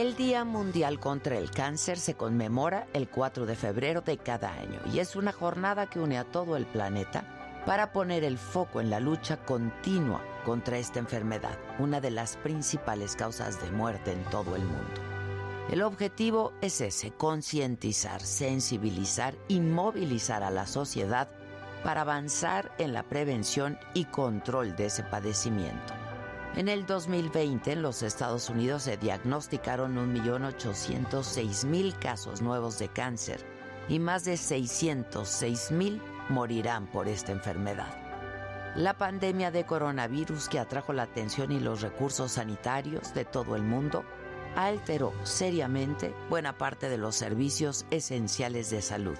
El Día Mundial contra el Cáncer se conmemora el 4 de febrero de cada año y es una jornada que une a todo el planeta para poner el foco en la lucha continua contra esta enfermedad, una de las principales causas de muerte en todo el mundo. El objetivo es ese, concientizar, sensibilizar y movilizar a la sociedad para avanzar en la prevención y control de ese padecimiento. En el 2020 en los Estados Unidos se diagnosticaron 1.806.000 casos nuevos de cáncer y más de 606.000 morirán por esta enfermedad. La pandemia de coronavirus que atrajo la atención y los recursos sanitarios de todo el mundo alteró seriamente buena parte de los servicios esenciales de salud,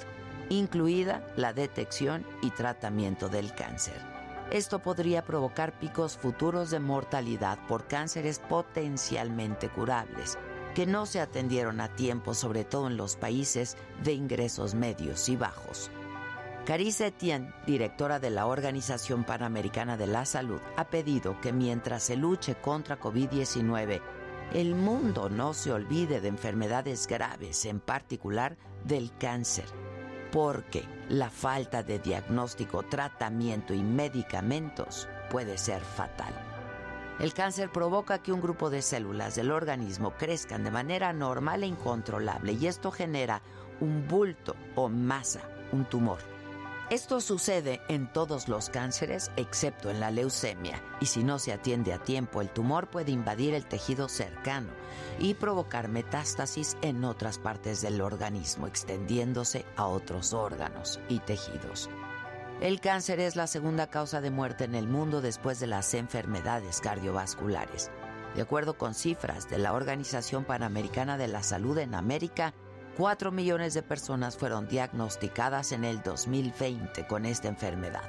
incluida la detección y tratamiento del cáncer. Esto podría provocar picos futuros de mortalidad por cánceres potencialmente curables, que no se atendieron a tiempo, sobre todo en los países de ingresos medios y bajos. Carice Etienne, directora de la Organización Panamericana de la Salud, ha pedido que mientras se luche contra COVID-19, el mundo no se olvide de enfermedades graves, en particular del cáncer porque la falta de diagnóstico, tratamiento y medicamentos puede ser fatal. El cáncer provoca que un grupo de células del organismo crezcan de manera normal e incontrolable y esto genera un bulto o masa, un tumor. Esto sucede en todos los cánceres excepto en la leucemia y si no se atiende a tiempo el tumor puede invadir el tejido cercano y provocar metástasis en otras partes del organismo extendiéndose a otros órganos y tejidos. El cáncer es la segunda causa de muerte en el mundo después de las enfermedades cardiovasculares. De acuerdo con cifras de la Organización Panamericana de la Salud en América, 4 millones de personas fueron diagnosticadas en el 2020 con esta enfermedad.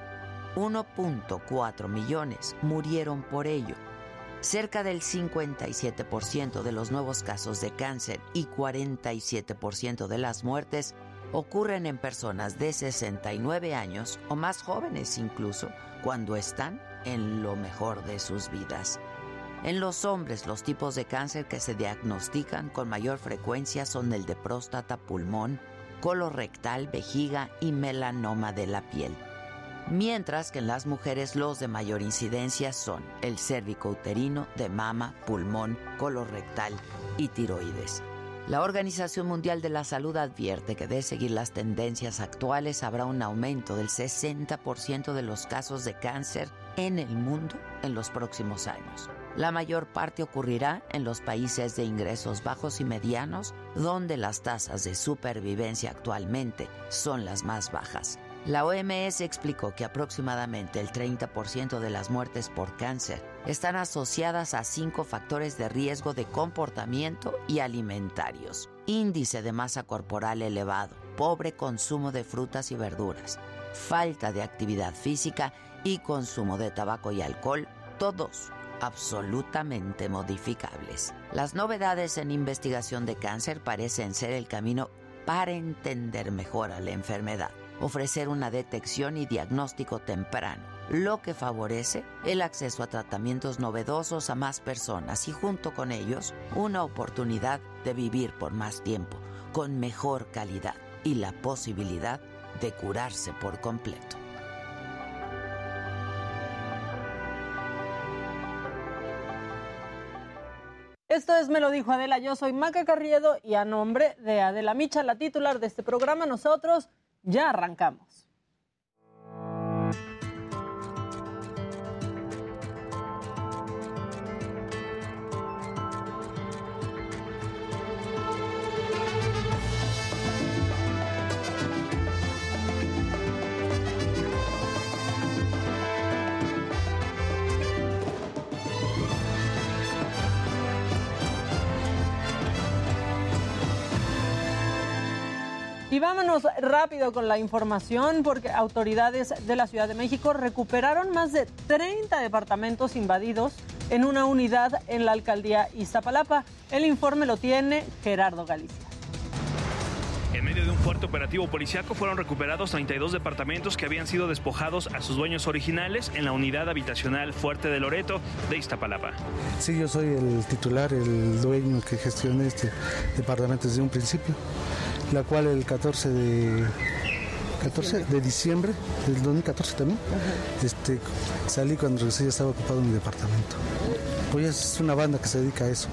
1.4 millones murieron por ello. Cerca del 57% de los nuevos casos de cáncer y 47% de las muertes ocurren en personas de 69 años o más jóvenes incluso cuando están en lo mejor de sus vidas. En los hombres, los tipos de cáncer que se diagnostican con mayor frecuencia son el de próstata, pulmón, colorectal, vejiga y melanoma de la piel. Mientras que en las mujeres los de mayor incidencia son el cérvico uterino, de mama, pulmón, colorectal y tiroides. La Organización Mundial de la Salud advierte que de seguir las tendencias actuales habrá un aumento del 60% de los casos de cáncer en el mundo en los próximos años. La mayor parte ocurrirá en los países de ingresos bajos y medianos, donde las tasas de supervivencia actualmente son las más bajas. La OMS explicó que aproximadamente el 30% de las muertes por cáncer están asociadas a cinco factores de riesgo de comportamiento y alimentarios. Índice de masa corporal elevado, pobre consumo de frutas y verduras, falta de actividad física y consumo de tabaco y alcohol, todos absolutamente modificables. Las novedades en investigación de cáncer parecen ser el camino para entender mejor a la enfermedad ofrecer una detección y diagnóstico temprano, lo que favorece el acceso a tratamientos novedosos a más personas y junto con ellos una oportunidad de vivir por más tiempo, con mejor calidad y la posibilidad de curarse por completo. Esto es Me lo dijo Adela, yo soy Maca Carriedo y a nombre de Adela Micha, la titular de este programa, nosotros ya arrancamos. Vámonos rápido con la información porque autoridades de la Ciudad de México recuperaron más de 30 departamentos invadidos en una unidad en la alcaldía Iztapalapa. El informe lo tiene Gerardo Galicia. En medio de un fuerte operativo policiaco fueron recuperados 32 departamentos que habían sido despojados a sus dueños originales en la unidad habitacional Fuerte de Loreto de Iztapalapa. Sí, yo soy el titular, el dueño que gestiona este departamento desde un principio, la cual el 14 de 14 de diciembre del 2014 también, este, salí cuando regresé ya estaba ocupado mi departamento. Pues es una banda que se dedica a eso.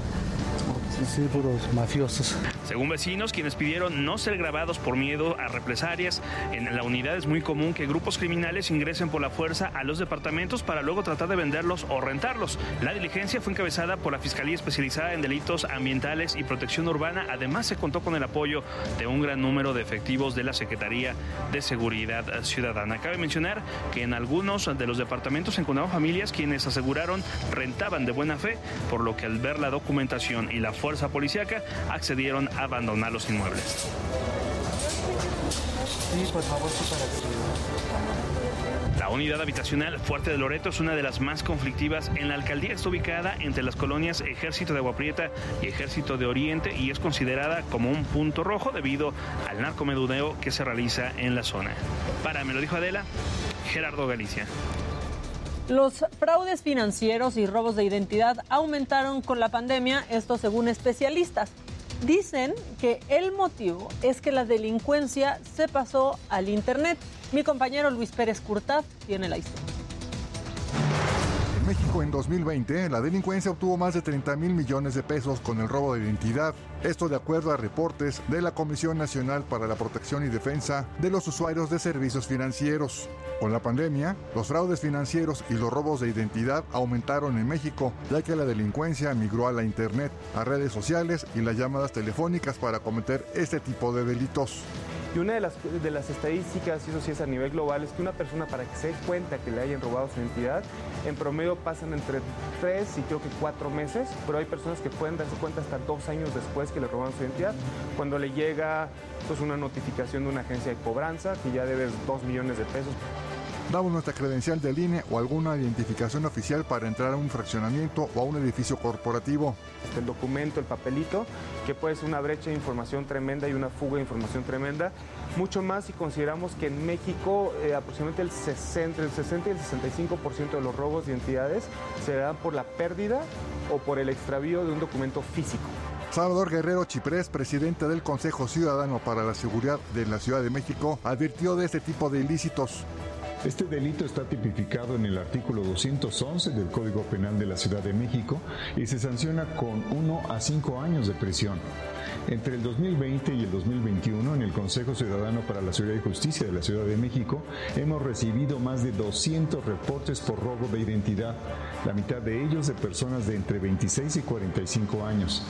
Sí, puros mafiosos. Según vecinos, quienes pidieron no ser grabados por miedo a represalias, en la unidad es muy común que grupos criminales ingresen por la fuerza a los departamentos para luego tratar de venderlos o rentarlos. La diligencia fue encabezada por la Fiscalía Especializada en Delitos Ambientales y Protección Urbana. Además, se contó con el apoyo de un gran número de efectivos de la Secretaría de Seguridad Ciudadana. Cabe mencionar que en algunos de los departamentos se encontraron familias quienes aseguraron rentaban de buena fe, por lo que al ver la documentación y la fuerza policíaca accedieron a abandonar los inmuebles. Sí, por favor, sí, para que... La unidad habitacional Fuerte de Loreto es una de las más conflictivas en la alcaldía. Está ubicada entre las colonias Ejército de Agua Prieta y Ejército de Oriente y es considerada como un punto rojo debido al narcomedudeo que se realiza en la zona. Para, me lo dijo Adela, Gerardo Galicia. Los fraudes financieros y robos de identidad aumentaron con la pandemia, esto según especialistas. Dicen que el motivo es que la delincuencia se pasó al Internet. Mi compañero Luis Pérez Curtad tiene la historia. México en 2020, la delincuencia obtuvo más de 30 mil millones de pesos con el robo de identidad. Esto de acuerdo a reportes de la Comisión Nacional para la Protección y Defensa de los Usuarios de Servicios Financieros. Con la pandemia, los fraudes financieros y los robos de identidad aumentaron en México, ya que la delincuencia migró a la Internet, a redes sociales y las llamadas telefónicas para cometer este tipo de delitos. Y una de las, estadísticas, y eso sí es a nivel global, es que una persona para que se dé cuenta que le hayan robado su identidad, en promedio pasan entre tres y creo que cuatro meses, pero hay personas que pueden darse cuenta hasta dos años después que le robaron su identidad, cuando le llega pues, una notificación de una agencia de cobranza que ya debes dos millones de pesos. Damos nuestra credencial del INE o alguna identificación oficial para entrar a un fraccionamiento o a un edificio corporativo. El documento, el papelito, que puede ser una brecha de información tremenda y una fuga de información tremenda. Mucho más si consideramos que en México eh, aproximadamente el 60, el 60 y el 65% de los robos de identidades se dan por la pérdida o por el extravío de un documento físico. Salvador Guerrero Chiprés, presidente del Consejo Ciudadano para la Seguridad de la Ciudad de México, advirtió de este tipo de ilícitos. Este delito está tipificado en el artículo 211 del Código Penal de la Ciudad de México y se sanciona con 1 a 5 años de prisión. Entre el 2020 y el 2021, en el Consejo Ciudadano para la Seguridad y Justicia de la Ciudad de México, hemos recibido más de 200 reportes por robo de identidad, la mitad de ellos de personas de entre 26 y 45 años.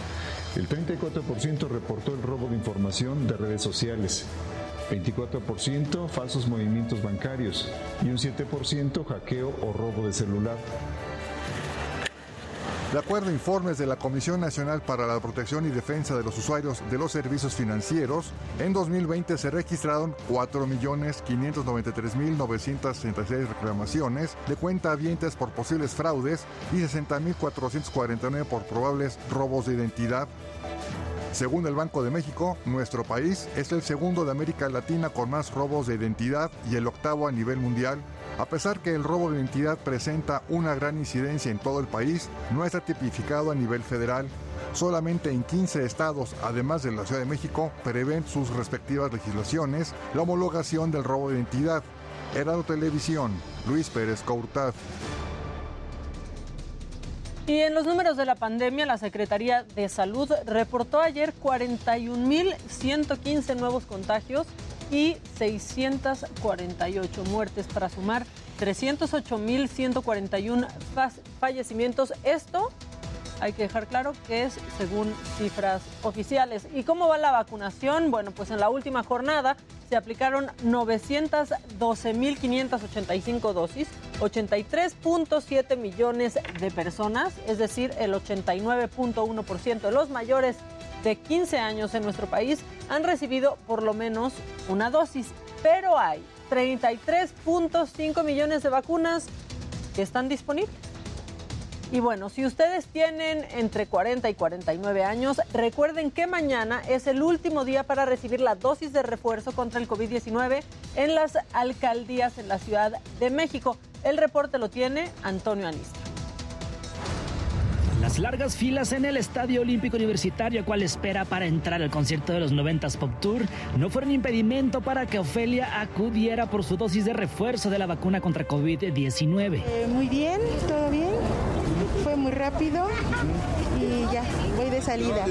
El 34% reportó el robo de información de redes sociales, 24% falsos movimientos bancarios y un 7% hackeo o robo de celular. De acuerdo a informes de la Comisión Nacional para la Protección y Defensa de los Usuarios de los Servicios Financieros, en 2020 se registraron 4.593.966 reclamaciones de cuentavientes por posibles fraudes y 60.449 por probables robos de identidad. Según el Banco de México, nuestro país es el segundo de América Latina con más robos de identidad y el octavo a nivel mundial. A pesar que el robo de identidad presenta una gran incidencia en todo el país, no está tipificado a nivel federal. Solamente en 15 estados, además de la Ciudad de México, prevén sus respectivas legislaciones la homologación del robo de identidad. Herado Televisión, Luis Pérez Courtad. Y en los números de la pandemia, la Secretaría de Salud reportó ayer 41.115 nuevos contagios y 648 muertes para sumar 308.141 fallecimientos. Esto hay que dejar claro que es según cifras oficiales. ¿Y cómo va la vacunación? Bueno, pues en la última jornada se aplicaron 912.585 dosis, 83.7 millones de personas, es decir, el 89.1% de los mayores de 15 años en nuestro país han recibido por lo menos una dosis, pero hay 33.5 millones de vacunas que están disponibles. Y bueno, si ustedes tienen entre 40 y 49 años, recuerden que mañana es el último día para recibir la dosis de refuerzo contra el COVID-19 en las alcaldías en la Ciudad de México. El reporte lo tiene Antonio Anistro. Las largas filas en el Estadio Olímpico Universitario, cual espera para entrar al concierto de los 90s Pop Tour, no fueron impedimento para que Ofelia acudiera por su dosis de refuerzo de la vacuna contra COVID-19. Eh, muy bien, todo bien. Muy rápido y ya, voy de salida.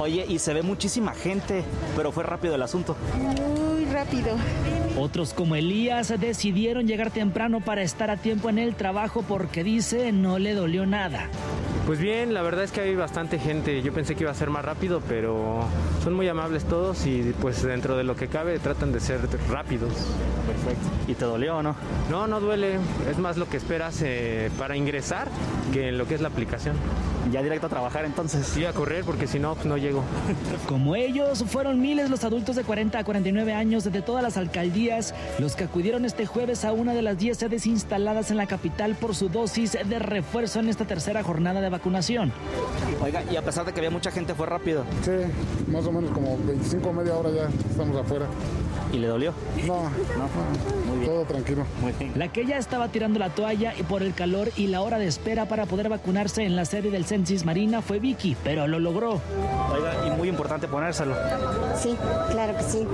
Oye, y se ve muchísima gente, pero fue rápido el asunto. Muy rápido. Otros como Elías decidieron llegar temprano para estar a tiempo en el trabajo porque dice no le dolió nada. Pues bien, la verdad es que hay bastante gente. Yo pensé que iba a ser más rápido, pero son muy amables todos y pues dentro de lo que cabe tratan de ser rápidos. Perfecto. ¿Y te dolió o no? No, no duele. Es más lo que esperas eh, para ingresar que lo que es la aplicación. Ya directo a trabajar entonces. Sí, a correr porque si no, pues no llego. Como ellos, fueron miles los adultos de 40 a 49 años de todas las alcaldías los que acudieron este jueves a una de las 10 sedes instaladas en la capital por su dosis de refuerzo en esta tercera jornada de vacunación. Oiga, y a pesar de que había mucha gente, fue rápido. Sí, más o menos como 25 o media hora ya estamos afuera. ¿Y le dolió? No, no, muy bien. todo tranquilo. Muy bien. La que ya estaba tirando la toalla y por el calor y la hora de espera para poder vacunarse en la sede del Censis Marina fue Vicky, pero lo logró. Oiga, y muy importante ponérselo. Sí, claro que sí.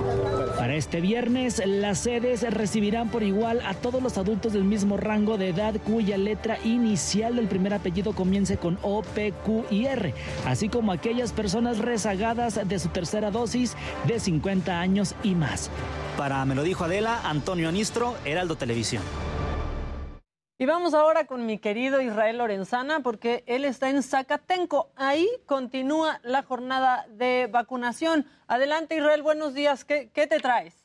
Para este viernes, las sedes recibirán por igual a todos los adultos del mismo rango de edad cuya letra inicial del primer apellido comience con O, P, Q y R, así como aquellas personas rezagadas de su tercera dosis de 50 años y más. Para Me lo dijo Adela, Antonio Anistro, Heraldo Televisión. Y vamos ahora con mi querido Israel Lorenzana, porque él está en Zacatenco. Ahí continúa la jornada de vacunación. Adelante, Israel, buenos días. ¿Qué, qué te traes?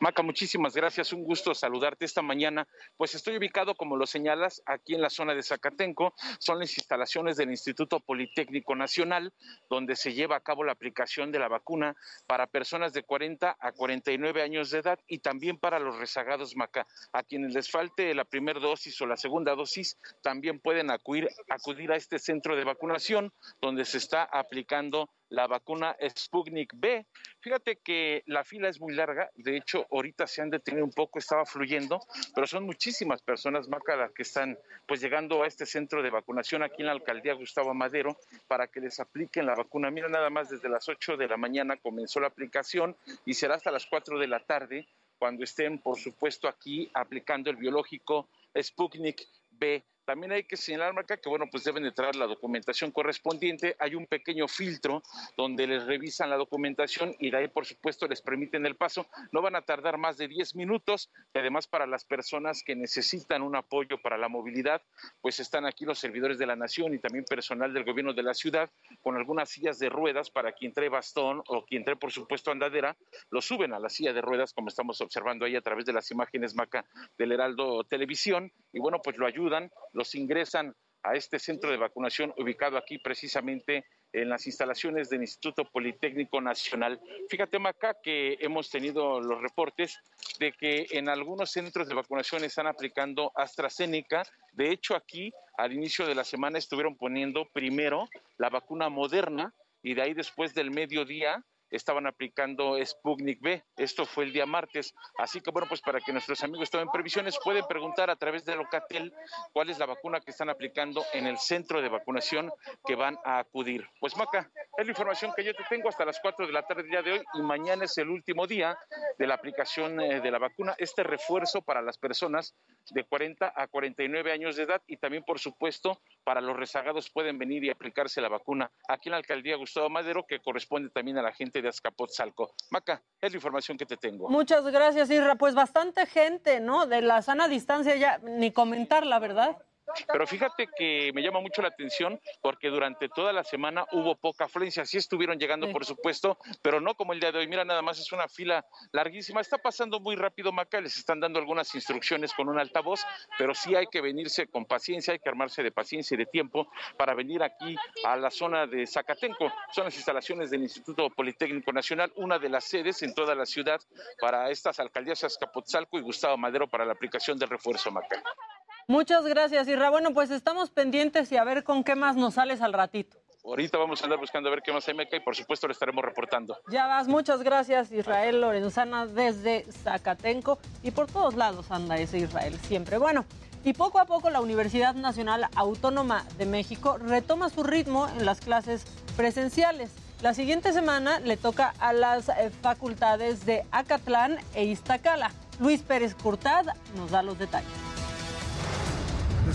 Maca, muchísimas gracias. Un gusto saludarte esta mañana. Pues estoy ubicado, como lo señalas, aquí en la zona de Zacatenco. Son las instalaciones del Instituto Politécnico Nacional, donde se lleva a cabo la aplicación de la vacuna para personas de 40 a 49 años de edad y también para los rezagados, Maca. A quienes les falte la primera dosis o la segunda dosis, también pueden acudir, acudir a este centro de vacunación, donde se está aplicando la vacuna Sputnik B. Fíjate que la fila es muy larga, de hecho ahorita se han detenido un poco, estaba fluyendo, pero son muchísimas personas, Maca, las que están pues llegando a este centro de vacunación aquí en la alcaldía Gustavo Madero para que les apliquen la vacuna. Mira, nada más desde las 8 de la mañana comenzó la aplicación y será hasta las 4 de la tarde cuando estén, por supuesto, aquí aplicando el biológico Sputnik B. También hay que señalar, Marca, que bueno, pues deben de traer la documentación correspondiente. Hay un pequeño filtro donde les revisan la documentación y de ahí, por supuesto, les permiten el paso. No van a tardar más de 10 minutos. Y además, para las personas que necesitan un apoyo para la movilidad, pues están aquí los servidores de la nación y también personal del gobierno de la ciudad con algunas sillas de ruedas para quien trae bastón o quien trae, por supuesto, andadera, lo suben a la silla de ruedas, como estamos observando ahí a través de las imágenes, Maca, del Heraldo Televisión. Y bueno, pues lo ayudan los ingresan a este centro de vacunación ubicado aquí precisamente en las instalaciones del Instituto Politécnico Nacional. Fíjate, Maca, que hemos tenido los reportes de que en algunos centros de vacunación están aplicando AstraZeneca. De hecho, aquí al inicio de la semana estuvieron poniendo primero la vacuna moderna y de ahí después del mediodía estaban aplicando Sputnik B. Esto fue el día martes. Así que bueno, pues para que nuestros amigos tomen previsiones, pueden preguntar a través de Locatel cuál es la vacuna que están aplicando en el centro de vacunación que van a acudir. Pues Maca, es la información que yo te tengo hasta las 4 de la tarde día de hoy y mañana es el último día de la aplicación eh, de la vacuna. Este refuerzo para las personas de 40 a 49 años de edad y también, por supuesto, para los rezagados pueden venir y aplicarse la vacuna aquí en la alcaldía Gustavo Madero, que corresponde también a la gente de Azcapotzalco. Maca, es la información que te tengo. Muchas gracias, Isra. Pues bastante gente, ¿no? De la sana distancia ya, ni comentar, la verdad. Pero fíjate que me llama mucho la atención porque durante toda la semana hubo poca afluencia. Sí estuvieron llegando, por supuesto, pero no como el día de hoy. Mira, nada más es una fila larguísima. Está pasando muy rápido, Maca. Les están dando algunas instrucciones con un altavoz, pero sí hay que venirse con paciencia, hay que armarse de paciencia y de tiempo para venir aquí a la zona de Zacatenco. Son las instalaciones del Instituto Politécnico Nacional, una de las sedes en toda la ciudad para estas alcaldías Azcapotzalco y Gustavo Madero para la aplicación del refuerzo, Maca. Muchas gracias, Irra. Bueno, pues estamos pendientes y a ver con qué más nos sales al ratito. Ahorita vamos a andar buscando a ver qué más hay meca y por supuesto lo estaremos reportando. Ya vas, muchas gracias Israel Lorenzana desde Zacatenco y por todos lados anda ese Israel siempre. Bueno, y poco a poco la Universidad Nacional Autónoma de México retoma su ritmo en las clases presenciales. La siguiente semana le toca a las eh, facultades de Acatlán e Iztacala. Luis Pérez Curtad nos da los detalles.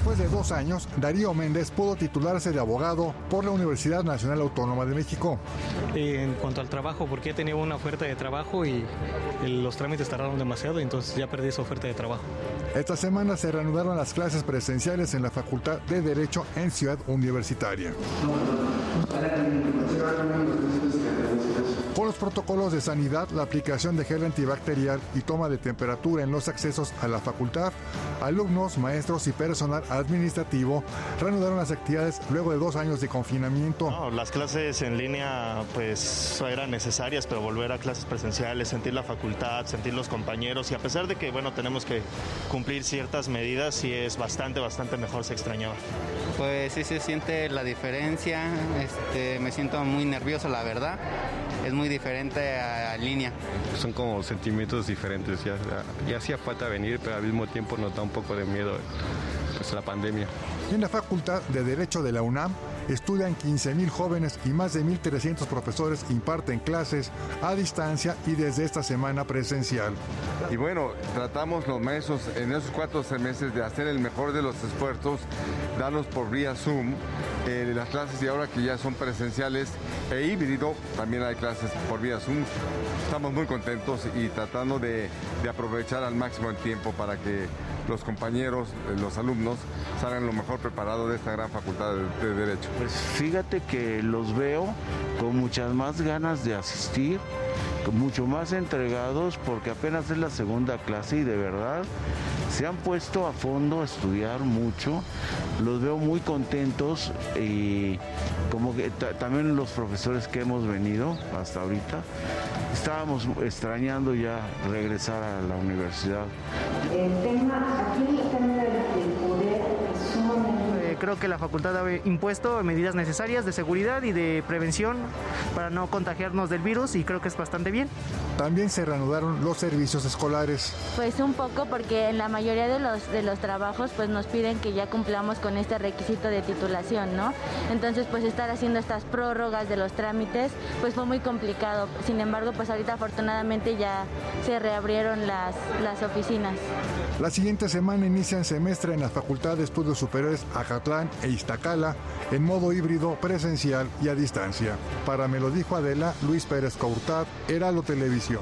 Después de dos años, Darío Méndez pudo titularse de abogado por la Universidad Nacional Autónoma de México. En cuanto al trabajo, porque he tenido una oferta de trabajo y los trámites tardaron demasiado, entonces ya perdí esa oferta de trabajo. Esta semana se reanudaron las clases presenciales en la Facultad de Derecho en Ciudad Universitaria. Los protocolos de sanidad, la aplicación de gel antibacterial y toma de temperatura en los accesos a la facultad, alumnos, maestros y personal administrativo reanudaron las actividades luego de dos años de confinamiento. Las clases en línea pues eran necesarias, pero volver a clases presenciales, sentir la facultad, sentir los compañeros y a pesar de que bueno tenemos que cumplir ciertas medidas, sí es bastante, bastante mejor, se extrañaba. Pues sí se siente la diferencia, este, me siento muy nervioso la verdad, es muy diferente a, a línea. Son como sentimientos diferentes, ya, ya, ya hacía falta venir, pero al mismo tiempo nos da un poco de miedo pues, la pandemia. En la Facultad de Derecho de la UNAM estudian 15.000 jóvenes y más de 1.300 profesores imparten clases a distancia y desde esta semana presencial. Y bueno, tratamos los maestros en esos cuatro semestres de hacer el mejor de los esfuerzos, darlos por vía Zoom, eh, las clases y ahora que ya son presenciales e híbrido, también hay clases por vía Zoom. Estamos muy contentos y tratando de, aprovechar al máximo el tiempo para que los compañeros, eh, los alumnos, salgan lo mejor preparados de esta gran facultad de Derecho. Pues fíjate que los veo con muchas más ganas de asistir, mucho más entregados porque apenas es la segunda clase y de verdad se han puesto a fondo a estudiar mucho. Los veo muy contentos y como que también los profesores que hemos venido hasta ahorita estábamos extrañando ya regresar a la universidad. El tema, aquí el del poder eh, creo que la facultad ha impuesto medidas necesarias de seguridad y de prevención para no contagiarnos del virus y creo que es bastante bien. También se reanudaron los servicios escolares. Pues un poco porque en la mayoría de los, de los trabajos pues nos piden que ya cumplamos con este requisito de titulación, ¿no? Entonces pues estar haciendo estas prórrogas de los trámites pues fue muy complicado. Sin embargo pues ahorita afortunadamente ya se reabrieron las, las oficinas. La siguiente semana inician semestre en la Facultad de Estudios Superiores Acatlán e Iztacala en modo híbrido, presencial y a distancia. Para Me lo dijo Adela, Luis Pérez Courtad, Heraldo Televisión.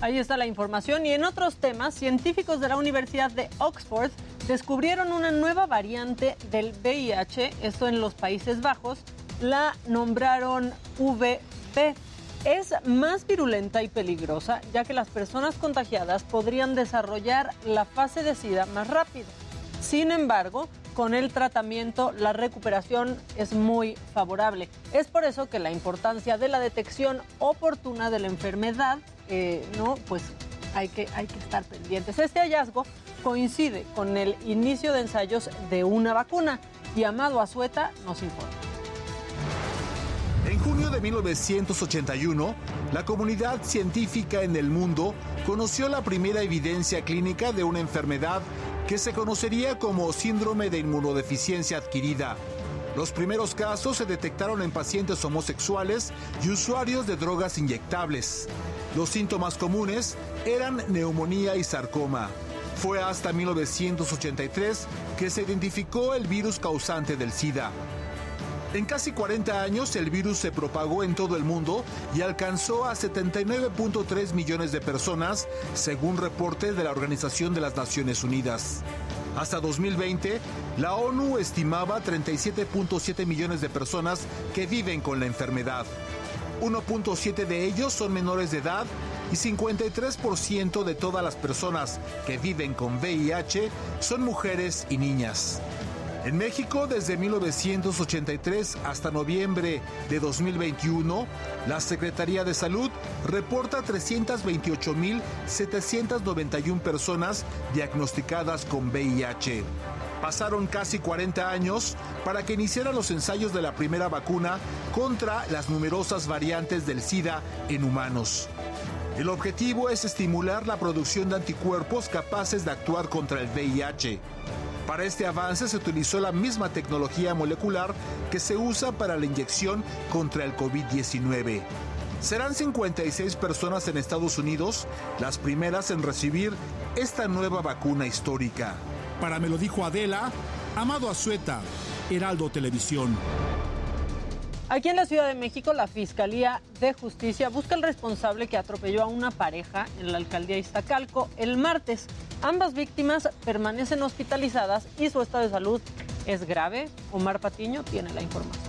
Ahí está la información. Y en otros temas, científicos de la Universidad de Oxford descubrieron una nueva variante del VIH, esto en los Países Bajos, la nombraron VP. Es más virulenta y peligrosa, ya que las personas contagiadas podrían desarrollar la fase de SIDA más rápido. Sin embargo, con el tratamiento la recuperación es muy favorable. Es por eso que la importancia de la detección oportuna de la enfermedad, eh, no, pues hay que, hay que estar pendientes. Este hallazgo coincide con el inicio de ensayos de una vacuna y Amado Azueta nos informa. En junio de 1981, la comunidad científica en el mundo conoció la primera evidencia clínica de una enfermedad que se conocería como síndrome de inmunodeficiencia adquirida. Los primeros casos se detectaron en pacientes homosexuales y usuarios de drogas inyectables. Los síntomas comunes eran neumonía y sarcoma. Fue hasta 1983 que se identificó el virus causante del SIDA. En casi 40 años el virus se propagó en todo el mundo y alcanzó a 79.3 millones de personas, según reporte de la Organización de las Naciones Unidas. Hasta 2020, la ONU estimaba 37.7 millones de personas que viven con la enfermedad. 1.7 de ellos son menores de edad y 53% de todas las personas que viven con VIH son mujeres y niñas. En México, desde 1983 hasta noviembre de 2021, la Secretaría de Salud reporta 328.791 personas diagnosticadas con VIH. Pasaron casi 40 años para que iniciaran los ensayos de la primera vacuna contra las numerosas variantes del SIDA en humanos. El objetivo es estimular la producción de anticuerpos capaces de actuar contra el VIH. Para este avance se utilizó la misma tecnología molecular que se usa para la inyección contra el COVID-19. Serán 56 personas en Estados Unidos las primeras en recibir esta nueva vacuna histórica. Para me lo dijo Adela, Amado Azueta, Heraldo Televisión. Aquí en la Ciudad de México, la Fiscalía de Justicia busca al responsable que atropelló a una pareja en la alcaldía Iztacalco el martes. Ambas víctimas permanecen hospitalizadas y su estado de salud es grave. Omar Patiño tiene la información.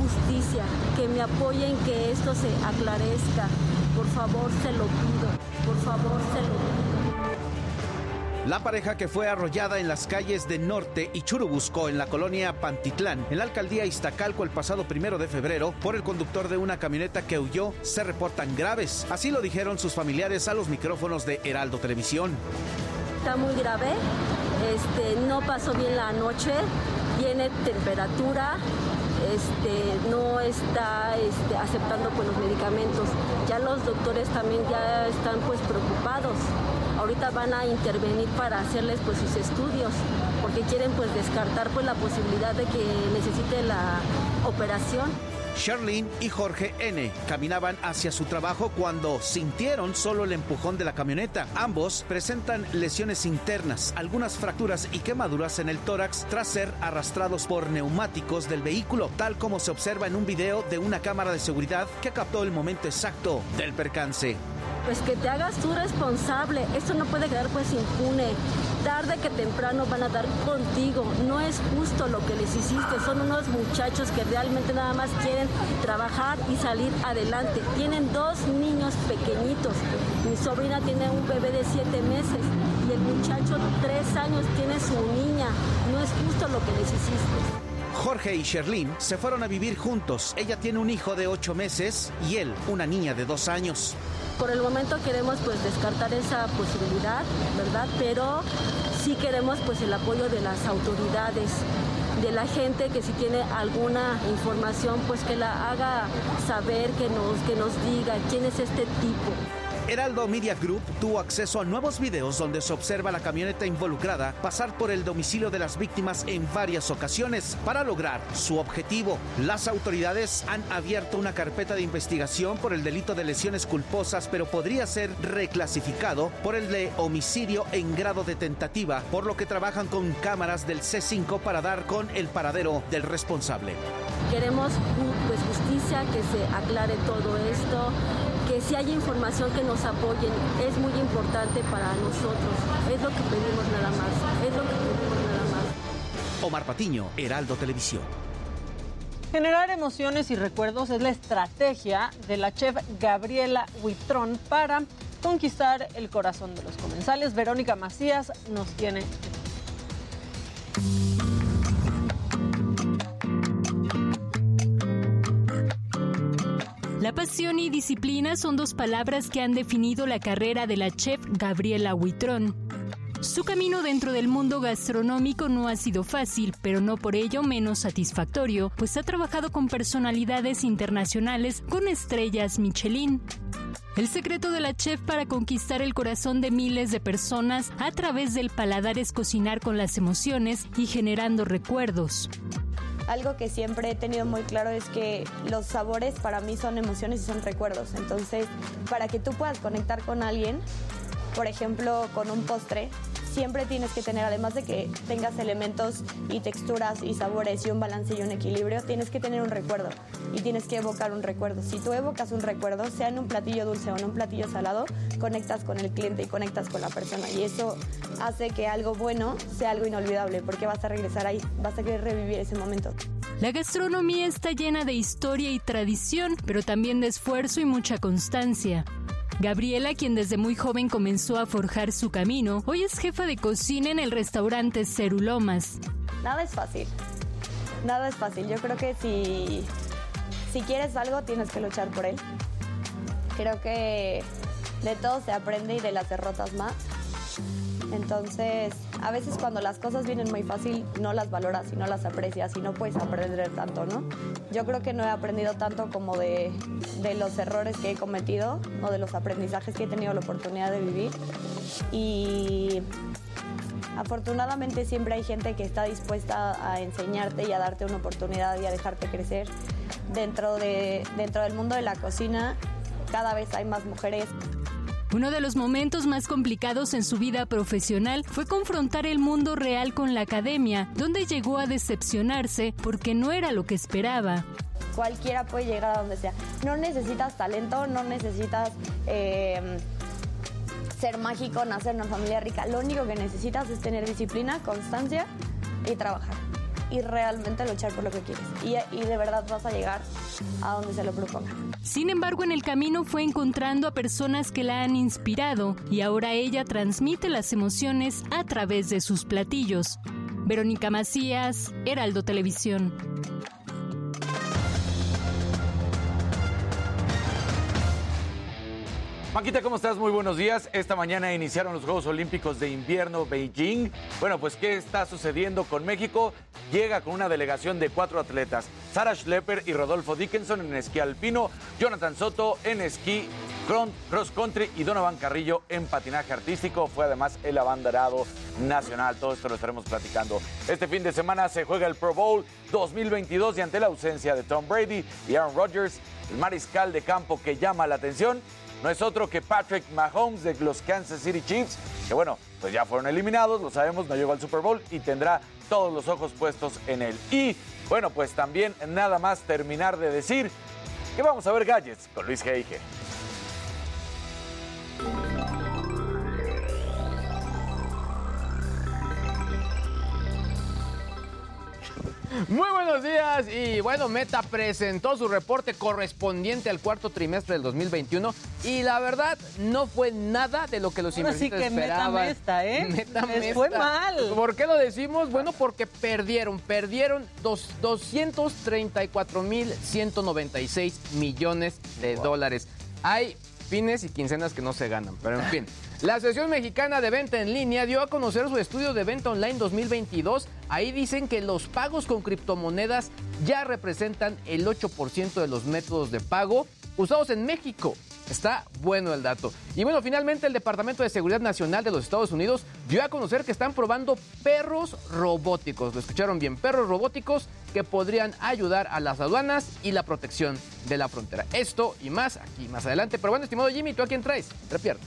Justicia, que me apoyen que esto se aclarezca. Por favor, se lo pido. Por favor, se lo pido. La pareja que fue arrollada en las calles de Norte y Churubusco en la colonia Pantitlán, en la alcaldía Iztacalco el pasado primero de febrero, por el conductor de una camioneta que huyó, se reportan graves. Así lo dijeron sus familiares a los micrófonos de Heraldo Televisión. Está muy grave, este, no pasó bien la noche, tiene temperatura, este, no está este, aceptando pues, los medicamentos. Ya los doctores también ya están pues preocupados ahorita van a intervenir para hacerles pues sus estudios porque quieren pues descartar pues la posibilidad de que necesite la operación. Sherlyn y Jorge N. caminaban hacia su trabajo cuando sintieron solo el empujón de la camioneta. Ambos presentan lesiones internas, algunas fracturas y quemaduras en el tórax tras ser arrastrados por neumáticos del vehículo, tal como se observa en un video de una cámara de seguridad que captó el momento exacto del percance pues que te hagas tú responsable. Esto no puede quedar pues impune. Tarde que temprano van a dar contigo. No es justo lo que les hiciste. Son unos muchachos que realmente nada más quieren trabajar y salir adelante. Tienen dos niños pequeñitos. Mi sobrina tiene un bebé de siete meses y el muchacho tres años tiene su niña. No es justo lo que les hiciste. Jorge y Sherlyn se fueron a vivir juntos. Ella tiene un hijo de ocho meses y él una niña de dos años. Por el momento queremos pues descartar esa posibilidad, ¿verdad? Pero sí queremos pues el apoyo de las autoridades, de la gente que si tiene alguna información pues que la haga saber, que nos, que nos diga quién es este tipo. Heraldo Media Group tuvo acceso a nuevos videos donde se observa la camioneta involucrada pasar por el domicilio de las víctimas en varias ocasiones para lograr su objetivo. Las autoridades han abierto una carpeta de investigación por el delito de lesiones culposas, pero podría ser reclasificado por el de homicidio en grado de tentativa, por lo que trabajan con cámaras del C5 para dar con el paradero del responsable. Queremos pues, justicia, que se aclare todo esto si hay información que nos apoyen es muy importante para nosotros. Es lo que pedimos nada más. Es lo que pedimos nada más. Omar Patiño, Heraldo Televisión. Generar emociones y recuerdos es la estrategia de la chef Gabriela Huitrón para conquistar el corazón de los comensales. Verónica Macías nos tiene La pasión y disciplina son dos palabras que han definido la carrera de la chef Gabriela Huitrón. Su camino dentro del mundo gastronómico no ha sido fácil, pero no por ello menos satisfactorio, pues ha trabajado con personalidades internacionales con estrellas Michelin. El secreto de la chef para conquistar el corazón de miles de personas a través del paladar es cocinar con las emociones y generando recuerdos. Algo que siempre he tenido muy claro es que los sabores para mí son emociones y son recuerdos. Entonces, para que tú puedas conectar con alguien, por ejemplo, con un postre, siempre tienes que tener, además de que tengas elementos y texturas y sabores y un balance y un equilibrio, tienes que tener un recuerdo y tienes que evocar un recuerdo. Si tú evocas un recuerdo, sea en un platillo dulce o en un platillo salado, conectas con el cliente y conectas con la persona y eso hace que algo bueno sea algo inolvidable porque vas a regresar ahí, vas a querer revivir ese momento. La gastronomía está llena de historia y tradición, pero también de esfuerzo y mucha constancia. Gabriela, quien desde muy joven comenzó a forjar su camino, hoy es jefa de cocina en el restaurante Cerulomas. Nada es fácil. Nada es fácil. Yo creo que si, si quieres algo, tienes que luchar por él. Creo que de todo se aprende y de las derrotas más. Entonces, a veces cuando las cosas vienen muy fácil, no las valoras y no las aprecias y no puedes aprender tanto, ¿no? Yo creo que no he aprendido tanto como de, de los errores que he cometido o de los aprendizajes que he tenido la oportunidad de vivir. Y afortunadamente siempre hay gente que está dispuesta a enseñarte y a darte una oportunidad y a dejarte crecer. Dentro, de, dentro del mundo de la cocina, cada vez hay más mujeres. Uno de los momentos más complicados en su vida profesional fue confrontar el mundo real con la academia, donde llegó a decepcionarse porque no era lo que esperaba. Cualquiera puede llegar a donde sea. No necesitas talento, no necesitas eh, ser mágico, nacer en una familia rica. Lo único que necesitas es tener disciplina, constancia y trabajar. Y realmente luchar por lo que quieres. Y, y de verdad vas a llegar a donde se lo proponga. Sin embargo, en el camino fue encontrando a personas que la han inspirado y ahora ella transmite las emociones a través de sus platillos. Verónica Macías, Heraldo Televisión. Maquita, ¿cómo estás? Muy buenos días. Esta mañana iniciaron los Juegos Olímpicos de Invierno Beijing. Bueno, pues ¿qué está sucediendo con México? Llega con una delegación de cuatro atletas. Sara Schlepper y Rodolfo Dickinson en esquí alpino, Jonathan Soto en esquí cross country y Donovan Carrillo en patinaje artístico. Fue además el abanderado nacional. Todo esto lo estaremos platicando. Este fin de semana se juega el Pro Bowl 2022 y ante la ausencia de Tom Brady y Aaron Rodgers, el mariscal de campo que llama la atención no es otro que Patrick Mahomes de los Kansas City Chiefs, que bueno, pues ya fueron eliminados, lo sabemos, no llegó al Super Bowl y tendrá todos los ojos puestos en él. Y bueno, pues también nada más terminar de decir que vamos a ver gadgets con Luis Geige. Muy buenos días y bueno, Meta presentó su reporte correspondiente al cuarto trimestre del 2021 y la verdad no fue nada de lo que los Ahora sí inversionistas que esperaban. Meta Mesta, ¿eh? Meta Les fue Mesta. mal. ¿Por qué lo decimos? Bueno, porque perdieron, perdieron dos- 234.196 millones de dólares. Hay fines y quincenas que no se ganan, pero en fin. La Asociación Mexicana de Venta en Línea dio a conocer su estudio de venta online 2022. Ahí dicen que los pagos con criptomonedas ya representan el 8% de los métodos de pago usados en México. Está bueno el dato. Y bueno, finalmente el Departamento de Seguridad Nacional de los Estados Unidos dio a conocer que están probando perros robóticos. Lo escucharon bien, perros robóticos que podrían ayudar a las aduanas y la protección de la frontera. Esto y más aquí más adelante. Pero bueno, estimado Jimmy, ¿tú a quién traes? Entre.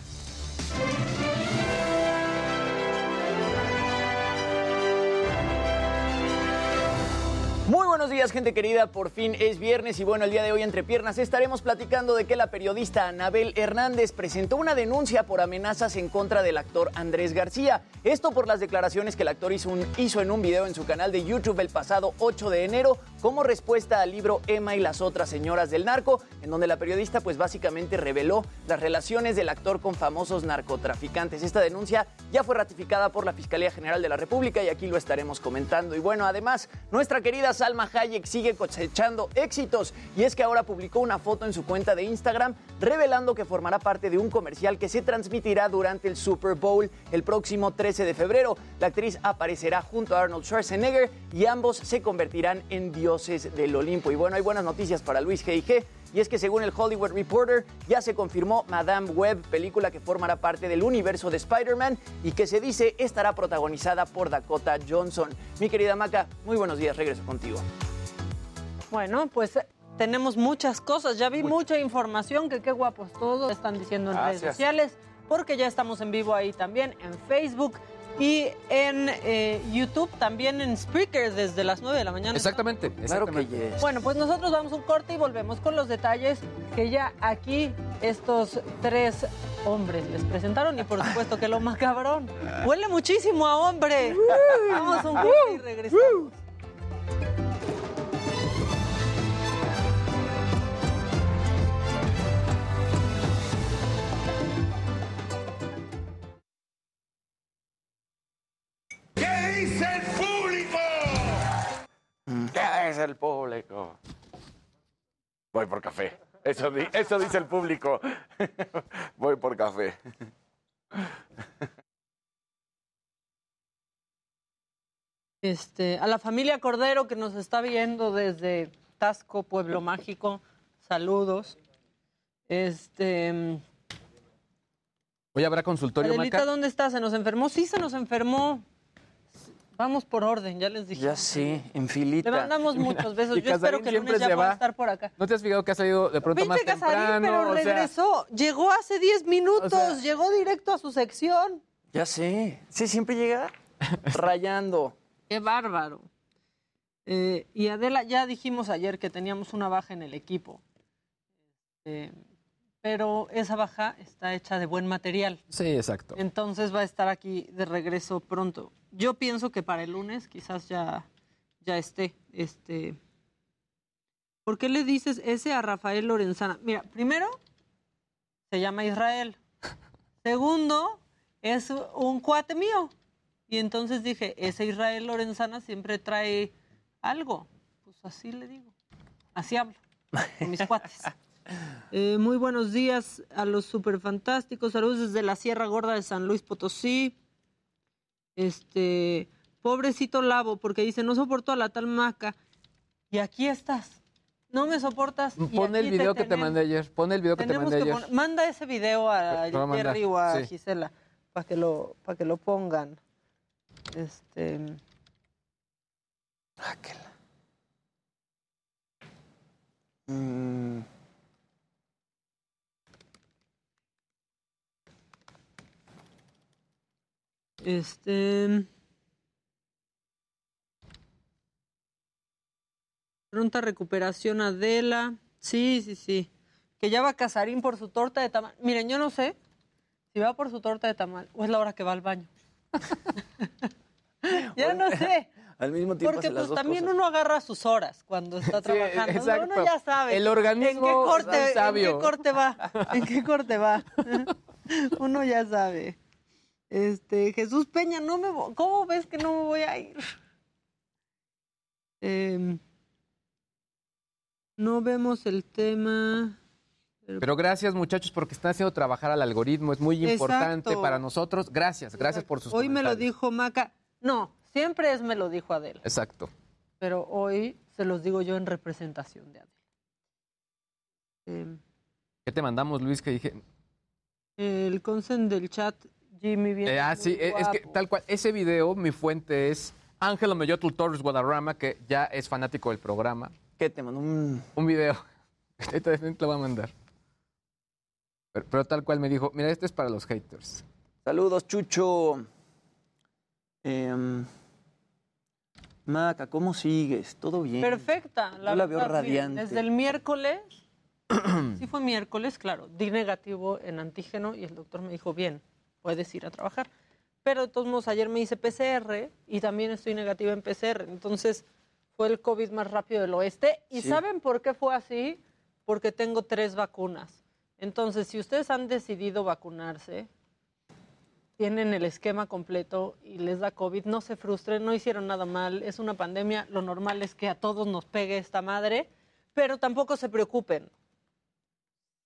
Muy buenos días, gente querida. Por fin es viernes y bueno, el día de hoy entre piernas estaremos platicando de que la periodista Anabel Hernández presentó una denuncia por amenazas en contra del actor Andrés García. Esto por las declaraciones que el actor hizo, hizo en un video en su canal de YouTube el pasado 8 de enero como respuesta al libro Emma y las otras señoras del narco, en donde la periodista pues básicamente reveló las relaciones del actor con famosos narcotraficantes. Esta denuncia ya fue ratificada por la Fiscalía General de la República y aquí lo estaremos comentando. Y bueno, además, nuestra querida Salma Hayek sigue cosechando éxitos y es que ahora publicó una foto en su cuenta de Instagram revelando que formará parte de un comercial que se transmitirá durante el Super Bowl el próximo 13 de febrero. La actriz aparecerá junto a Arnold Schwarzenegger y ambos se convertirán en dioses del Olimpo. Y bueno, hay buenas noticias para Luis G.I.G. Y es que según el Hollywood Reporter ya se confirmó Madame Web, película que formará parte del universo de Spider-Man y que se dice estará protagonizada por Dakota Johnson. Mi querida Maca, muy buenos días, regreso contigo. Bueno, pues eh, tenemos muchas cosas. Ya vi mucha información que qué guapos todos están diciendo en redes sociales, porque ya estamos en vivo ahí también, en Facebook y en eh, YouTube, también en Spreaker desde las 9 de la mañana. Exactamente, exactamente. Bueno, pues nosotros vamos a un corte y volvemos con los detalles que ya aquí estos tres hombres les presentaron y por supuesto que lo macabrón. Huele muchísimo a hombre. Vamos a un corte y regresamos. ¿Qué dice el público? ¿Qué dice el público? Voy por café. Eso, di- eso dice el público. Voy por café. Este, a la familia Cordero que nos está viendo desde Tasco, Pueblo Mágico, saludos. Este, Hoy habrá consultorio, Adelita, Maca. ¿dónde está? ¿Se nos enfermó? Sí, se nos enfermó. Vamos por orden, ya les dije. Ya sí, en filita. Le mandamos muchos besos. Yo espero que el siempre lunes ya se pueda va. estar por acá. ¿No te has fijado que ha salido de pronto más Viste Casarín, temprano? pero O sea, regresó. Llegó hace 10 minutos. O sea- Llegó directo a su sección. Ya sé. Sí, siempre llega rayando. Qué bárbaro. Eh, y Adela, ya dijimos ayer que teníamos una baja en el equipo. Eh, pero esa baja está hecha de buen material. Sí, exacto. Entonces va a estar aquí de regreso pronto. Yo pienso que para el lunes quizás ya, ya esté. Este, ¿Por qué le dices ese a Rafael Lorenzana? Mira, primero, se llama Israel. Segundo, es un cuate mío. Y entonces dije, ese Israel Lorenzana siempre trae algo. Pues así le digo. Así hablo con mis cuates. Eh, muy buenos días a los superfantásticos. Saludos desde la Sierra Gorda de San Luis Potosí. Este, pobrecito Lavo, porque dice, no soporto a la tal maca. Y aquí estás. No me soportas. Pon el video que te mandé ayer. Pon el video que te mandé que ayer. Manda ese video a Jerry o a sí. Gisela para que lo para que lo pongan. Este. Mm, Este. Pronta recuperación Adela. Sí, sí, sí. Que ya va Casarín por su torta de tamal. Miren, yo no sé si va por su torta de tamal o es la hora que va al baño. ya no sé. Al mismo tiempo Porque pues también cosas. uno agarra sus horas cuando está trabajando. exacto. Uno ya sabe. El organismo ¿En qué corte, sabio. ¿En qué corte va? ¿En qué corte va? uno ya sabe. Este, Jesús Peña, no me ¿cómo ves que no me voy a ir? Em, no vemos el tema. Pero gracias, muchachos, porque están haciendo trabajar al algoritmo. Es muy importante Exacto. para nosotros. Gracias, gracias por sus Hoy me lo dijo Maca. No, siempre es me lo dijo Adela. Exacto. pero hoy se los digo yo en representación de Adela. Em, ¿Qué te mandamos, Luis? Que dije. el consen del chat, Jimmy, bien. Eh, ah, sí, eh, es que tal cual. Ese video, mi fuente es Ángelo Mellotl Torres Guadarrama, que ya es fanático del programa. ¿Qué te mandó? Un, Un video. Ahorita te lo voy a mandar. Pero, pero tal cual me dijo, mira, este es para los haters. Saludos, Chucho. Em, Maca, ¿cómo sigues? ¿Todo bien? Perfecta. Yo la veo radiante. desde el miércoles, sí fue miércoles, claro, di negativo en antígeno y el doctor me dijo, bien, puedes ir a trabajar. Pero de todos modos, ayer me hice PCR y también estoy negativa en PCR. Entonces, fue el COVID más rápido del oeste. ¿Y Sí. saben por qué fue así? Porque tengo tres vacunas. Entonces, si ustedes han decidido vacunarse, tienen el esquema completo y les da COVID, no se frustren, no hicieron nada mal, es una pandemia, lo normal es que a todos nos pegue esta madre, pero tampoco se preocupen.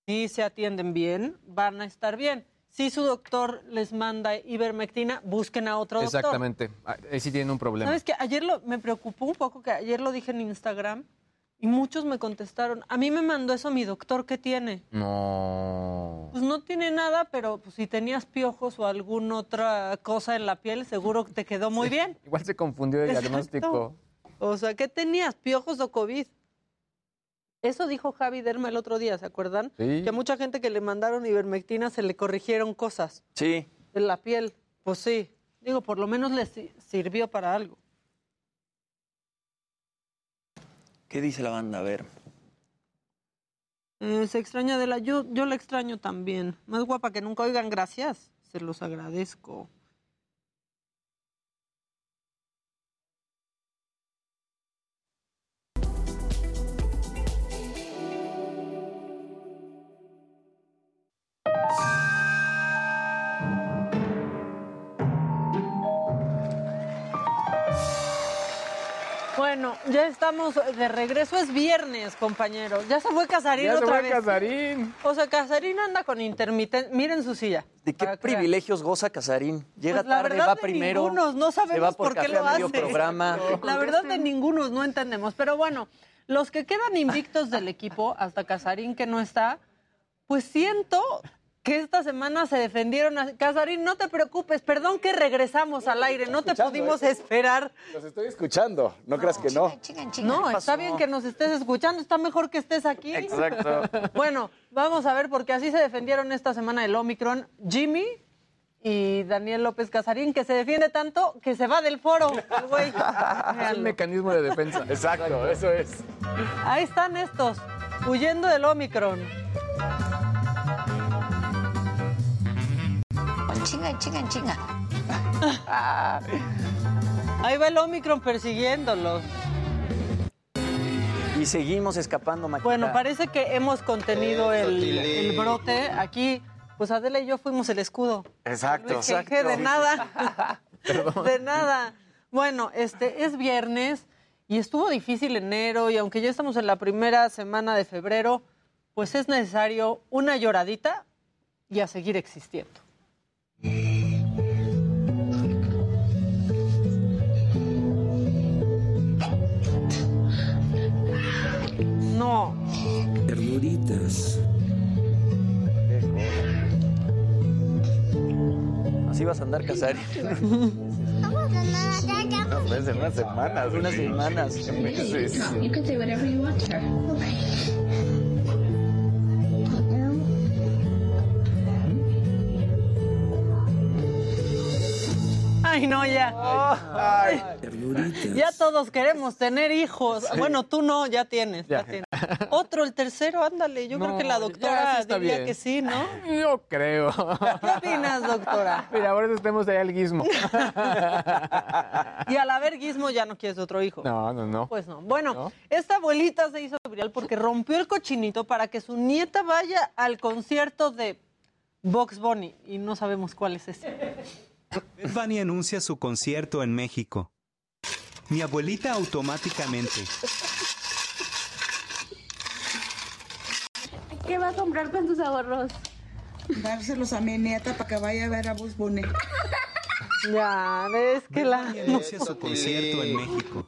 Si se atienden bien, van a estar bien. Si su doctor les manda ivermectina, busquen a otro doctor. Exactamente. Ah, Ahí sí tienen un problema. ¿Sabes que Ayer lo, me preocupó un poco que ayer lo dije en Instagram y muchos me contestaron, a mí me mandó eso mi doctor, ¿qué tiene? No. Pues no tiene nada, pero pues, si tenías piojos o alguna otra cosa en la piel, seguro que te quedó muy bien. Igual se confundió el Exacto. diagnóstico. O sea, ¿qué tenías? ¿Piojos o COVID? Eso dijo Javi Derma el otro día, ¿se acuerdan? Sí. Que a mucha gente que le mandaron ivermectina se le corrigieron cosas Sí. en la piel. Pues sí. Digo, por lo menos les si- sirvió para algo. ¿Qué dice la banda? A ver. Eh, se extraña de la... Yo, yo la extraño también. Más guapa que nunca. Oigan, gracias. Se los agradezco. Bueno, ya estamos de regreso. Es viernes, compañeros. Ya se fue Casarín Ya se otra fue vez. Casarín. O sea, Casarín anda con intermitente. Miren su silla. ¿De qué privilegios goza Casarín? Llega Pues la tarde, verdad va de primero. ningunos, no se va sabemos por, por, qué lo hace. programa. La verdad de ningunos, no entendemos. Pero bueno, los que quedan invictos del equipo, hasta Casarín que no está, pues siento que esta semana se defendieron. a- Casarín, no te preocupes, perdón que regresamos al aire, no te pudimos esperar. Los estoy escuchando, no creas que no. No, está bien que nos estés escuchando, está mejor que estés aquí. Exacto. Bueno, vamos a ver, porque así se defendieron esta semana el Omicron. Jimmy y Daniel López Casarín, que se defiende tanto que se va del foro, el güey. Es un Véanlo. mecanismo de defensa. Exacto, eso es. Ahí están estos, huyendo del Omicron. Chinga, chinga, chinga. Ahí va el Omicron persiguiéndolos. Y seguimos escapando, Maquita. Bueno, parece que hemos contenido el, el brote. Aquí, pues Adela y yo fuimos el escudo. Exacto. De nada. De nada. Bueno, este es viernes y estuvo difícil enero y aunque ya estamos en la primera semana de febrero, pues es necesario una lloradita y a seguir existiendo. No. Ternuritas. Así vas a andar, pues en unas semanas. Unas semanas. Meses. You can say whatever you want to her. Ay, no, ya. Ternuritas. Ya todos queremos tener hijos. Bueno, tú no, ya tienes. ya tienes. Otro, el tercero, ándale. Yo creo que la doctora diría bien. que sí, ¿no? Yo creo. ¿Qué opinas, doctora? Mira, eso estemos ahí al guismo. Y al haber guismo ya no quieres otro hijo. No, no, no. Pues no. Bueno, esta abuelita se hizo viral porque rompió el cochinito para que su nieta vaya al concierto de Box Bunny. Y no sabemos cuál es ese. Bunny anuncia su concierto en México. Mi abuelita automáticamente. ¿Qué va a comprar con tus ahorros? Dárselos a mi nieta para que vaya a ver a Bus Bunny. Ya, ves que la... Anuncia su concierto en México.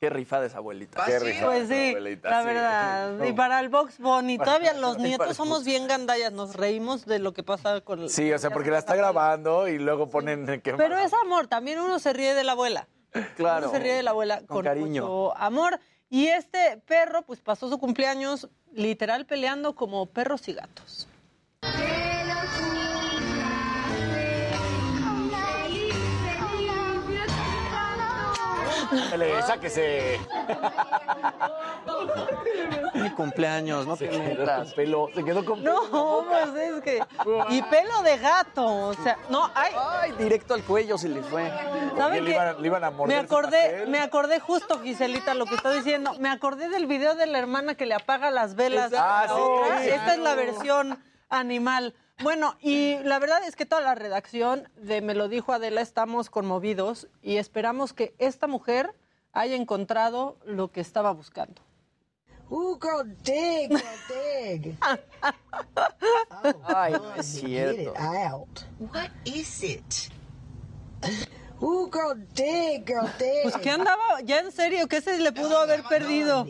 Qué rifada esa abuelita. Qué rifada, Pues sí, abuelita, la sí. verdad. Y para el Box Bunny, todavía los nietos somos bien gandallas, nos reímos de lo que pasa con... Sí, o sea, porque la está grabando y luego ponen que... Pero es amor, también uno se ríe de la abuela. Claro. Uno se ríe de la abuela Con con, cariño. mucho amor. Y este perro, pues pasó su cumpleaños literal peleando como perros y gatos. Sáquese. Mi cumpleaños, no te Se quedó metas. con pelo, se quedó con No, pues es que... Y pelo de gato, o sea, no, ay... Ay, directo al cuello se le fue. ¿Saben le qué? iban- le iban a morder me acordé, me acordé justo, Giselita, lo que está diciendo. Me acordé del video de la hermana que le apaga las velas. Ah, a la sí, otra. sí, Esta es la claro. versión animal. Bueno, y la verdad es que toda la redacción de Me lo dijo Adela estamos conmovidos y esperamos que esta mujer haya encontrado lo que estaba buscando. Ooh, girl, dig, girl, dig. Ay, no es Get cierto. it out. What is it? Ooh, girl, dig, girl, dig. Pues que andaba, ya en serio, ¿qué se le pudo haber perdido?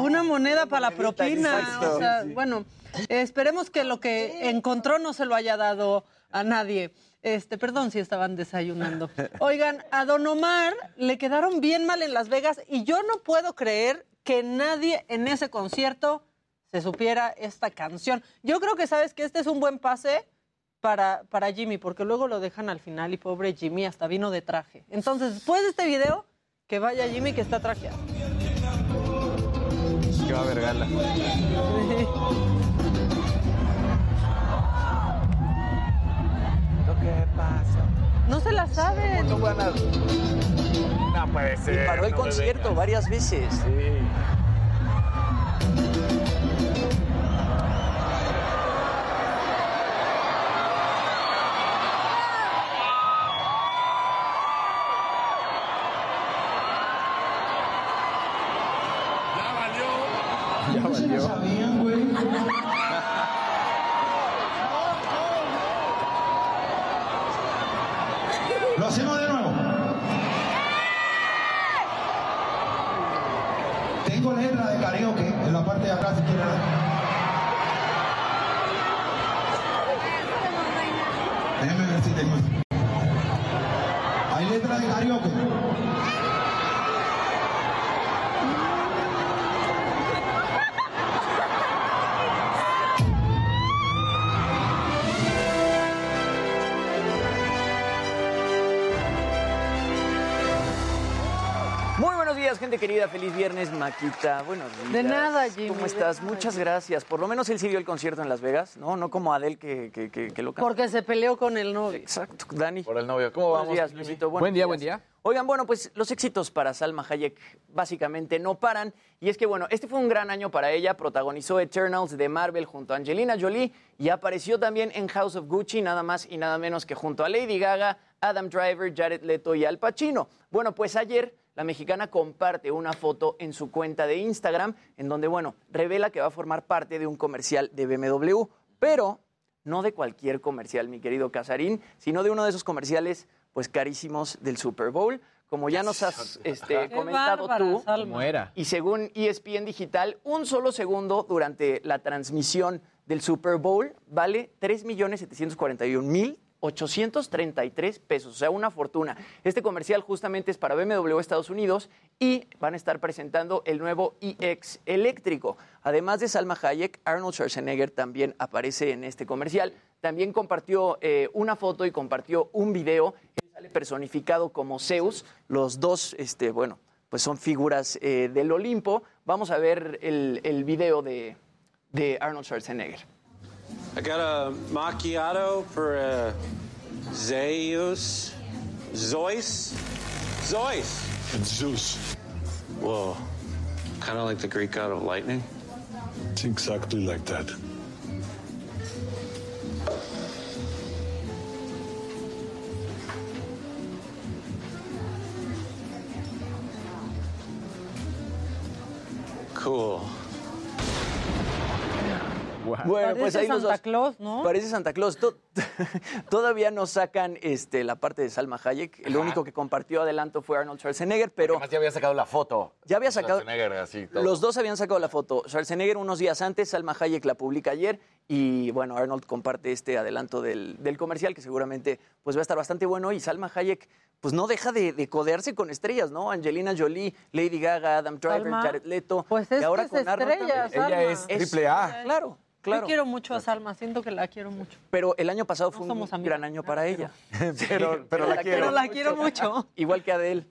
Una moneda para la propina. O sea, bueno, esperemos que lo que encontró no se lo haya dado a nadie. Este, perdón si estaban desayunando. Oigan, a Don Omar le quedaron bien mal en Las Vegas y yo no puedo creer que nadie en ese concierto se supiera esta canción. Yo creo que sabes que este es un buen pase para, para Jimmy, porque luego lo dejan al final y pobre Jimmy hasta vino de traje. Entonces, después de este video, que vaya Jimmy que está trajeado. Que va a haber gala. ¿Qué pasa? No se la saben. No van a... No puede ser. Y paró el no concierto varias veces. Sí. Querida. Feliz viernes, Maquita. Buenos días. De nada, Jimmy, ¿Cómo estás? nada, Muchas gracias. Por lo menos él sí dio el concierto en Las Vegas, ¿no? No como Adel que, que, que, que lo cantó. Porque se peleó con el novio. Exacto, Dani. Por el novio. ¿Cómo Buenos vamos? días, Jimmy? Luisito. Buenos Buen día, días. buen día. Oigan, bueno, pues los éxitos para Salma Hayek básicamente no paran. Y es que, bueno, este fue un gran año para ella. Protagonizó Eternals de Marvel junto a Angelina Jolie y apareció también en House of Gucci, nada más y nada menos que junto a Lady Gaga, Adam Driver, Jared Leto y Al Pacino. Bueno, pues ayer la mexicana comparte una foto en su cuenta de Instagram en donde, bueno, revela que va a formar parte de un comercial de BMW, pero no de cualquier comercial, mi querido Casarín, sino de uno de esos comerciales, pues carísimos del Super Bowl. Como ya nos has este, comentado tú, Salma. ¿Cómo era? y según ESPN Digital, un solo segundo durante la transmisión del Super Bowl vale 3.741.833 pesos, o sea, una fortuna. Este comercial justamente es para BMW Estados Unidos y van a estar presentando el nuevo iX eléctrico. Además de Salma Hayek, Arnold Schwarzenegger también aparece en este comercial. También compartió eh, una foto y compartió un video. Él sale personificado como Zeus. Los dos, este, bueno, pues son figuras eh, del Olimpo. Vamos a ver el, video de, de Arnold Schwarzenegger. I got a macchiato for a Zeus. Zeus? Zeus. It's Zeus. Whoa. Kind of like the Greek god of lightning. It's exactly like that. Cool. Bueno, Parece pues ahí los Santa dos. Claus, ¿no? Parece Santa Claus. To- Todavía no sacan este, la parte de Salma Hayek. El único que compartió adelanto fue Arnold Schwarzenegger, pero Además ya había sacado la foto. ya había sacado. Schwarzenegger, así, todo. Los dos habían sacado la foto. Schwarzenegger unos días antes, Salma Hayek la publica ayer y bueno, Arnold comparte este adelanto del, del comercial que seguramente pues va a estar bastante bueno y Salma Hayek pues no deja de, de codearse con estrellas, ¿no? Angelina Jolie, Lady Gaga, Adam Driver, Salma, Jared Leto. Pues es y ahora que es con Arnold estrella, también. Salma. Ella es triple A. Claro, claro. Yo quiero mucho a Salma, siento que la quiero mucho. Pero el año pasado No fue un gran año para ella. Pero, pero la quiero. Pero la quiero mucho. Igual que Adele.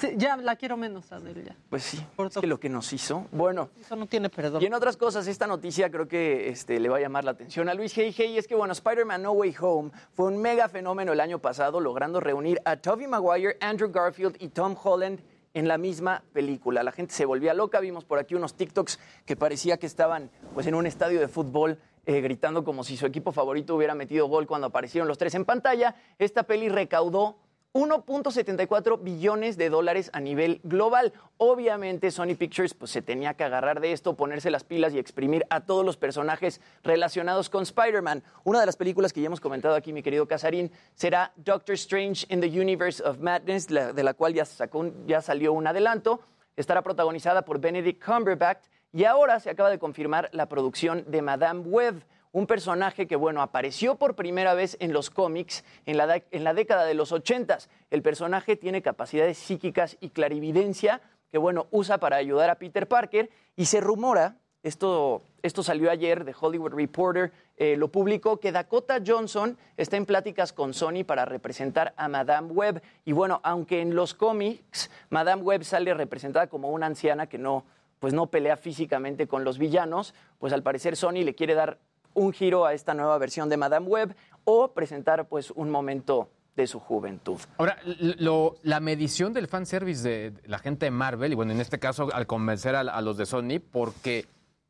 Sí, ya la quiero menos a Adele ya. Pues sí, es que lo que nos hizo. Bueno, Eso no tiene perdón. y en otras cosas, esta noticia creo que este, le va a llamar la atención a Luis Hey Hey. Es que, bueno, Spider-Man No Way Home fue un mega fenómeno el año pasado, logrando reunir a Tobey Maguire, Andrew Garfield y Tom Holland en la misma película. La gente se volvía loca. Vimos por aquí unos TikToks que parecía que estaban pues, en un estadio de fútbol eh, gritando como si su equipo favorito hubiera metido gol cuando aparecieron los tres en pantalla. Esta peli recaudó 1.74 billones de dólares a nivel global. Obviamente Sony Pictures pues, se tenía que agarrar de esto, ponerse las pilas y exprimir a todos los personajes relacionados con Spider-Man. Una de las películas que ya hemos comentado aquí, mi querido Casarín, será Doctor Strange in the Universe of Madness, de la cual ya, sacó un- ya salió un adelanto. Estará protagonizada por Benedict Cumberbatch y ahora se acaba de confirmar la producción de Madame Web, un personaje que, bueno, apareció por primera vez en los cómics en la, en la década de los 80. El personaje tiene capacidades psíquicas y clarividencia que, bueno, usa para ayudar a Peter Parker y se rumora, esto, esto salió ayer de Hollywood Reporter, eh, lo publicó, que Dakota Johnson está en pláticas con Sony para representar a Madame Web. Y bueno, aunque en los cómics Madame Web sale representada como una anciana que no, pues no pelea físicamente con los villanos, pues al parecer Sony le quiere dar un giro a esta nueva versión de Madame Web o presentar pues un momento de su juventud. Ahora, lo- la medición del fanservice de la gente de Marvel, y bueno, en este caso al convencer a, a los de Sony, porque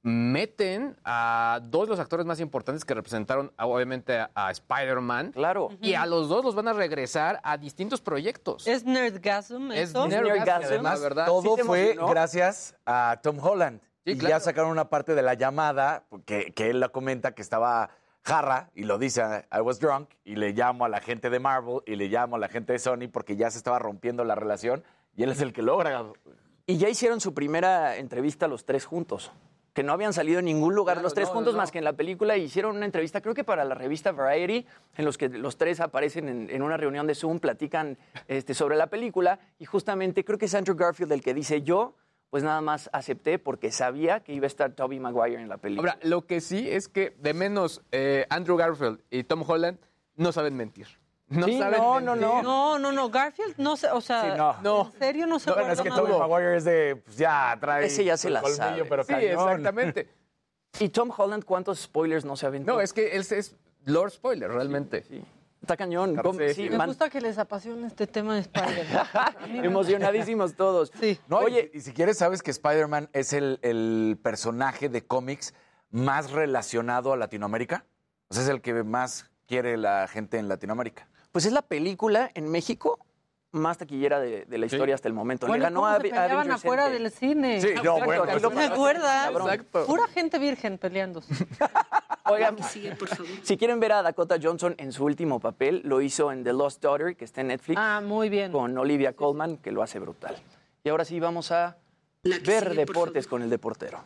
meten a dos de los actores más importantes que representaron obviamente a, a Spider-Man. Claro. Y a los dos los van a regresar a distintos proyectos. ¿Es Nerdgasm Es esto? Nerdgasm, además, la verdad. todo ¿Sí te fue emocionó? gracias a Tom Holland. Sí, y claro. ya sacaron una parte de la llamada que, que él la comenta que estaba jarra y lo dice, I was drunk, y le llamo a la gente de Marvel y le llamo a la gente de Sony porque ya se estaba rompiendo la relación y él es el que logra. Y ya hicieron su primera entrevista los tres juntos. Que no habían salido en ningún lugar Claro, los tres no, juntos no, más que en la película. Hicieron una entrevista, creo que para la revista Variety, en los que los tres aparecen en, en una reunión de Zoom, platican este, sobre la película. Y justamente creo que es Andrew Garfield el que dice yo, pues nada más acepté porque sabía que iba a estar Tobey Maguire en la película. Ahora, lo que sí es que de menos eh, Andrew Garfield y Tom Holland no saben mentir. No Sí, saben no, no, mentir. no. No, no, no. Garfield no sé, o sea, Sí, no. No. ¿en serio no se Bueno, guardó es que? Tobey Maguire es de, pues ya trae Ese ya se el la colmillo, sabe. pero Sí, cañón. exactamente. ¿Y Tom Holland cuántos spoilers no se aventó? No, es que él es Lord Spoiler, realmente. Está cañón. Sí. Me man- gusta que les apasione este tema de Spider-Man. Emocionadísimos todos. Sí. No, y- Oye, y, si quieres, sabes que Spider-Man es el, el personaje de cómics más relacionado a Latinoamérica. O sea, es el que más quiere la gente en Latinoamérica. Pues es la película en México más taquillera de, de la historia hasta el momento. Bueno, Le ganó ¿cómo a, se peleaban Avengers afuera del cine? Sí, no, bueno, lo ¿Me acuerdas? Exacto. Pura gente virgen peleándose. Oigan, si quieren ver a Dakota Johnson en su último papel, lo hizo en The Lost Daughter, que está en Netflix, Ah, muy bien. con Olivia Colman, que lo hace brutal. Y ahora sí vamos a ver deportes con el deportero.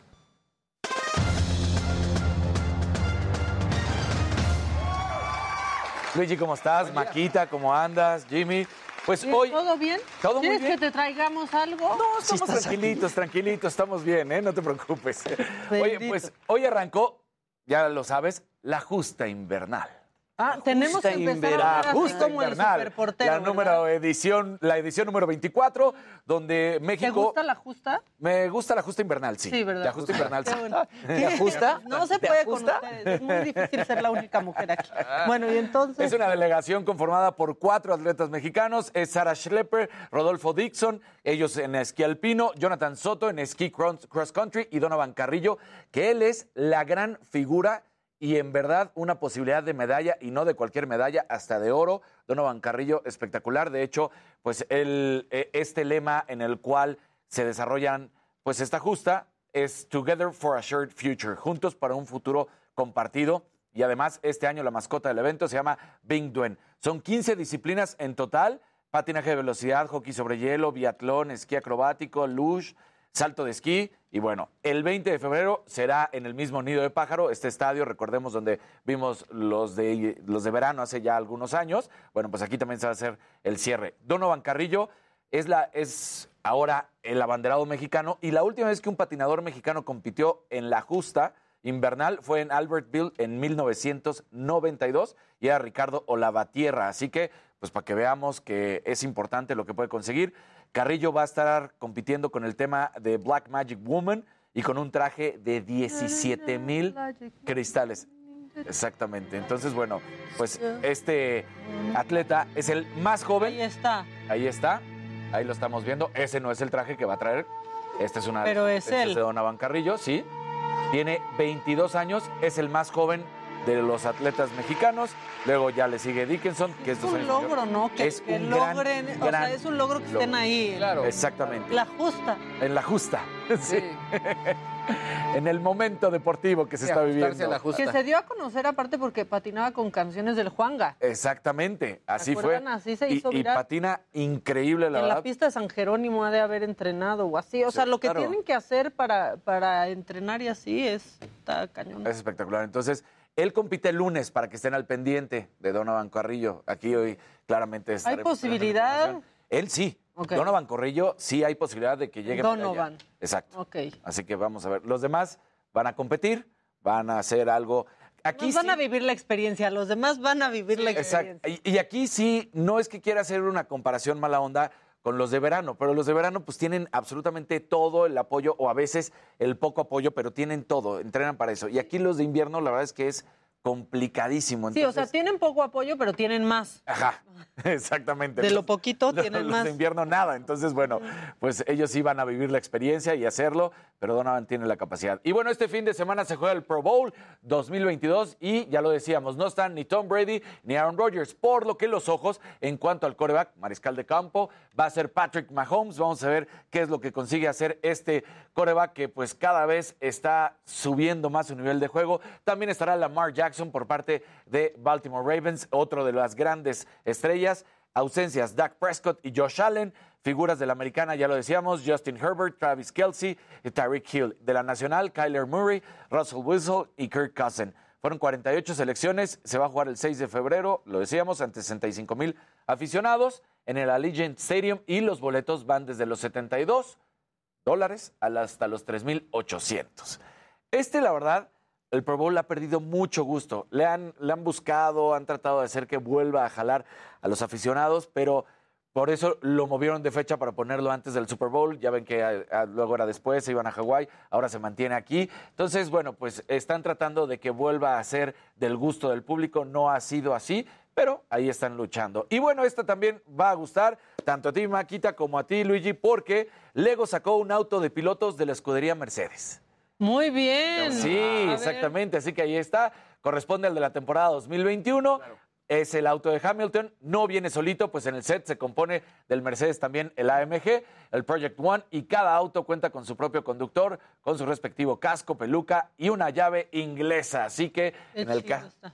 Luigi, ¿cómo estás? Maquita, ¿cómo andas? Jimmy. Pues Bien, hoy... ¿Todo bien? Todo muy ¿Quieres bien. que te traigamos algo? No, estamos tranquilitos, tranquilitos, estamos bien, ¿eh? No te preocupes. Oye, pues hoy arrancó, ya lo sabes, la justa invernal. Ah, tenemos que empezar a hablar así como el invernal. superportero, la número edición, la edición número 24, donde ¿Te México. gusta la justa? Me gusta la justa invernal, sí. Sí, ¿verdad? La justa invernal, sí. bueno. ¿Te ajusta? No se ¿Te puede con ajusta? ustedes. Es muy difícil ser la única mujer aquí. Bueno, y entonces... Es una delegación conformada por cuatro atletas mexicanos. Es Sara Schlepper, Rodolfo Dixon, ellos en esquí alpino, Jonathan Soto en esquí cross country y Donovan Carrillo, que él es la gran figura y en verdad una posibilidad de medalla y no de cualquier medalla, hasta de oro. Donovan Carrillo, espectacular. De hecho, pues el, eh, este lema en el cual se desarrollan pues esta justa es Together for a Shared Future, juntos para un futuro compartido. Y además, este año la mascota del evento se llama Bing Duen. Son 15 disciplinas en total: patinaje de velocidad, hockey sobre hielo, biatlón, esquí acrobático, luge, salto de esquí. Y bueno, el 20 de febrero será en el mismo Nido de Pájaro, este estadio, recordemos donde vimos los de, los de verano hace ya algunos años. Bueno, pues aquí también se va a hacer el cierre. Donovan Carrillo es, la, es ahora el abanderado mexicano y la última vez que un patinador mexicano compitió en la justa invernal fue en Albertville en 1992 y era Ricardo Olavatierra. Así que, pues para que veamos que es importante lo que puede conseguir, Carrillo va a estar compitiendo con el tema de Black Magic Woman y con un traje de 17 mil cristales. Exactamente. Entonces, bueno, pues este atleta es el más joven. Ahí está. Ahí está. Ahí lo estamos viendo. Ese no es el traje que va a traer. Este es una. Pero es este él. de Donovan Carrillo, sí. Tiene 22 años, es el más joven de los atletas mexicanos. Luego ya le sigue Dickinson, que es, Es un logro, ¿no? Que, es que un gran, logren, o sea, es un logro que estén ahí. Exactamente. La justa. En la justa. Sí. en el momento deportivo que se Sí, está viviendo. a la justa. Que se dio a conocer aparte porque patinaba con canciones del Juanga. Exactamente, así fue. acuerdan? Así se Y- hizo y, viral. patina increíble, la en verdad. la pista de San Jerónimo ha de haber entrenado o así. O sea, lo que claro. tienen que hacer para, para entrenar y así es está cañón. Es espectacular. Entonces, él compite el lunes para que estén al pendiente de Donovan Carrillo. Aquí hoy claramente ¿Hay estaremos posibilidad? Él sí. Donovan Carrillo sí hay posibilidad de que llegue. Donovan. Exacto. Ok. Así que vamos a ver. Los demás van a competir, van a hacer algo. Aquí Nos van sí- a vivir la experiencia, los demás van a vivir la experiencia. Exacto. Y, y aquí sí, no es que quiera hacer una comparación mala onda con los de verano, pero los de verano pues tienen absolutamente todo el apoyo o a veces el poco apoyo, pero tienen todo, entrenan para eso. Y aquí los de invierno la verdad es que es complicadísimo. Sí, o sea, Entonces, tienen poco apoyo, pero tienen más. Ajá, exactamente. De lo Entonces, poquito los- tienen los más. de invierno nada. Entonces, bueno, pues ellos van a vivir la experiencia y hacerlo, pero Donovan tiene la capacidad. Y bueno, este fin de semana se juega el Pro Bowl 2022 y ya lo decíamos, no están ni Tom Brady ni Aaron Rodgers, por lo que los ojos en cuanto al coreback, mariscal de campo, va a ser Patrick Mahomes. Vamos a ver qué es lo que consigue hacer este coreback que pues cada vez está subiendo más su nivel de juego. También estará Lamar Jackson por parte de Baltimore Ravens, otro de las grandes estrellas. Ausencias, Dak Prescott y Josh Allen. Figuras de la americana, ya lo decíamos, Justin Herbert, Travis Kelsey y Tyreek Hill. De la nacional, Kyler Murray, Russell Wilson y Kirk Cousin. Fueron 48 selecciones, se va a jugar el 6 de febrero, lo decíamos, ante 65 mil aficionados en el Allegiant Stadium y los boletos van desde los 72 dólares hasta los 3.800. Este, la verdad, el Pro Bowl ha perdido mucho gusto. Le han, le han buscado, han tratado de hacer que vuelva a jalar a los aficionados, pero por eso lo movieron de fecha para ponerlo antes del Super Bowl. Ya ven que ah, ah, luego era después, se iban a Hawái, ahora se mantiene aquí. Entonces, bueno, pues están tratando de que vuelva a ser del gusto del público. No ha sido así, pero ahí están luchando. Y bueno, esta también va a gustar tanto a ti, Maquita, como a ti, Luigi, porque Lego sacó un auto de pilotos de la escudería Mercedes. Muy bien. Sí, exactamente. Así que ahí está. Corresponde al de la temporada 2021. Es el auto de Hamilton. No viene solito, pues en el set se compone del Mercedes también el AMG, el Project One, y cada auto cuenta con su propio conductor, con su respectivo casco, peluca y una llave inglesa. Así que el,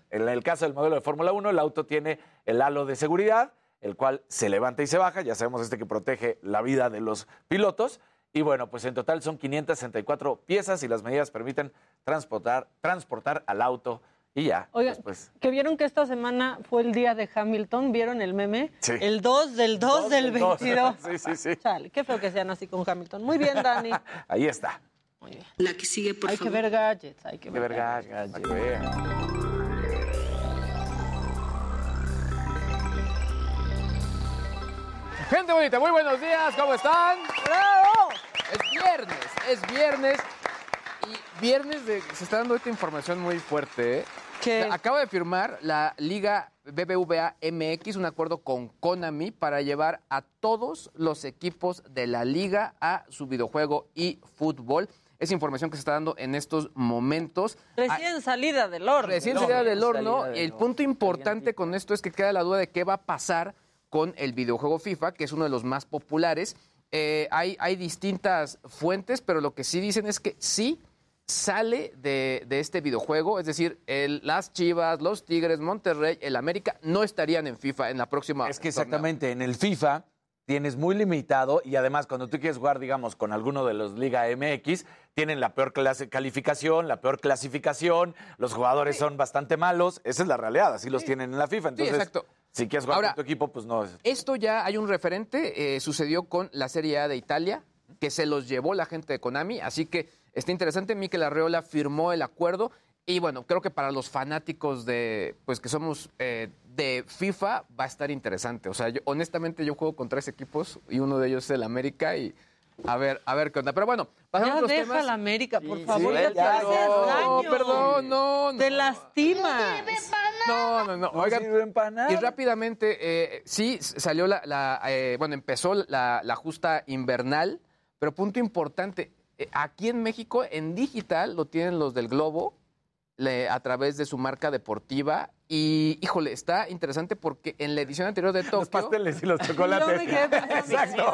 en el caso del modelo de Fórmula 1, el auto tiene el halo de seguridad, el cual se levanta y se baja. Ya sabemos este que protege la vida de los pilotos. Y bueno, pues en total son 564 piezas y las medidas permiten transportar, transportar al auto y ya. Oigan, después. que vieron que esta semana fue el día de Hamilton, ¿vieron el meme? Sí. El 2 del 2 Dos del del dos. 22. Sí, sí, sí. Chale, qué feo que sean así con Hamilton. Muy bien, Dani. Ahí está. La que sigue, por hay que ver gadgets, hay que Qué ver que vean. Gente bonita, muy buenos días, ¿cómo están? ¡Bravo! Es viernes, es viernes. Y viernes de- se está dando esta información muy fuerte. ¿eh? ¿Qué? Acaba de firmar la Liga BBVA MX un acuerdo con Konami para llevar a todos los equipos de la liga a su videojuego y fútbol. Es información que se está dando en estos momentos. Recién salida del horno. Recién salida del horno. Salida del y el punto importante con esto es que queda la duda de qué va a pasar con el videojuego FIFA, que es uno de los más populares. Eh, hay, hay distintas fuentes, pero lo que sí dicen es que sí sale de, de este videojuego, es decir, el- las Chivas, los Tigres, Monterrey, el América no estarían en FIFA en la próxima. Es que exactamente, en el FIFA tienes muy limitado y además cuando tú quieres jugar, digamos, con alguno de los Liga MX, tienen la peor clase- calificación, la peor clasificación, los jugadores son bastante malos, esa es la realidad, así los tienen en la FIFA. Entonces, exacto. si quieres jugar Ahora- con tu equipo, pues no es... Esto ya hay un referente, eh, sucedió con la Serie A de Italia, que se los llevó la gente de Konami, así que está interesante. Mikel Arreola firmó el acuerdo y bueno, creo que para los fanáticos de, pues que somos eh, de FIFA va a estar interesante. O sea, yo, honestamente yo juego con tres equipos y uno de ellos es el América y a ver, a ver qué onda. Pero bueno, pasando a Ya otros deja temas. la América, por favor. sí, ya te haces no, daño. perdón, no, no. Te lastimas. No, no, no. No Oigan, y rápidamente, eh, sí, salió la, la, eh, bueno, empezó la, la justa invernal, pero punto importante, Eh, aquí en México, en digital, lo tienen los del Globo le- a través de su marca deportiva. Y, híjole, está interesante porque en la edición anterior de Tokio... Los pasteles y los chocolates. Yo me quedé pensando,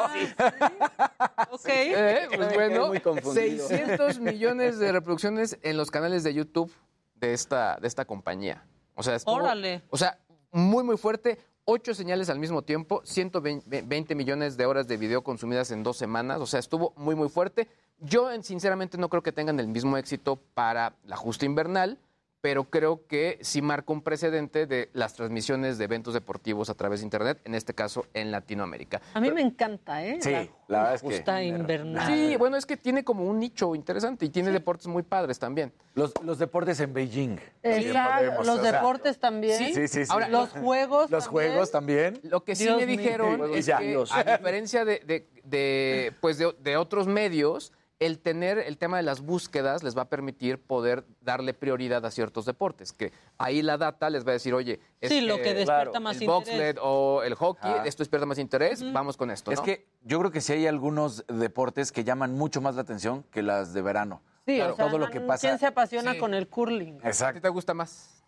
Ok. Eh, pues bueno, muy confundido. 600 millones de reproducciones en los canales de YouTube de esta, de esta compañía. O sea, estuvo- Órale. O sea, muy, muy fuerte. Ocho señales al mismo tiempo, 120 millones de horas de video consumidas en dos semanas. O sea, estuvo muy, muy fuerte. Yo, sinceramente, no creo que tengan el mismo éxito para la justa invernal, pero creo que sí marca un precedente de las transmisiones de eventos deportivos a través de Internet, en este caso en Latinoamérica. A mí me encanta, ¿eh? Sí, la verdad es que- invernal. Sí, bueno, es que tiene como un nicho interesante y tiene deportes muy padres también. Los, los deportes en Beijing. Exacto, podemos, los o sea, deportes también. Sí, sí, sí. Ahora, los juegos Los también. juegos también. Lo que sí Dios me dijeron es ya. que, Dios. a diferencia de, de- de, pues de, de otros medios, el tener el tema de las búsquedas les va a permitir poder darle prioridad a ciertos deportes, que ahí la data les va a decir, oye, es Sí, lo que despierta más el interés. o el hockey, Ah. esto despierta más interés, vamos con esto, Es que yo creo que sí hay algunos deportes que llaman mucho más la atención que las de verano. Sí, Claro, o sea, todo lo que pasa. ¿quién se apasiona Sí. con el curling? ¿A ti Exacto. te gusta más?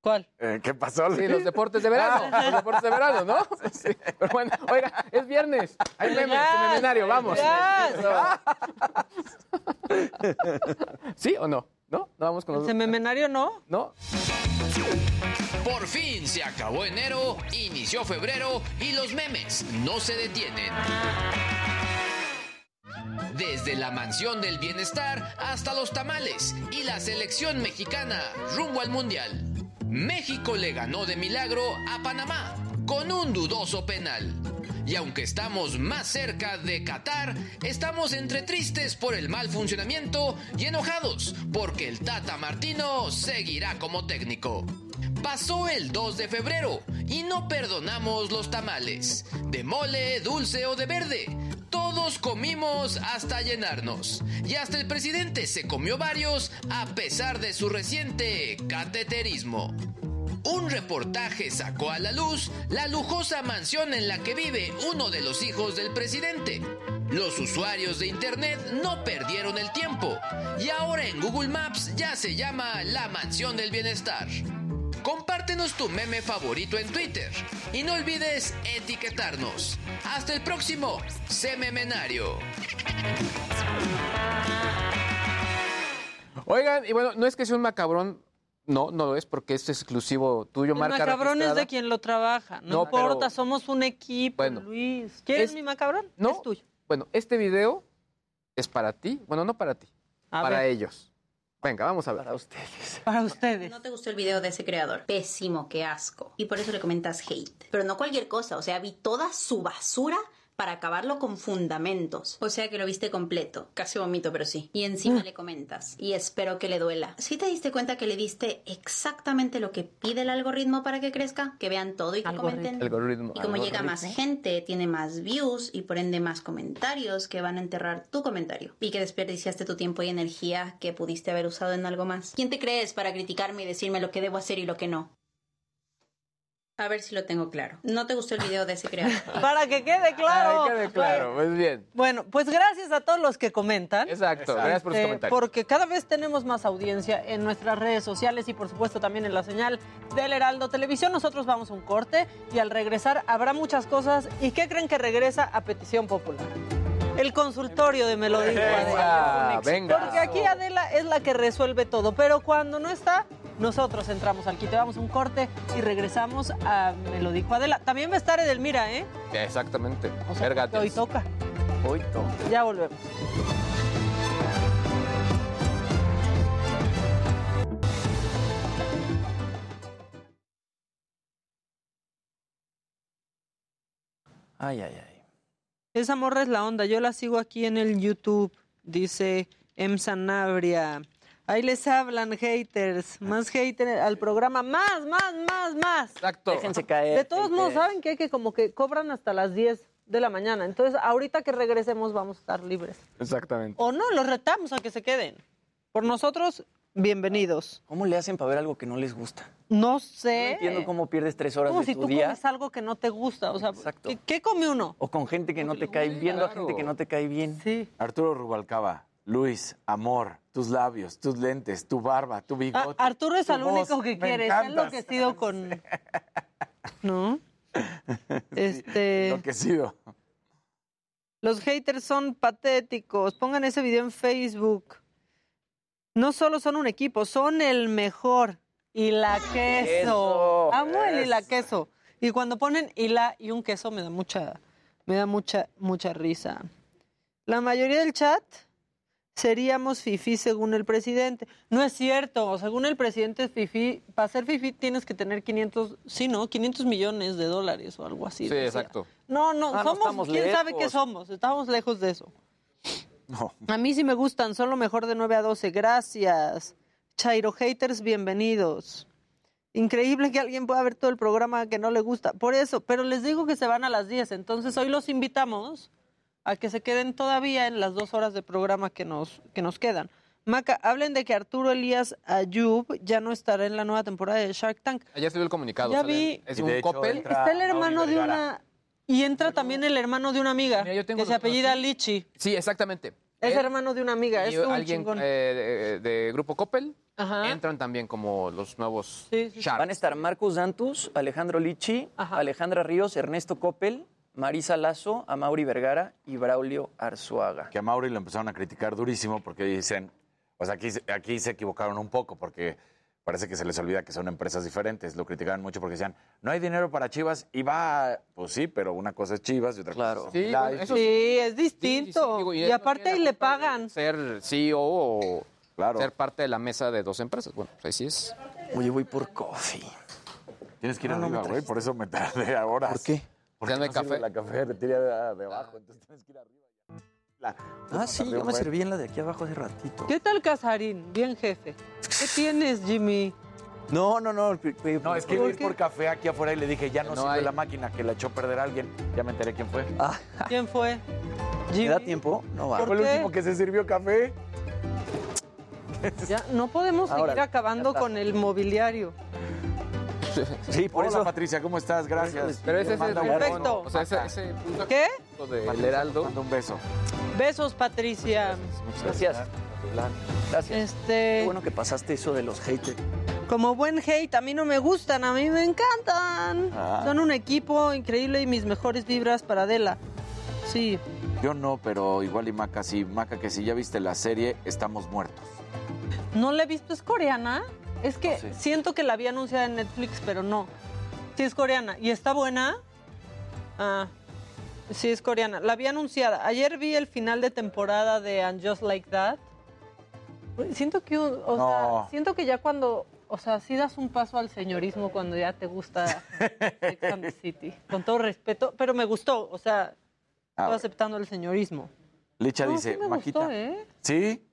¿Cuál? Eh, ¿Qué pasó? Sí, los deportes de verano, los deportes de verano, ¿no? Sí. Pero bueno, oiga, es viernes, hay memes, seminario, vamos. ¿Sí o no? ¿No? ¿No vamos con ¿El los... semenario no? ¿No? Por fin se acabó enero, inició febrero y los memes no se detienen. Desde la mansión del bienestar hasta los tamales y la selección mexicana rumbo al mundial. México le ganó de milagro a Panamá con un dudoso penal. Y aunque estamos más cerca de Qatar, estamos entre tristes por el mal funcionamiento y enojados porque el Tata Martino seguirá como técnico. Pasó el 2 de febrero y no perdonamos los tamales, de mole, dulce o de verde. Todos comimos hasta llenarnos. Y hasta el presidente se comió varios a pesar de su reciente cateterismo. Un reportaje sacó a la luz la lujosa mansión en la que vive uno de los hijos del presidente. Los usuarios de Internet no perdieron el tiempo y ahora en Google Maps ya se llama la Mansión del Bienestar. Compártenos tu meme favorito en Twitter y no olvides etiquetarnos. Hasta el próximo Sememenario. Oigan, y bueno, no es que sea un macabrón, no, no lo es porque es exclusivo tuyo, El marca macabrón es registrada. de quien lo trabaja. No, No, importa, pero- somos un equipo, Bueno, Luis. ¿Quieres es- mi macabrón? No, Es tuyo. bueno, este video es para ti, bueno, no para ti, A para ver. ellos. Venga, vamos a ver. Para ustedes. Para ustedes. No te gustó el video de ese creador. Pésimo, qué asco. Y por eso le comentas hate. Pero no cualquier cosa, o sea, vi toda su basura para acabarlo con fundamentos. O sea que lo viste completo. Casi vomito, pero sí. Y encima le comentas. Y espero que le duela. ¿Sí te diste cuenta que le diste exactamente lo que pide el algoritmo para que crezca? Que vean todo y que comenten. Algoritmo. Y como llega más algoritmo. gente, tiene más views y por ende más comentarios que van a enterrar tu comentario. Y que desperdiciaste tu tiempo y energía que pudiste haber usado en algo más. ¿Quién te crees para criticarme y decirme lo que debo hacer y lo que no? A ver si lo tengo claro. No te gustó el video de ese creador. Para que quede claro. Ay, quede claro, muy bien. Bueno, pues gracias a todos los que comentan. Exacto, gracias por sus Este, comentarios. Porque cada vez tenemos más audiencia en nuestras redes sociales y por supuesto también en la señal del Heraldo Televisión. Nosotros vamos a un corte y al regresar habrá muchas cosas. ¿Y qué creen que regresa a petición popular? El consultorio de Melodía. Venga, venga. Porque aquí Adela es la que resuelve todo, pero cuando no está, nosotros entramos al quite. Vamos a un corte y regresamos a Me lo dijo Adela. También va a estar Edelmira, ¿eh? Exactamente. O sea, hoy toca. Hoy toca. Ya volvemos. Ay, ay, ay. Esa morra es la onda. Yo la sigo aquí en el YouTube. Dice M. Sanabria. Ahí les hablan haters. Más haters al programa. Más, más, más, más. Exacto. Déjense caer. De todos modos. ¿saben qué? Que como que cobran hasta las 10 de la mañana. Entonces, ahorita que regresemos vamos a estar libres. Exactamente. O no, los retamos a que se queden. Por nosotros, bienvenidos. ¿Cómo le hacen para ver algo que no les gusta? No No sé. entiendo cómo pierdes tres horas como de si tu tú día comes algo que no te gusta. O sea, Exacto. ¿qué, qué come uno? o con gente que no te cae, viendo a gente que no te cae bien. Sí. Arturo Rubalcaba, Luis, amor, tus labios, tus lentes, tu barba, tu Ah, bigote. Arturo es el único que quiere. Está enloquecido con. ¿No? Este. Enloquecido. Los haters son patéticos. Pongan ese video en Facebook. No solo son un equipo, son el mejor. Y la queso. Eso, Amo el y la eso. queso. Y cuando ponen y la y un queso me da mucha, me da mucha, mucha risa. La mayoría del chat seríamos fifí según el presidente. No es cierto. Según el presidente fifí, para ser fifí tienes que tener 500, sí, ¿no? 500 millones de dólares o algo así. Sí, decía. exacto. No, no, Ah, somos, quién sabe qué somos. Estamos lejos de eso. No. A mí sí me gustan, son lo mejor de 9 a 12. Gracias. Chairo haters, bienvenidos. Increíble que alguien pueda ver todo el programa que no le gusta. Por eso, pero les digo que se van a las 10. Entonces hoy los invitamos a que se queden todavía en las dos horas de programa que nos, que nos quedan. Maca, hablen de que Arturo Elías Ayub ya no estará en la nueva temporada de Shark Tank. Ayer se vio el comunicado. Ya sale- vi. Es un copel. Está el hermano de una... Y entra también el hermano de una amiga Mira, yo tengo que se apellida. Lichi. Sí, exactamente. Es Él hermano de una amiga, y es un alguien chingón. eh, de, de Grupo Coppel Ajá. entran también como los nuevos Sí, sí, sí. Sharks. Van a estar Marcus Dantus, Alejandro Lichi, Ajá. Alejandra Ríos, Ernesto Coppel, Marisa Lazo, Amauri Vergara y Braulio Arzuaga. Que a Mauri lo empezaron a criticar durísimo porque dicen, o sea, aquí, se- aquí se equivocaron un poco porque parece que se les olvida que son empresas diferentes. Lo criticaban mucho porque decían, no hay dinero para Chivas y va, pues sí, pero una cosa es Chivas y otra Claro. cosa Sí, es bueno, Live. eso Sí, es Sí, sí, distinto. digo, y aparte le pagan. Ser CEO o Claro. ser parte de la mesa de dos empresas. Bueno, pues ahí sí es. Oye, voy por coffee. Tienes que ir No, no arriba, güey, por eso me tardé ahora. ¿Por qué? Porque Ya no hay café. La cafetería de, de abajo, entonces tienes que ir arriba. La- Ah, sí, yo me serví en la de aquí abajo hace ratito. ¿Qué tal, Casarín? Bien, jefe. ¿Qué tienes, Jimmy? No, no, no. No, es que iba a ir por café aquí afuera y le dije, ya no, No sirve hay. la máquina, que la echó a perder a alguien. Ya me enteré quién fue. Ah, ¿Quién fue? Jimmy. ¿Me da tiempo? No va. ¿Por fue el qué? último que se sirvió café. Ya, no podemos Ahora, seguir acabando con el mobiliario. Sí, por Hola, eso. Patricia, ¿cómo estás? Gracias. Pero ese es el Perfecto. O sea, ese, ese punto ¿Qué? de Patricia, Heraldo. Manda un beso. Besos, Patricia. Gracias. Gracias. Qué Este, bueno que pasaste eso de los haters. como buen hate, a mí no me gustan, a mí me encantan. Ah. Son un equipo increíble y mis mejores vibras para Adela. Sí. Yo no, pero igual y Maca sí. Maca, que si ya viste la serie, estamos muertos. ¿No la he visto? ¿Es coreana? Es que sé. siento que la había anunciada en Netflix, pero no. Sí, es coreana. ¿Y está buena? Ah, sí, es coreana. La había anunciada. Ayer vi el final de temporada de And Just Like That. Siento que, o sea, No. siento que ya cuando, o sea, sí das un paso al señorismo cuando ya te gusta Sex and the City. Con todo respeto, pero me gustó, o sea, Ah, estoy aceptando el señorismo. Licha No, dice, sí me Maquita. gustó, ¿eh? ¿Sí?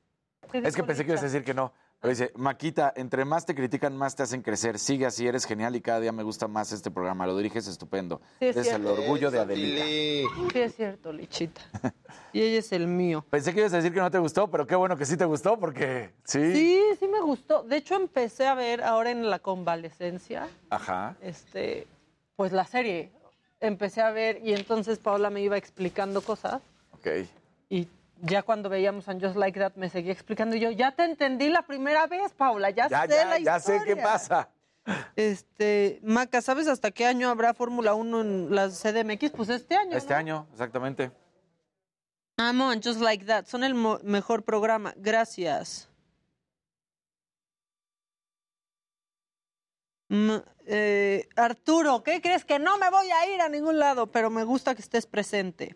¿Qué Es que pensé que ibas a Licha? decir que no. Pero dice, Maquita, entre más te critican, más te hacen crecer. Sigue así, eres genial y cada día me gusta más este programa. Lo diriges estupendo. Sí, es Eres el orgullo de Adelita. Sí, es cierto, Lichita. Y ella es el mío. Pensé que ibas a decir que no te gustó, pero qué bueno que sí te gustó porque sí. Sí, sí me gustó. De hecho, empecé a ver ahora en la convalecencia, Ajá. este, pues la serie. Empecé a ver y entonces Paola me iba explicando cosas Ok. y ya cuando veíamos And Just Like That me seguía explicando y yo, ya te entendí la primera vez, Paula, ya, Ya, sé ya, la ya sé qué historia". pasa. Este, Maca, ¿sabes hasta qué año habrá Fórmula 1 en la CDMX? Pues este año. Este ¿no? año, exactamente. Amo And Just Like That. Son el mo- mejor programa. Gracias. Eh, Arturo, ¿qué crees? Que no me voy a ir a ningún lado, pero me gusta que estés presente.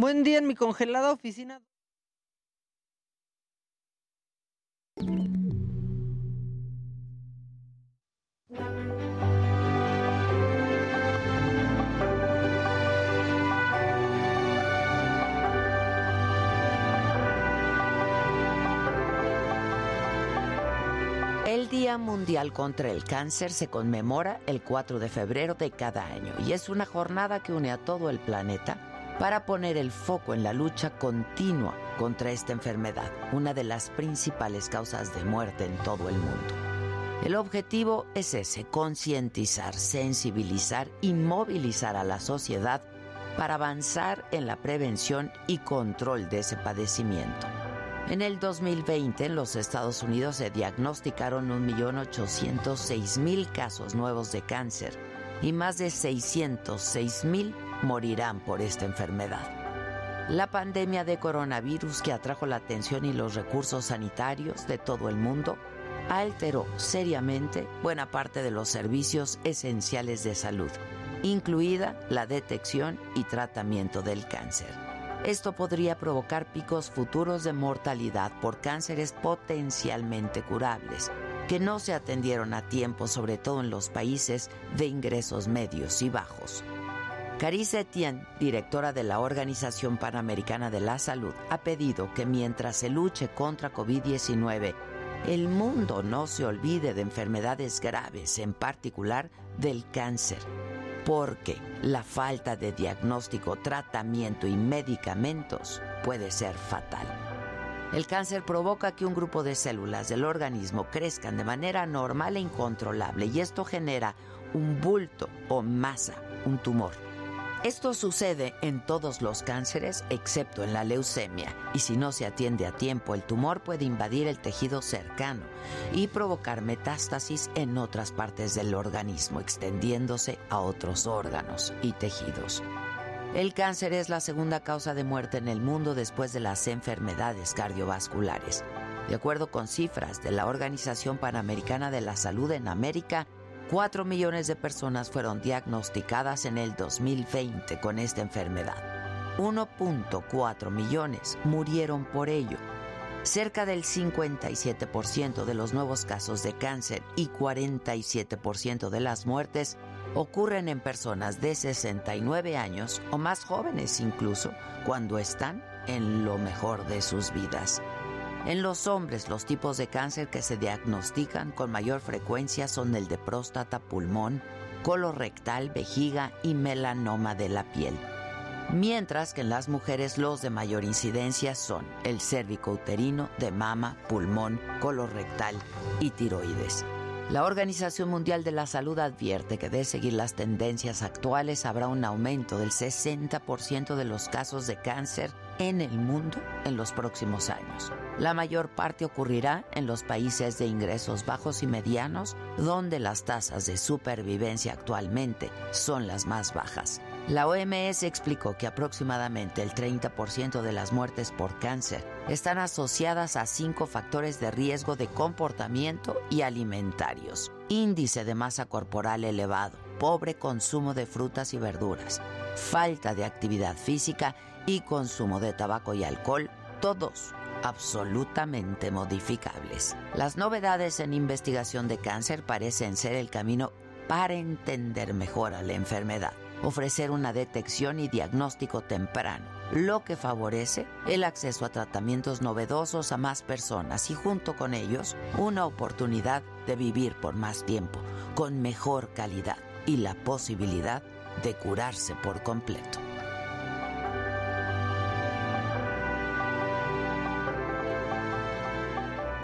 Buen día en mi congelada oficina. El Día Mundial contra el Cáncer se conmemora el 4 de febrero de cada año y es una jornada que une a todo el planeta para poner el foco en la lucha continua contra esta enfermedad, una de las principales causas de muerte en todo el mundo. El objetivo es ese, concientizar, sensibilizar y movilizar a la sociedad para avanzar en la prevención y control de ese padecimiento. En el 2020 en los Estados Unidos se diagnosticaron 1.806.000 casos nuevos de cáncer y más de 606.000 morirán por esta enfermedad. La pandemia de coronavirus que atrajo la atención y los recursos sanitarios de todo el mundo alteró seriamente buena parte de los servicios esenciales de salud, incluida la detección y tratamiento del cáncer. Esto podría provocar picos futuros de mortalidad por cánceres potencialmente curables, que no se atendieron a tiempo, sobre todo en los países de ingresos medios y bajos. Carice Etienne, directora de la Organización Panamericana de la Salud, ha pedido que mientras se luche contra COVID-19, el mundo no se olvide de enfermedades graves, en particular del cáncer, porque la falta de diagnóstico, tratamiento y medicamentos puede ser fatal. El cáncer provoca que un grupo de células del organismo crezcan de manera normal e incontrolable y esto genera un bulto o masa, un tumor. Esto sucede en todos los cánceres excepto en la leucemia y si no se atiende a tiempo el tumor puede invadir el tejido cercano y provocar metástasis en otras partes del organismo extendiéndose a otros órganos y tejidos. El cáncer es la segunda causa de muerte en el mundo después de las enfermedades cardiovasculares. De acuerdo con cifras de la Organización Panamericana de la Salud en América, 4 millones de personas fueron diagnosticadas en el 2020 con esta enfermedad. 1.4 millones murieron por ello. Cerca del 57% de los nuevos casos de cáncer y 47% de las muertes ocurren en personas de 69 años o más jóvenes incluso cuando están en lo mejor de sus vidas. En los hombres, los tipos de cáncer que se diagnostican con mayor frecuencia son el de próstata, pulmón, colorectal, vejiga y melanoma de la piel. Mientras que en las mujeres los de mayor incidencia son el cérvico uterino, de mama, pulmón, colorectal y tiroides. La Organización Mundial de la Salud advierte que de seguir las tendencias actuales habrá un aumento del 60% de los casos de cáncer en el mundo en los próximos años. La mayor parte ocurrirá en los países de ingresos bajos y medianos, donde las tasas de supervivencia actualmente son las más bajas. La OMS explicó que aproximadamente el 30% de las muertes por cáncer están asociadas a cinco factores de riesgo de comportamiento y alimentarios. Índice de masa corporal elevado, pobre consumo de frutas y verduras, falta de actividad física y consumo de tabaco y alcohol, todos absolutamente modificables. Las novedades en investigación de cáncer parecen ser el camino para entender mejor a la enfermedad ofrecer una detección y diagnóstico temprano, lo que favorece el acceso a tratamientos novedosos a más personas y junto con ellos una oportunidad de vivir por más tiempo, con mejor calidad y la posibilidad de curarse por completo.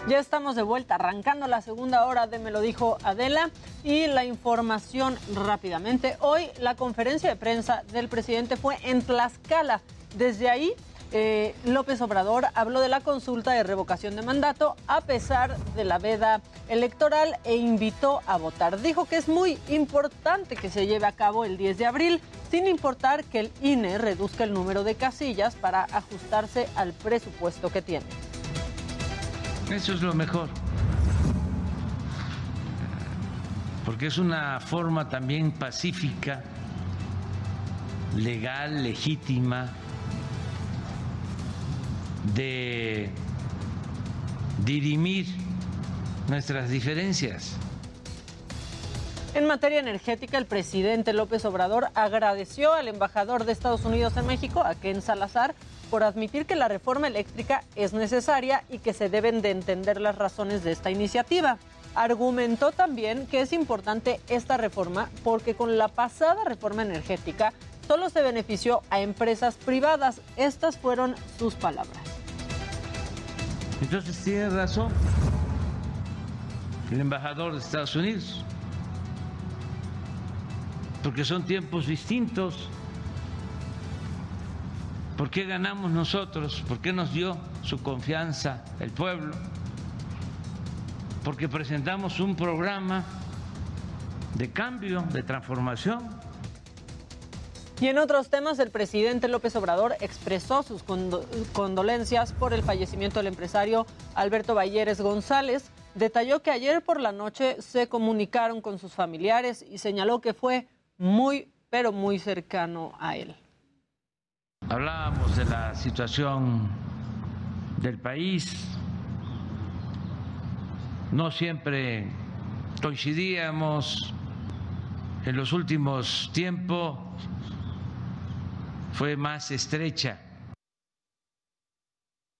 Ya estamos de vuelta, arrancando la segunda hora de Me lo dijo Adela y la información rápidamente. Hoy la conferencia de prensa del presidente fue en Tlaxcala. Desde ahí, eh, López Obrador habló de la consulta de revocación de mandato a pesar de la veda electoral e invitó a votar. Dijo que es muy importante que se lleve a cabo el 10 de abril, sin importar que el INE reduzca el número de casillas para ajustarse al presupuesto que tiene. Eso es lo mejor. Porque es una forma también pacífica, legal, legítima, de dirimir nuestras diferencias. En materia energética, el presidente López Obrador agradeció al embajador de Estados Unidos en México, a Ken Salazar, por admitir que la reforma eléctrica es necesaria y que se deben de entender las razones de esta iniciativa. Argumentó también que es importante esta reforma porque con la pasada reforma energética solo se benefició a empresas privadas. Estas fueron sus palabras. Entonces tiene razón el embajador de Estados Unidos, porque son tiempos distintos ¿Por qué ganamos nosotros? ¿Por qué nos dio su confianza el pueblo? Porque presentamos un programa de cambio, de transformación. Y en otros temas, el presidente López Obrador expresó sus condolencias por el fallecimiento del empresario Alberto Balleres González. Detalló que ayer por la noche se comunicaron con sus familiares y señaló que fue muy, pero muy cercano a él. Hablábamos de la situación del país, no siempre coincidíamos en los últimos tiempos, fue más estrecha.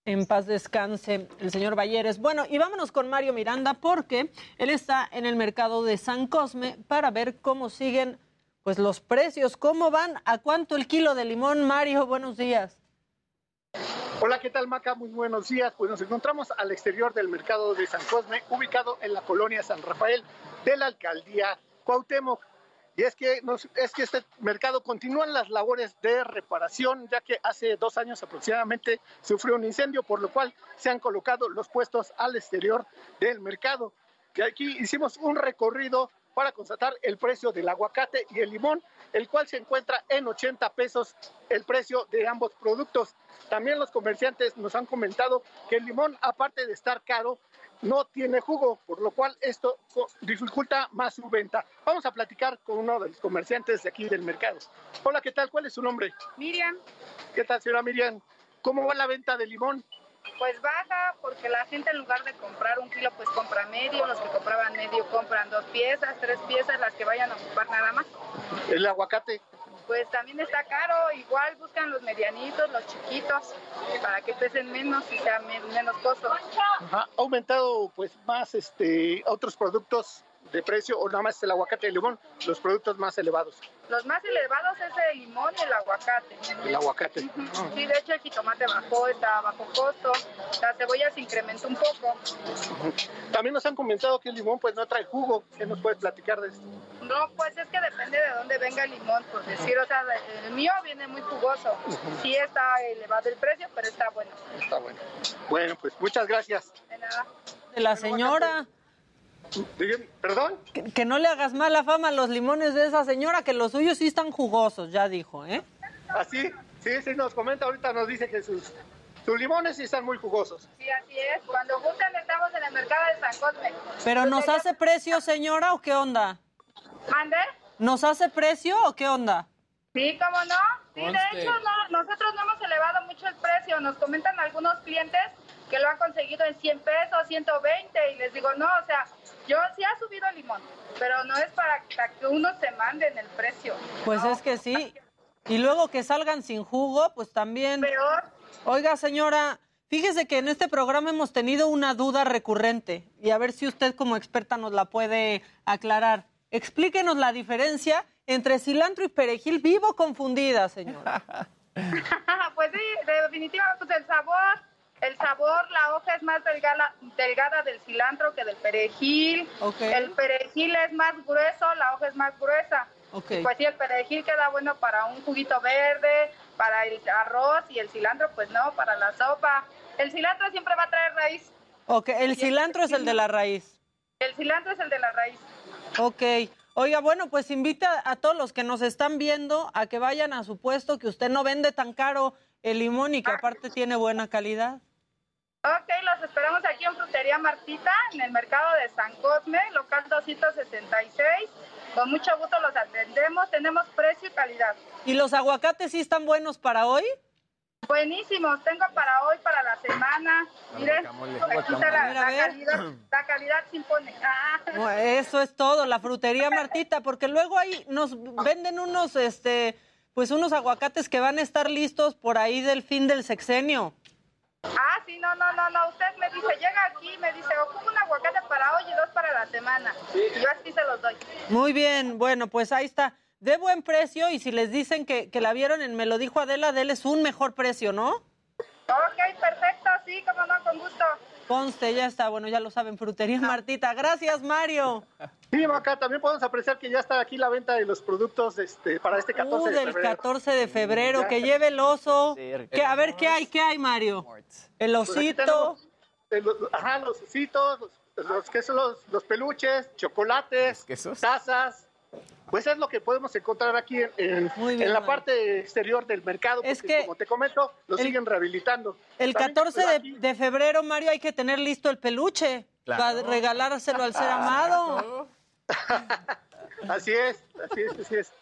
En paz descanse el señor Balleres. Bueno, y vámonos con Mario Miranda porque él está en el mercado de San Cosme para ver cómo siguen pues los precios, ¿cómo van? ¿A cuánto el kilo de limón, Mario? Buenos días. Hola, ¿qué tal Maca? Muy buenos días. Pues nos encontramos al exterior del mercado de San Cosme, ubicado en la colonia San Rafael de la alcaldía Cuauhtémoc. Y es que, es que este mercado continúan las labores de reparación, ya que hace dos años aproximadamente sufrió un incendio, por lo cual se han colocado los puestos al exterior del mercado. Que aquí hicimos un recorrido para constatar el precio del aguacate y el limón, el cual se encuentra en 80 pesos el precio de ambos productos. También los comerciantes nos han comentado que el limón, aparte de estar caro, no tiene jugo, por lo cual esto dificulta más su venta. Vamos a platicar con uno de los comerciantes de aquí del mercado. Hola, ¿qué tal? ¿Cuál es su nombre? Miriam. ¿Qué tal, señora Miriam? ¿Cómo va la venta de limón? Pues baja porque la gente en lugar de comprar un kilo pues compra medio, los que compraban medio compran dos piezas, tres piezas, las que vayan a ocupar nada más. ¿El aguacate? Pues también está caro, igual buscan los medianitos, los chiquitos, para que pesen menos y sea menos costo. ¿Ha aumentado pues más este otros productos de precio o nada más el aguacate y el limón, los productos más elevados? Los más elevados es el limón y el aguacate. El aguacate. Sí, de hecho el jitomate bajó, está bajo costo, la cebolla se incrementó un poco. También nos han comentado que el limón pues no trae jugo, ¿qué nos puedes platicar de esto? No, pues es que depende de dónde venga el limón, por decir, o sea, el mío viene muy jugoso. Sí está elevado el precio, pero está bueno. Está bueno. Bueno, pues muchas gracias. De nada. De la señora. ¿Perdón? Que, no le hagas mala fama a los limones de esa señora, que los suyos sí están jugosos, ya dijo, ¿eh? Así, ¿Ah, sí, sí, nos comenta ahorita, nos dice que sus, sus limones sí están muy jugosos. Sí, así es. Cuando gusten estamos en el mercado de San Cosme. ¿Pero nos hace precio, señora, o qué onda? ¿Mande? ¿Nos hace precio o qué onda? Sí, ¿cómo no? Sí, de hecho, nosotros no hemos elevado mucho el precio. Nos comentan algunos clientes que lo han conseguido en 100 pesos, 120, y les digo, no, o sea, yo sí ha subido limón, pero no es para que uno se mande en el precio. Pues es que sí. Y luego que salgan sin jugo, pues también. Peor. Oiga, señora, fíjese que en este programa hemos tenido una duda recurrente y a ver si usted como experta nos la puede aclarar. Explíquenos la diferencia entre cilantro y perejil. Vivo confundida, señora. pues sí, definitivamente, pues el sabor el sabor, la hoja es más delgada, delgada del cilantro que del perejil. El perejil es más grueso, la hoja es más gruesa. Pues sí, el perejil queda bueno para un juguito verde, para el arroz y el cilantro, pues no, para la sopa. El cilantro siempre va a traer raíz. Ok, el cilantro es el de la raíz. El cilantro es el de la raíz. Ok. Oiga, bueno, pues invita a todos los que nos están viendo a que vayan a su puesto, que usted no vende tan caro el limón y que aparte tiene buena calidad. Ok, los esperamos aquí en Frutería Martita, en el mercado de San Cosme, local 266. Con mucho gusto los atendemos, tenemos precio y calidad. ¿Y los aguacates sí están buenos para hoy? Buenísimos, tengo para hoy, para la semana. Miren, aquí está la, calidad, la calidad se impone. Ah. Eso es todo, la frutería Martita, porque luego ahí nos venden unos, este, pues unos aguacates que van a estar listos por ahí del fin del sexenio. Ah, sí, no, no, no, no. Usted me dice, llega aquí, me dice, ocupa un aguacate para hoy y dos para la semana. Y yo así se los doy. Muy bien, bueno, pues ahí está. De buen precio y si les dicen que, que la vieron en Me lo dijo Adela, es un mejor precio, ¿no? Ok, perfecto, sí, como no, con gusto. Conste, ya está. Bueno, ya lo saben, Frutería Martita. Gracias, Mario. Sí, acá también podemos apreciar que ya está aquí la venta de los productos este, para este 14 uh, de del 14 de febrero, que lleve el oso. Que, a ver, ¿qué hay? ¿Qué hay, Mario? El Pues osito. tenemos, eh, ajá, los ositos, los, los quesos, los, los peluches, chocolates, tazas. Pues es lo que podemos encontrar aquí en, en- bien, en la Mario. parte exterior del mercado, porque Es que como te comento, lo el- siguen rehabilitando. El También, 14 pues, de, febrero, Mario, hay que tener listo el peluche Claro. para regalárselo al ser amado. Así es, así es, así es.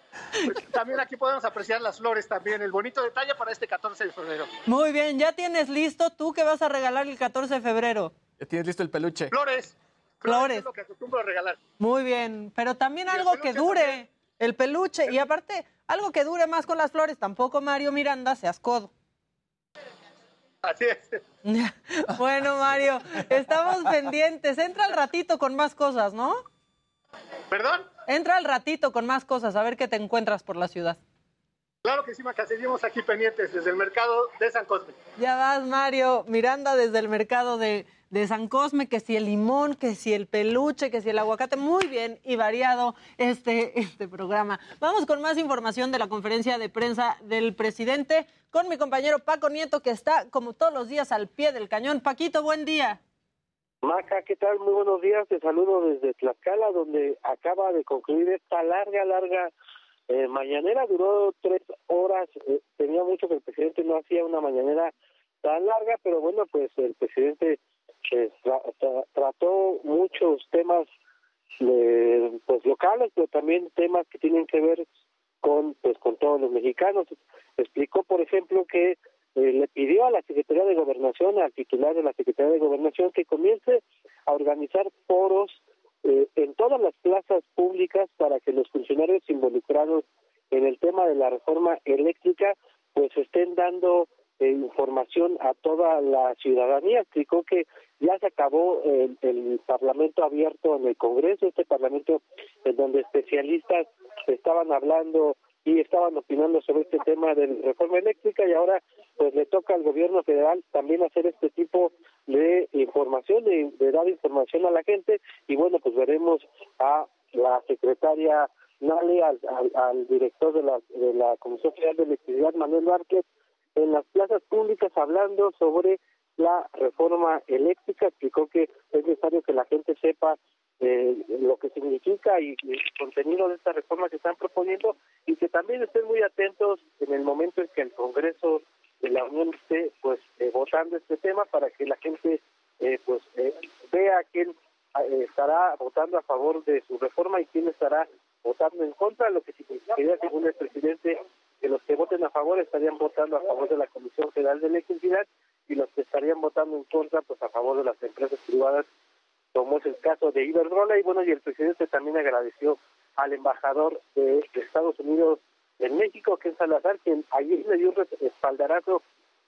Pues, también aquí podemos apreciar las flores también, el bonito detalle para este 14 de febrero. Muy bien, ¿ya tienes listo tú qué vas a regalar el 14 de febrero? Ya tienes listo el peluche. Flores. Flores. Es lo que acostumbro a regalar. Muy bien, pero también algo que dure, también. el peluche, y aparte, algo que dure más con las flores, tampoco Mario Miranda seas codo. Así es. bueno, Mario, estamos pendientes. Entra al ratito con más cosas, ¿no? ¿Perdón? Entra al ratito con más cosas, a ver qué te encuentras por la ciudad. Claro que sí, Maca, seguimos aquí pendientes desde el mercado de San Cosme. Ya vas, Mario. Miranda desde el mercado de, de San Cosme, que si el limón, que si el peluche, que si el aguacate. Muy bien y variado este, este programa. Vamos con más información de la conferencia de prensa del presidente con mi compañero Paco Nieto, que está como todos los días al pie del cañón. Paquito, buen día. Maca, ¿qué tal? Muy buenos días. Te saludo desde Tlaxcala, donde acaba de concluir esta larga, larga eh, mañanera. Duró tres horas. Eh, tenía mucho que el presidente no hacía una mañanera tan larga, pero bueno, pues el presidente eh, tra- tra- trató muchos temas pues locales, pero también temas que tienen que ver con pues con todos los mexicanos. Explicó, por ejemplo, que eh, le pidió a la Secretaría de Gobernación, al titular de la Secretaría de Gobernación, que comience a organizar foros eh, en todas las plazas públicas para que los funcionarios involucrados en el tema de la reforma eléctrica pues estén dando eh, información a toda la ciudadanía. Explicó que ya se acabó el, el Parlamento abierto en el Congreso, este Parlamento en donde especialistas estaban hablando y estaban opinando sobre este tema de reforma eléctrica y ahora pues le toca al gobierno federal también hacer este tipo de información, de, de dar información a la gente y bueno pues veremos a la secretaria Nale, al, al, al director de la, de la Comisión Federal de Electricidad, Manuel Vázquez, en las plazas públicas hablando sobre la reforma eléctrica, explicó que es necesario que la gente sepa eh, lo que significa y, el contenido de esta reforma que están proponiendo y que también estén muy atentos en el momento en que el Congreso de la Unión esté pues eh, votando este tema para que la gente eh, pues eh, vea quién eh, estará votando a favor de su reforma y quién estará votando en contra, lo que significaría según el presidente que los que voten a favor estarían votando a favor de la Comisión Federal de Electricidad y los que estarían votando en contra pues a favor de las empresas privadas como es el caso de Iberdrola y bueno y el presidente también agradeció al embajador de, Estados Unidos en México es Salazar quien ayer le dio un espaldarazo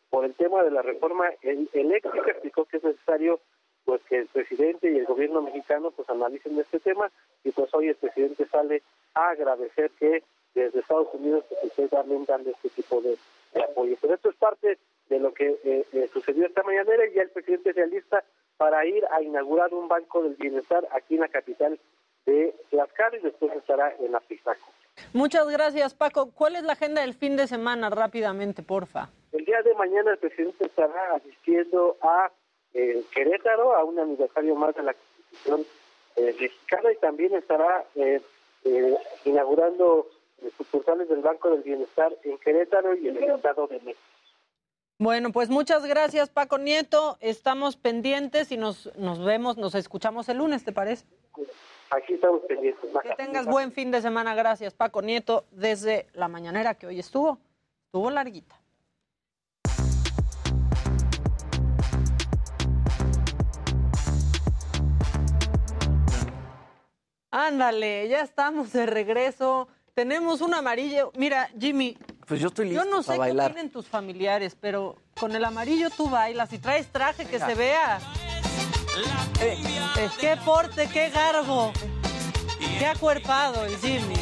por el tema de la reforma el- eléctrica explicó que es necesario pues que el presidente y el gobierno mexicano pues analicen este tema y pues hoy el presidente sale a agradecer que desde Estados Unidos pues esté también dando este tipo de, apoyo. Pero esto es parte de lo que eh, eh, sucedió esta mañanera y ya el presidente se alista para ir a inaugurar un banco del bienestar aquí en la capital de Tlaxcala y después estará en la Pizaco. Muchas gracias, Paco. ¿Cuál es la agenda del fin de semana? Rápidamente, porfa. El día de mañana el presidente estará asistiendo a eh, Querétaro, a un aniversario más de la Constitución eh, mexicana y también estará eh, eh, inaugurando sucursales del Banco del Bienestar en Querétaro y en el Estado de México. Bueno, pues muchas gracias, Paco Nieto. Estamos pendientes y nos, nos vemos, nos escuchamos el lunes, ¿te parece? Aquí estamos pendientes. Que tengas buen fin de semana. Gracias, Paco Nieto, desde la mañanera que hoy estuvo. Estuvo larguita. Ándale, ya estamos de regreso. Tenemos un amarillo. Mira, Jimmy, Pues yo estoy listo yo no sé para qué bailar. tienen tus familiares, pero con el amarillo tú bailas y traes traje que se vea. Eh, eh, qué porte, qué garbo. Qué acuerpado el Jimmy.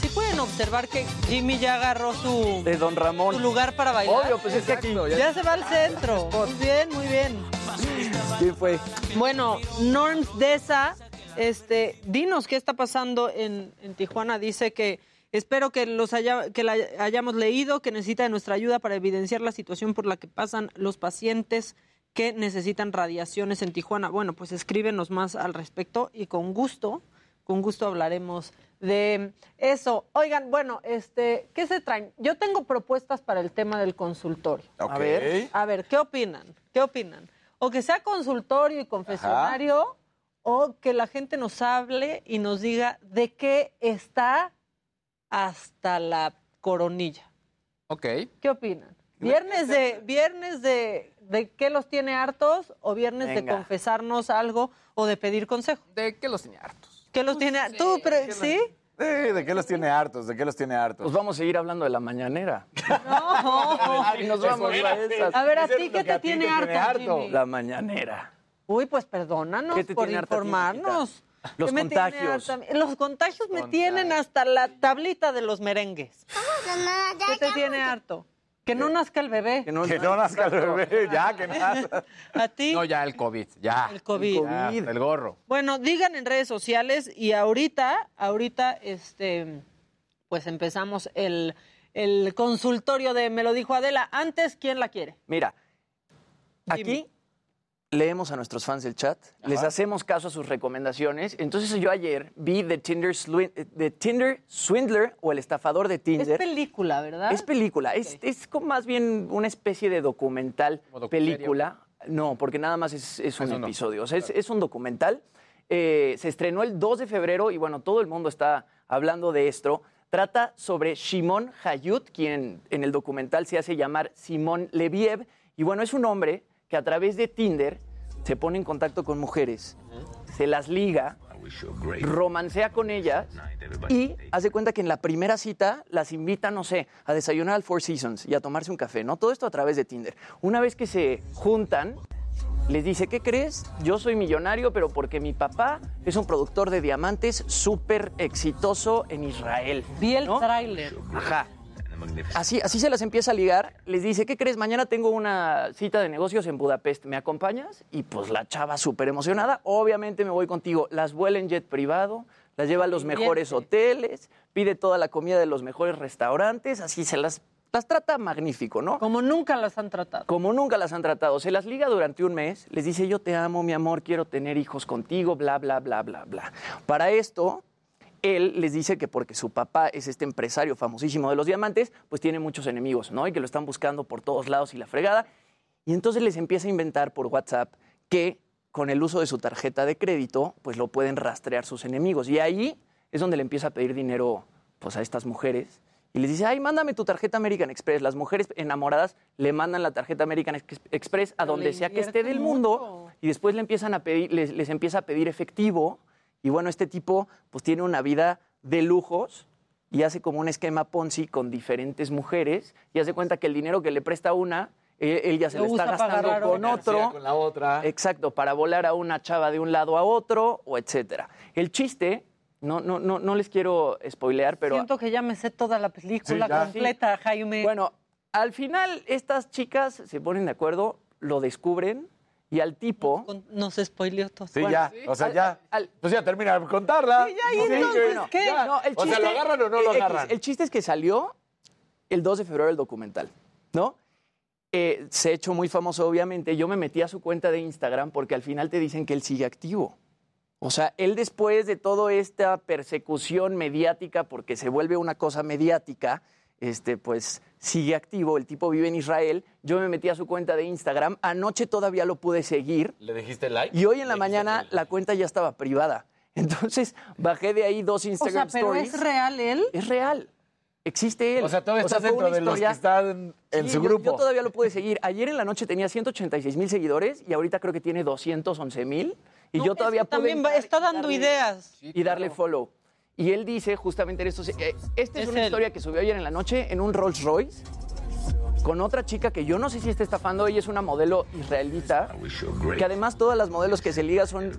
Si puedes pueden observar que Jimmy ya agarró su, De Don Ramón. su lugar para bailar. Obvio, pues es que aquí. Ya se va al centro. Muy bien, muy bien. ¿Quién fue? Bueno, Norms Deza, este, dinos qué está pasando en, en Tijuana. Dice que espero que los haya- que la hayamos leído, que necesita de nuestra ayuda para evidenciar la situación por la que pasan los pacientes que necesitan radiaciones en Tijuana. Bueno, pues escríbenos más al respecto y con gusto, con gusto hablaremos de eso. Oigan, bueno, este, ¿qué se traen? Yo tengo propuestas para el tema del consultorio. A ver. A ver, ¿qué opinan? ¿Qué opinan? O que sea consultorio y confesionario, o que la gente nos hable y nos diga de qué está hasta la coronilla. Ok. ¿Qué opinan? ¿Viernes de, viernes de, de qué los tiene hartos o viernes de confesarnos algo o de pedir consejo? ¿De qué los tiene hartos? ¿Qué los tiene hartos? ¿Tú, pero, sí? Eh, ¿De qué los tiene hartos? ¿De qué los tiene hartos? Pues vamos a seguir hablando de la mañanera. No. y nos vamos a esas. A ver, ¿a ti qué te tiene te tiene harto. Jimmy? La mañanera. Uy, pues perdónanos ¿Qué te por informarnos. Los ¿Qué me tiene contagios. Los contagios me tienen hasta la tablita de los merengues. ¿Qué te tiene harto? Que no nazca el bebé. Que no, Que no nazca el bebé, ya, que nada. ¿A ti? No, ya el COVID, ya. El COVID. Ya, el gorro. Bueno, digan en redes sociales y ahorita, ahorita, este, pues empezamos el, el consultorio de Me lo dijo Adela. Antes, ¿quién la quiere? Mira, aquí leemos a nuestros fans del chat, les hacemos caso a sus recomendaciones. Entonces yo ayer vi The Tinder, Swin- The Tinder Swindler o El estafador de Es Tinder. película, ¿verdad? Es película, es, es como más bien una especie de documental, película. No, porque nada más es, es un Eso no. episodio, o sea, es, es un documental. Eh, se estrenó el 2 de febrero y bueno, todo el mundo está hablando de esto. Trata sobre Shimon Hayut, quien en el documental se hace llamar Simón Leviev. Y bueno, es un hombre que a través de Tinder se pone en contacto con mujeres, se las liga, romancea con ellas y hace cuenta que en la primera cita las invita, no sé, a desayunar al Four Seasons y a tomarse un café, ¿no? Todo esto a través de Tinder. Una vez que se juntan, les dice, ¿qué crees? Yo soy millonario, pero porque mi papá es un productor de diamantes súper exitoso en Israel. Vi el ¿no? tráiler. Ajá. Así, así se las empieza a ligar. Les dice, ¿qué crees? Mañana tengo una cita de negocios en Budapest. ¿Me acompañas? Y pues la chava súper emocionada. Obviamente me voy contigo. Las vuela en jet privado, las lleva a los mejores hoteles, pide toda la comida de los mejores restaurantes. Así se las, las trata magnífico, ¿no? Como nunca las han tratado. Como nunca las han tratado. Se las liga durante un mes. Les dice, yo te amo, mi amor, quiero tener hijos contigo, bla, bla, bla, bla, bla. Para esto, él les dice que porque su papá es este empresario famosísimo de los diamantes, pues tiene muchos enemigos, ¿no? Y que lo están buscando por todos lados y la fregada. Y entonces les empieza a inventar por WhatsApp que con el uso de su tarjeta de crédito, pues lo pueden rastrear sus enemigos. Y ahí es donde le empieza a pedir dinero pues, a estas mujeres. Y les dice, ay, mándame tu tarjeta American Express. Las mujeres enamoradas le mandan la tarjeta American Ex- Express a Pero donde sea que esté del mundo. Y después le empiezan a pedir, les, les empieza a pedir efectivo. Y bueno, este tipo pues tiene una vida de lujos y hace como un esquema Ponzi con diferentes mujeres y hace cuenta que el dinero que le presta una, él, él ya se Lo le está gastando con otra. otro. Con la otra. Exacto, para volar a una chava de un lado a otro o etcétera. El chiste, no, no, no, no les quiero spoilear, pero Siento que ya me sé toda la película Sí, completa, Jaime. bueno, al final estas chicas se ponen de acuerdo, lo descubren y al tipo... Con- Nos spoileó todo. Sí, Bueno, ya. O sea, ya. al- pues ya termina de contarla. Sí, ya, y Sí, entonces, que- ¿qué? ya. No, el o sea, chiste- ¿lo agarran o no lo X, agarran? El chiste es que salió el 2 de febrero el documental, ¿no? Eh, se ha hecho muy famoso, obviamente. Yo me metí a su cuenta de Instagram porque al final te dicen que él sigue activo. O sea, él después de toda esta persecución mediática, porque se vuelve una cosa mediática, este, pues sigue activo. El tipo vive en Israel. Yo me metí a su cuenta de Instagram. Anoche todavía lo pude seguir. ¿Le dijiste like? Y hoy en la mañana like. la cuenta ya estaba privada. Entonces bajé de ahí dos o sea, Instagram pero stories. es real él. Es real. Existe él. O sea, todavía estás fue dentro una de los que están en Sí, su yo- grupo. Yo, todavía lo pude seguir. Ayer en la noche tenía 186 mil seguidores y ahorita creo que tiene 211 mil. Y No, yo todavía pude también va- está dando darle- ideas. Y darle follow. Y él dice justamente en esto. eh, esta es, Es una él. historia que subió ayer en la noche en un Rolls Royce con otra chica que yo no sé si está estafando. Ella es una modelo israelita. Que además todas las modelos que se liga son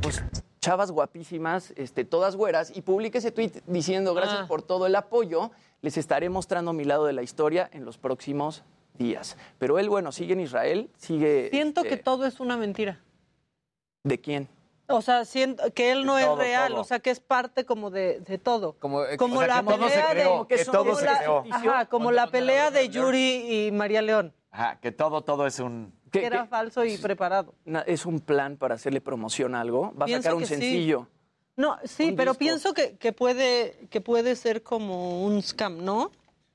pues, chavas guapísimas, este, todas güeras, y publica ese tweet diciendo gracias Ah. por todo el apoyo, les estaré mostrando mi lado de la historia en los próximos días. Pero él, bueno, sigue en Israel, sigue... Siento este, que todo es una mentira. ¿De quién? O sea, siento que él no Todo, es real, todo. o sea, que es parte como de, de todo. Como, eh, Como o sea, la que todo se pelea creó, de que todo como se la- creó. Ajá, como la pelea de Yuri y María León, Ajá, que todo, todo es un... que era falso y preparado. Es un plan para hacerle promoción a algo. Va a Pienso sacar un sí. sencillo. No, sí, pero disco. pienso que, que puede que puede ser como un scam, ¿no?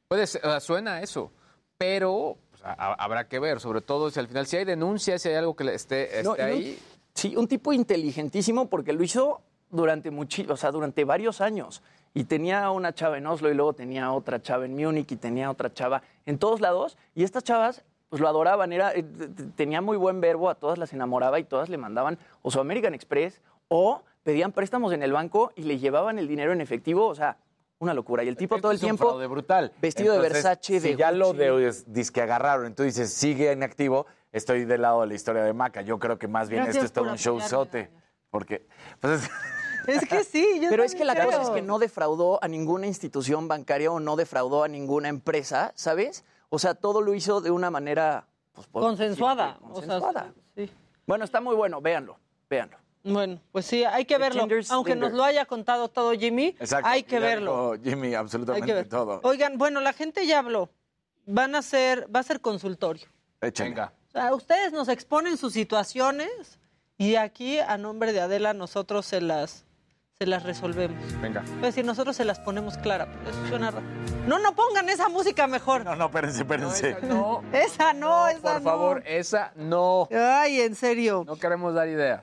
Puede ser, o sea, suena a eso, pero pues, a- a- habrá que ver, sobre todo si al final, si hay denuncias, si hay algo que le esté, No, esté ahí. Sí, un tipo inteligentísimo porque lo hizo durante o sea, durante varios años. Y tenía una chava en Oslo y luego tenía otra chava en Múnich y tenía otra chava en todos lados. Y estas chavas pues lo adoraban, era, eh, tenía muy buen verbo, a todas las enamoraba y todas le mandaban o su American Express o pedían préstamos en el banco y le llevaban el dinero en efectivo, o sea, una locura. Y el tipo todo el Es tiempo brutal. vestido de Versace, Si de ya lo de disque agarraron, entonces dices, sigue inactivo, estoy del lado de la historia de Maca. Yo creo que más bien Gracias esto es todo un show apoyarme, sote. Porque, pues, es- Es que sí, yo Pero es que la cosa es que no defraudó a ninguna institución bancaria o no defraudó a ninguna empresa, ¿sabes? O sea, todo lo hizo de una manera... pues, por- consensuada, o consensuada. sea, sí. Bueno, está muy bueno, véanlo, véanlo. Bueno, pues sí, hay que The verlo. Tinder's Aunque Tinder. nos lo haya contado todo Jimmy, exacto. hay que verlo. Jimmy, Hay absolutamente que ver. todo. Oigan, bueno, la gente ya habló. Van a ser, va a ser consultorio. Échale. Venga. O sea, ustedes nos exponen sus situaciones y aquí, a nombre de Adela, nosotros se las, se las resolvemos. Venga. Es decir, nosotros se las ponemos clara, pero eso suena raro. No, no pongan esa música mejor. No, no, espérense, espérense. No, Esa no, esa por no. favor, esa no. Ay, en serio. No queremos dar idea.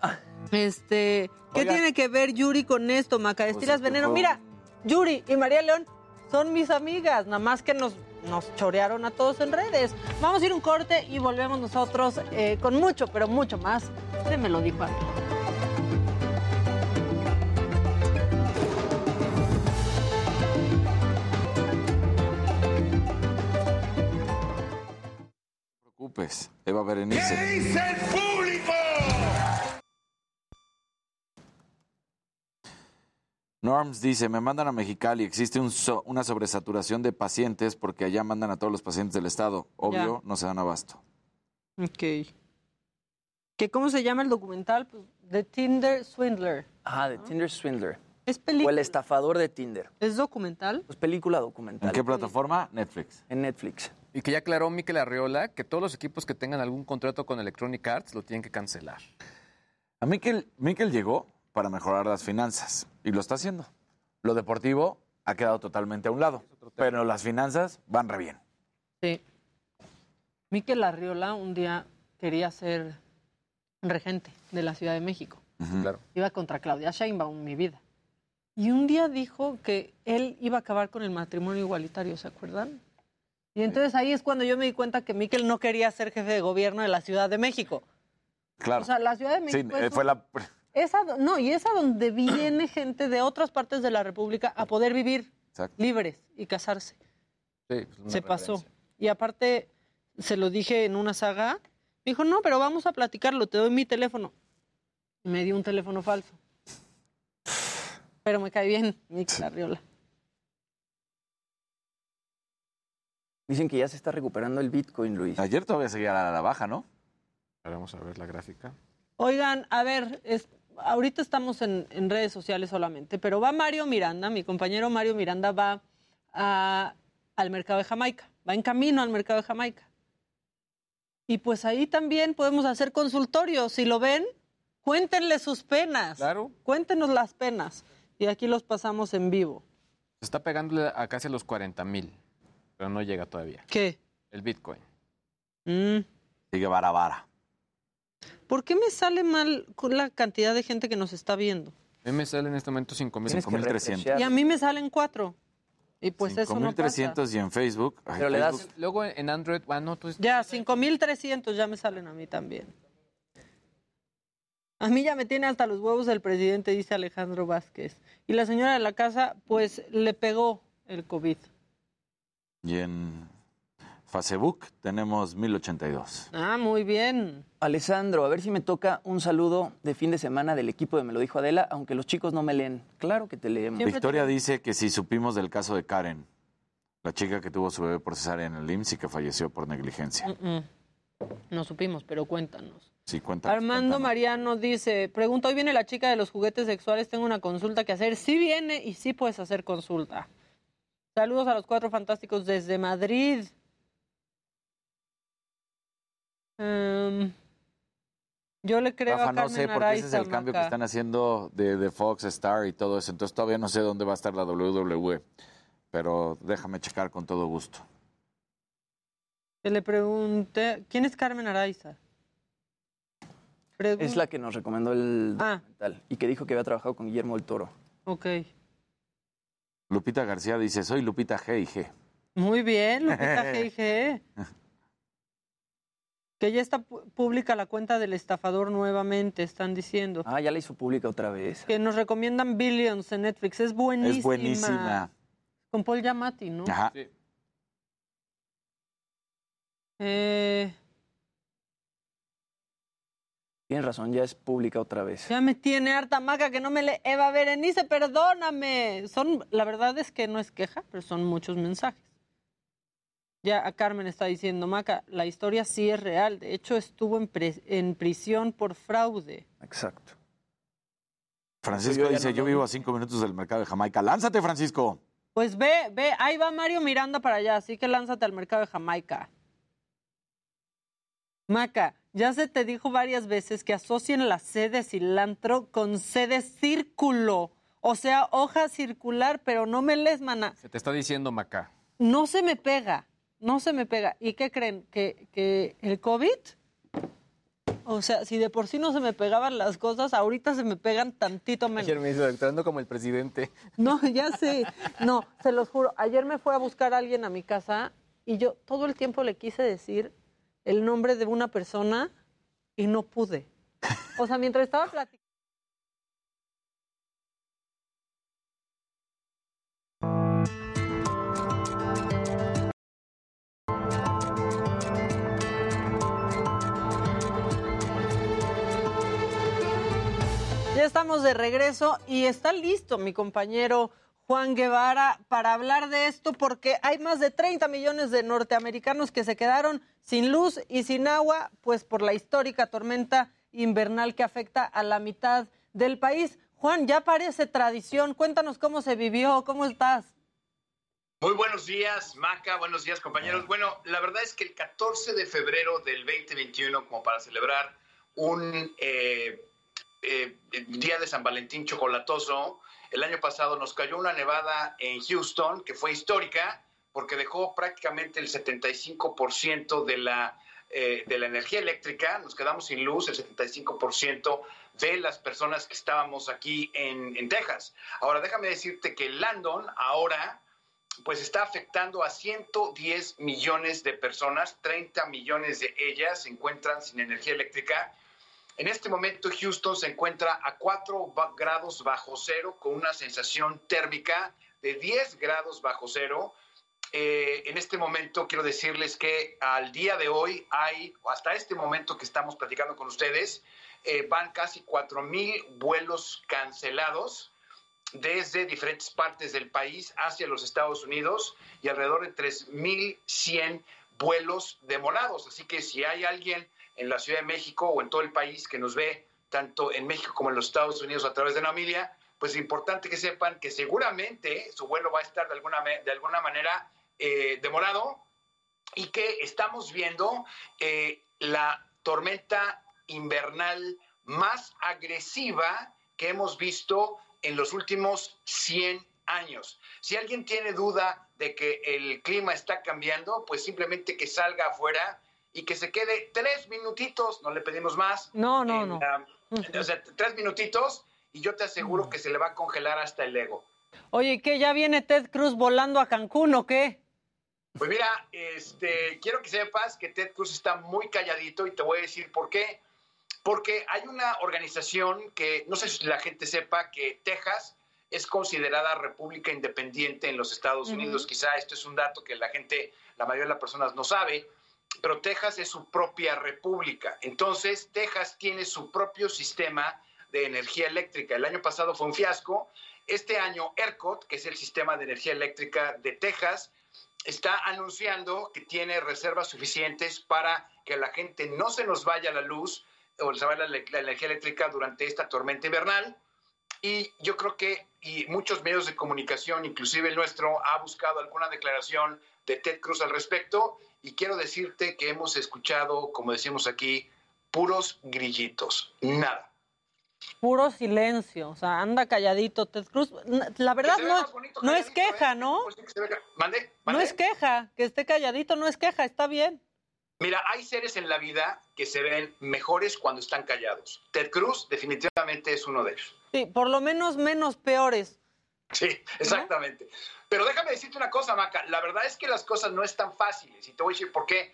Este, ¿qué Oiga. tiene que ver Yuri con esto, Maca? Estilas es que Veneno. Mira, Yuri y María León son mis amigas, nada más que nos, nos chorearon a todos en redes. Vamos a ir un corte y volvemos nosotros eh, con mucho, pero mucho más. Se me lo dijo a mí. No te preocupes, Eva Berenice. dice el público? Norms dice, me mandan a Mexicali, existe un so- una sobresaturación de pacientes porque allá mandan a todos los pacientes del estado. Obvio, no se dan abasto. Ok. ¿Qué, ¿Cómo se llama el documental? Pues, The Tinder Swindler. Ah, de Tinder Swindler. ¿Es O el película? estafador de Tinder. ¿Es documental? Pues película documental. ¿En qué plataforma? Netflix. En Netflix. Y que ya aclaró Miquel Arriola que todos los equipos que tengan algún contrato con Electronic Arts lo tienen que cancelar. A Miquel, Miquel llegó para mejorar las finanzas y lo está haciendo. Lo deportivo ha quedado totalmente a un lado, pero las finanzas van re bien. Sí. Miquel Arriola un día quería ser regente de la Ciudad de México. Claro. Iba contra Claudia Sheinbaum, mi vida. Y un día dijo que él iba a acabar con el matrimonio igualitario, ¿se acuerdan? Y entonces ahí es cuando yo me di cuenta que Miquel no quería ser jefe de gobierno de la Ciudad de México. Claro. O sea, la Ciudad de sí, México eh, es, fue un- la... es a do- no, y es a donde viene gente de otras partes de la República a poder vivir Exacto. libres y casarse. Sí, pues, una se pasó. Y aparte, se lo dije en una saga, me dijo, no, pero vamos a platicarlo, te doy mi teléfono. Me dio un teléfono falso. Pero me cae bien, Miquel Arriola. Dicen que ya se está recuperando el Bitcoin, Luis. Ayer todavía seguía a la baja, ¿no? Vamos a ver la gráfica. Oigan, a ver, es- ahorita estamos en, en redes sociales solamente, pero va Mario Miranda, mi compañero Mario Miranda va a- al mercado de Jamaica, va en camino al mercado de Jamaica. Y pues ahí también podemos hacer consultorios. Si lo ven, cuéntenle sus penas. Claro. Cuéntenos las penas. Y aquí los pasamos en vivo. Se está pegándole a casi a los 40 mil, pero no llega todavía. ¿Qué? El Bitcoin. Mm. Sigue vara vara. ¿Por qué me sale mal con la cantidad de gente que nos está viendo? A mí me sale en este momento 5 mil. Tienes que 5.300. refreshear. Y a mí me salen cuatro. Y pues eso no pasa. 5.300 y en Facebook. ay, Pero le das- Facebook, Luego en Android, ah, no, tú Ya, 5.300 ya me salen a mí también. A mí ya me tiene hasta los huevos el presidente, dice Alejandro Vázquez. Y la señora de la casa, pues le pegó el COVID. Y en Facebook tenemos 1082. Ah, muy bien. Alessandro, a ver si me toca un saludo de fin de semana del equipo de Me lo dijo Adela, aunque los chicos no me leen. Claro que te leemos. Victoria dice que si supimos del caso de Karen, la chica que tuvo su bebé por cesárea en el IMSS y que falleció por negligencia. Mm, mm. No supimos, pero cuéntanos. Sí, cuéntanos. Armando Mariano dice, pregunta, hoy viene la chica de los juguetes sexuales, tengo una consulta que hacer. Sí viene y sí puedes hacer consulta. Saludos a los cuatro fantásticos desde Madrid. Em, yo le creo Rafa, a Carmen no sé, porque ese es el cambio que están haciendo de, de Fox, Star y todo eso. Entonces todavía no sé dónde va a estar la WWE. Pero déjame checar con todo gusto. Que le pregunté, ¿quién es Carmen Araiza? Pregun- Es la que nos recomendó el Ah. documental y que dijo que había trabajado con Guillermo del Toro. Ok. Lupita García dice, soy Lupita G y G. Muy bien, Lupita G&G. Que ya está pública la cuenta del estafador nuevamente, están diciendo. Ah, ya la hizo pública otra vez. Que nos recomiendan Billions en Netflix. Es buenísima. Es buenísima. Con Paul Giamatti, ¿no? Ajá. Eh, Tienes razón, ya es pública otra vez. ya me tiene harta maca que no me le... Eva Berenice, perdóname. Son, la verdad es que no es queja, pero son muchos mensajes. Ya a Carmen está diciendo, Maca, la historia sí es real. De hecho, estuvo en, prisión por fraude. Exacto. Francisco Yo dice, no yo vivo a cinco minutos del mercado de Jamaica. ¡Lánzate, Francisco! Pues ve, ve, ahí va Mario Miranda para allá, así que lánzate al mercado de Jamaica. Maca, ya se te dijo varias veces que asocien la C de cilantro con C de círculo. O sea, hoja circular, pero no me les, mana. Se te está diciendo Macá. No se me pega, no se me pega. ¿Y qué creen? ¿Que, que el COVID? O sea, si de por sí no se me pegaban las cosas, ahorita se me pegan tantito menos. Ayer me dice, doctorando como el presidente. No, ya sé. No, se los juro. Ayer me fue a buscar a alguien a mi casa y yo todo el tiempo le quise decir el nombre de una persona y no pude. O sea, mientras estaba platicando. Ya estamos de regreso y está listo mi compañero Juan Guevara para hablar de esto porque hay más de 30 millones de norteamericanos que se quedaron sin luz y sin agua, pues por la histórica tormenta invernal que afecta a la mitad del país. Juan, ya parece tradición. Cuéntanos cómo se vivió, cómo estás. Muy buenos días, Maca. Buenos días, compañeros. Bueno, la verdad es que el 14 de febrero del 2021, como para celebrar un eh, eh, día de San Valentín chocolatoso, el año pasado nos cayó una nevada en Houston que fue histórica porque dejó prácticamente el 75% de la, eh, de la energía eléctrica. Nos quedamos sin luz, el 75% de las personas que estábamos aquí en, en Texas. Ahora, déjame decirte que Landon ahora pues está afectando a 110 millones de personas, 30 millones de ellas se encuentran sin energía eléctrica. En este momento Houston se encuentra a 4 ba- grados bajo cero con una sensación térmica de 10 grados bajo cero. Eh, en este momento quiero decirles que al día de hoy hay, hasta este momento que estamos platicando con ustedes, eh, van casi 4 mil vuelos cancelados desde diferentes partes del país hacia los Estados Unidos y alrededor de 3.100 vuelos demorados. Así que si hay alguien en la Ciudad de México o en todo el país que nos ve, tanto en México como en los Estados Unidos a través de Namilia, pues es importante que sepan que seguramente su vuelo va a estar de alguna, de alguna manera eh, demorado y que estamos viendo eh, la tormenta invernal más agresiva que hemos visto en los últimos 100 años. Si alguien tiene duda de que el clima está cambiando, pues simplemente que salga afuera y que se quede tres minutitos, no le pedimos más. No, no, en, no. o sea, tres minutitos y yo te aseguro que se le va a congelar hasta el ego. Oye, ¿qué? ¿Ya viene Ted Cruz volando a Cancún o qué? Pues mira, este, quiero que sepas que Ted Cruz está muy calladito y te voy a decir por qué. Porque hay una organización que, no sé si la gente sepa, que Texas es considerada república independiente en los Estados Unidos. Quizá esto es un dato que la gente, la mayoría de las personas no sabe, pero Texas es su propia república. Entonces, Texas tiene su propio sistema de energía eléctrica. El año pasado fue un fiasco. Este año, ERCOT, que es el sistema de energía eléctrica de Texas, está anunciando que tiene reservas suficientes para que la gente no se nos vaya la luz o se vaya la, la energía eléctrica durante esta tormenta invernal. Y yo creo que y muchos medios de comunicación, inclusive el nuestro, ha buscado alguna declaración de Ted Cruz al respecto. Y quiero decirte que hemos escuchado, como decimos aquí, puros grillitos, nada. Puro silencio, o sea, anda calladito Ted Cruz. La verdad no, no es queja, ¿no? No es queja, que esté calladito no es queja, está bien. Mira, hay seres en la vida que se ven mejores cuando están callados. Ted Cruz definitivamente es uno de ellos. Sí, por lo menos menos peores. Sí, exactamente. Pero déjame decirte una cosa, Maca. La verdad es que las cosas no están fáciles. Y te voy a decir por qué.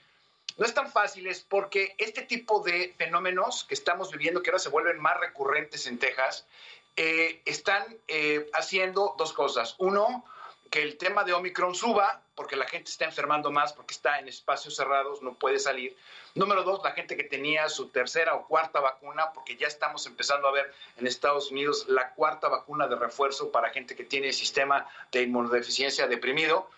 No están fáciles porque este tipo de fenómenos que estamos viviendo, que ahora se vuelven más recurrentes en Texas, eh, están eh, haciendo dos cosas. Uno, que el tema de Omicron suba, porque la gente está enfermando más, porque está en espacios cerrados, no puede salir. Número dos, la gente que tenía su tercera o cuarta vacuna, porque ya estamos empezando a ver en Estados Unidos la cuarta vacuna de refuerzo para gente que tiene sistema de inmunodeficiencia deprimido.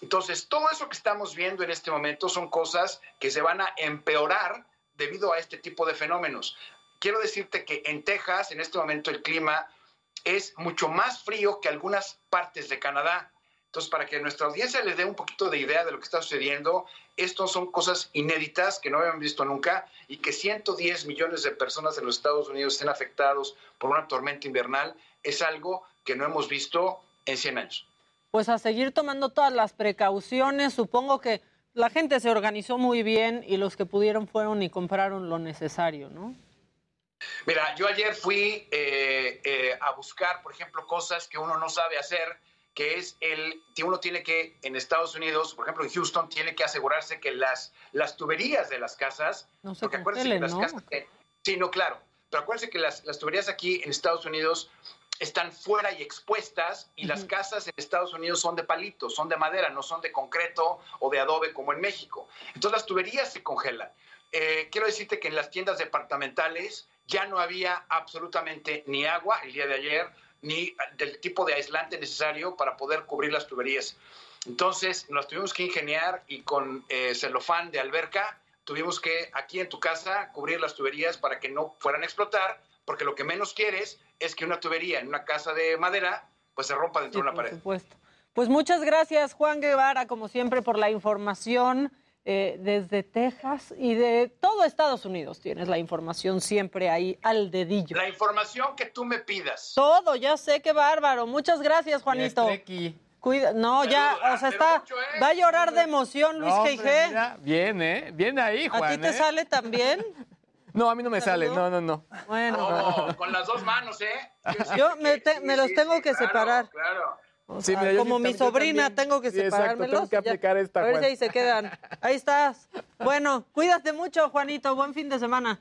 Entonces, todo eso que estamos viendo en este momento son cosas que se van a empeorar debido a este tipo de fenómenos. Quiero decirte que en Texas, en este momento, el clima es mucho más frío que algunas partes de Canadá. Entonces, para que nuestra audiencia les dé un poquito de idea de lo que está sucediendo, estos son cosas inéditas que no habían visto nunca y que 110 millones de personas en los Estados Unidos estén afectados por una tormenta invernal es algo que no hemos visto en 100 años. Pues a seguir tomando todas las precauciones, supongo que la gente se organizó muy bien y los que pudieron fueron y compraron lo necesario, ¿no? Mira, yo ayer fui eh, eh, a buscar, por ejemplo, cosas que uno no sabe hacer que es el que uno tiene que, en Estados Unidos, por ejemplo en Houston, tiene que asegurarse que las, las tuberías de las casas, no se porque que las ¿no? casas, sí, no, claro, pero acuérdense que las, las tuberías aquí en Estados Unidos están fuera y expuestas y las casas en Estados Unidos son de palitos, son de madera, no son de concreto o de adobe como en México. Entonces las tuberías se congelan. Eh, quiero decirte que en las tiendas departamentales ya no había absolutamente ni agua el día de ayer, ni del tipo de aislante necesario para poder cubrir las tuberías. Entonces nos tuvimos que ingeniar y con eh, celofán de alberca tuvimos que aquí en tu casa cubrir las tuberías para que no fueran a explotar, porque lo que menos quieres es que una tubería en una casa de madera pues se rompa dentro de una pared. supuesto. Pues muchas gracias, Juan Guevara, como siempre, por la información eh, desde Texas y de todo Estados Unidos. Tienes la información siempre ahí al dedillo. La información que tú me pidas. Todo, ya sé, qué bárbaro. Muchas gracias, Juanito. Cuida, no, ya, o sea, está, va a llorar de emoción Luis No, G.G. mira, Bien, ¿eh? Bien ahí, Juan. ¿A ti te ¿eh? sale también? No, a mí no me sale. No, no, no. Bueno, No, con las dos manos, ¿eh? yo me, te- me los sí, tengo sí, que claro, separar. Claro. O Sí, sea, mira, yo como sí mi sobrina también. tengo que Sí, exacto, separármelos. tengo que Ya- aplicar esta, A ver si ahí se quedan. Ahí estás. Bueno, cuídate mucho, Juanito. Buen fin de semana.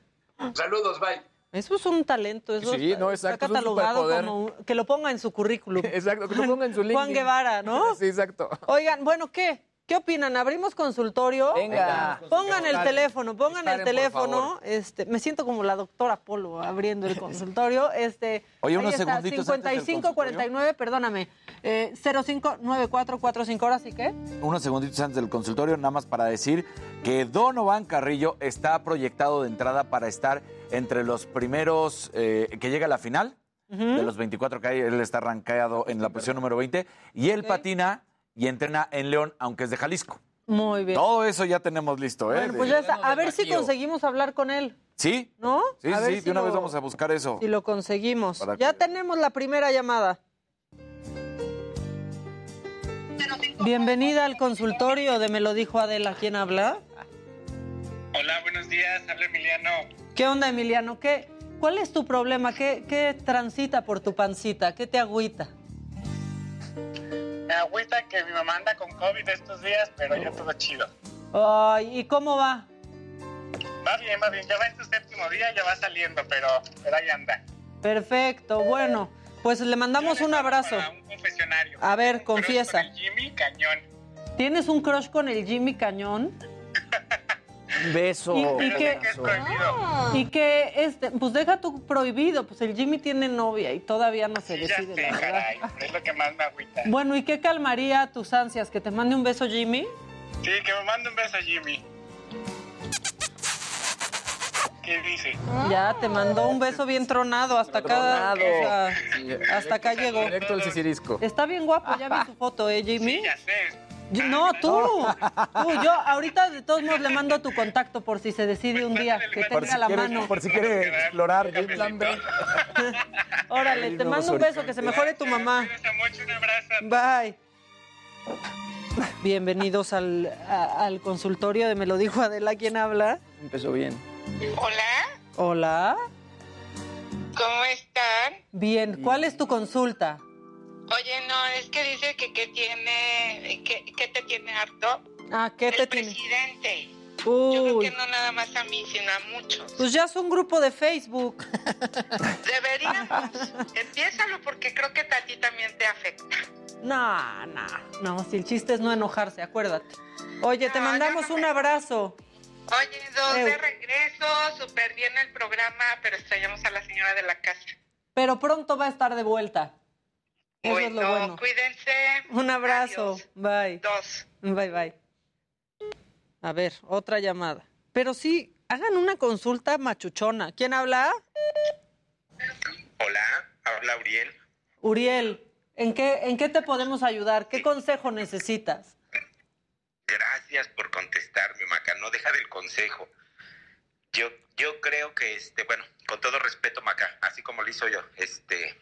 Saludos, bye. Eso es un talento. Eso Sí, está, no, está exacto, es un catalogado como que lo ponga en su currículum. Exacto, que lo ponga en su LinkedIn. Juan Guevara, ¿no? Sí, exacto. Oigan, bueno, ¿qué? ¿Qué opinan? ¿Abrimos consultorio? Venga. Pongan el teléfono, pongan el Disparen, teléfono. Este, me siento como la doctora Polo abriendo el consultorio. Este, Oye, ahí unos está, 55 49, perdóname. Eh, 059445 horas y qué? unos segunditos antes del consultorio, nada más para decir que Donovan Carrillo está proyectado de entrada para estar entre los primeros eh, que llega a la final. De los 24 que hay, él está arrancado en la posición número 20. Y él patina y entrena en León, aunque es de Jalisco. Muy bien. Todo eso ya tenemos listo, ¿eh? Bueno, pues ya está. A ver si conseguimos hablar con él, ¿Sí? ¿no? Sí, a ver sí, si de una lo- vez vamos a buscar eso. Si lo conseguimos. Para Ya tenemos la primera llamada. Bienvenida al consultorio de Me lo dijo Adela. ¿Quién habla? Hola, buenos días. Habla Emiliano. ¿Qué onda, Emiliano? ¿Qué, ¿Cuál es tu problema? ¿Qué, ¿Qué transita por tu pancita? ¿Qué te agüita? Agüita que mi mamá anda con COVID estos días, pero ya todo chido. Ay, ¿y cómo va? Va bien, va bien. Ya va en su séptimo día, ya va saliendo, pero, pero ahí anda. Perfecto, bueno. Pues le mandamos un abrazo. Un confesionario. A ver, Un confiesa. crush con el Jimmy Cañón. ¿Tienes un crush con el Jimmy Cañón? Beso. ¿Y, y que, prohibido. y que este, pues deja tu prohibido, pues el Jimmy tiene novia y todavía no se Sí, ya decide, sé, la verdad. caray. Es lo que más me agüita. Bueno, ¿y qué calmaría tus ansias? ¿Que te mande un beso, Jimmy? Sí, que me mande un beso a Jimmy. ¿Qué dice? Ya, te mandó un beso bien tronado hasta acá. Tronado. o sea, hasta acá llegó. Directo al Cicirisco. Está bien guapo, ya vi su foto, ¿eh, Jimmy? Ya sé. Yo- no, tú. Tú, yo ahorita de todos modos le mando tu contacto por si se decide un día que Por tenga si, la quiere, mano. por si quiere explorar. Órale, te mando un beso, que se mejore tu mamá. Cuídense mucho, un abrazo. Bye. Bienvenidos al, a- al consultorio de Me lo dijo Adela. ¿Quién habla? Empezó bien. Hola, Hola. ¿cómo están? Bien, ¿cuál es tu consulta? Oye, no, es que dice que, que tiene, que, que te tiene harto. Ah, ¿qué te el tiene? presidente. Yo creo Uy, que no nada más a mí, sino a muchos. pues ya es un grupo de Facebook. Deberíamos. Empiézalo porque creo que a ti también te afecta. No, no, no, si el chiste es no enojarse, acuérdate. Oye, te mandamos un abrazo. Oye, dos de regreso, súper bien el programa, pero extrañamos a la señora de la casa. Pero pronto va a estar de vuelta. Eso es lo Bueno, cuídense. Un abrazo. Adiós. Bye. Dos. Bye, bye. A ver, otra llamada. Pero sí, hagan una consulta machuchona. ¿Quién habla? Hola, habla Uriel. Uriel, ¿en qué, ¿en qué te podemos ayudar? ¿Qué consejo necesitas? Gracias por contestarme, Maca. No deja del consejo. Yo, yo creo que, este, bueno, con todo respeto, Maca, así como lo hizo yo, este,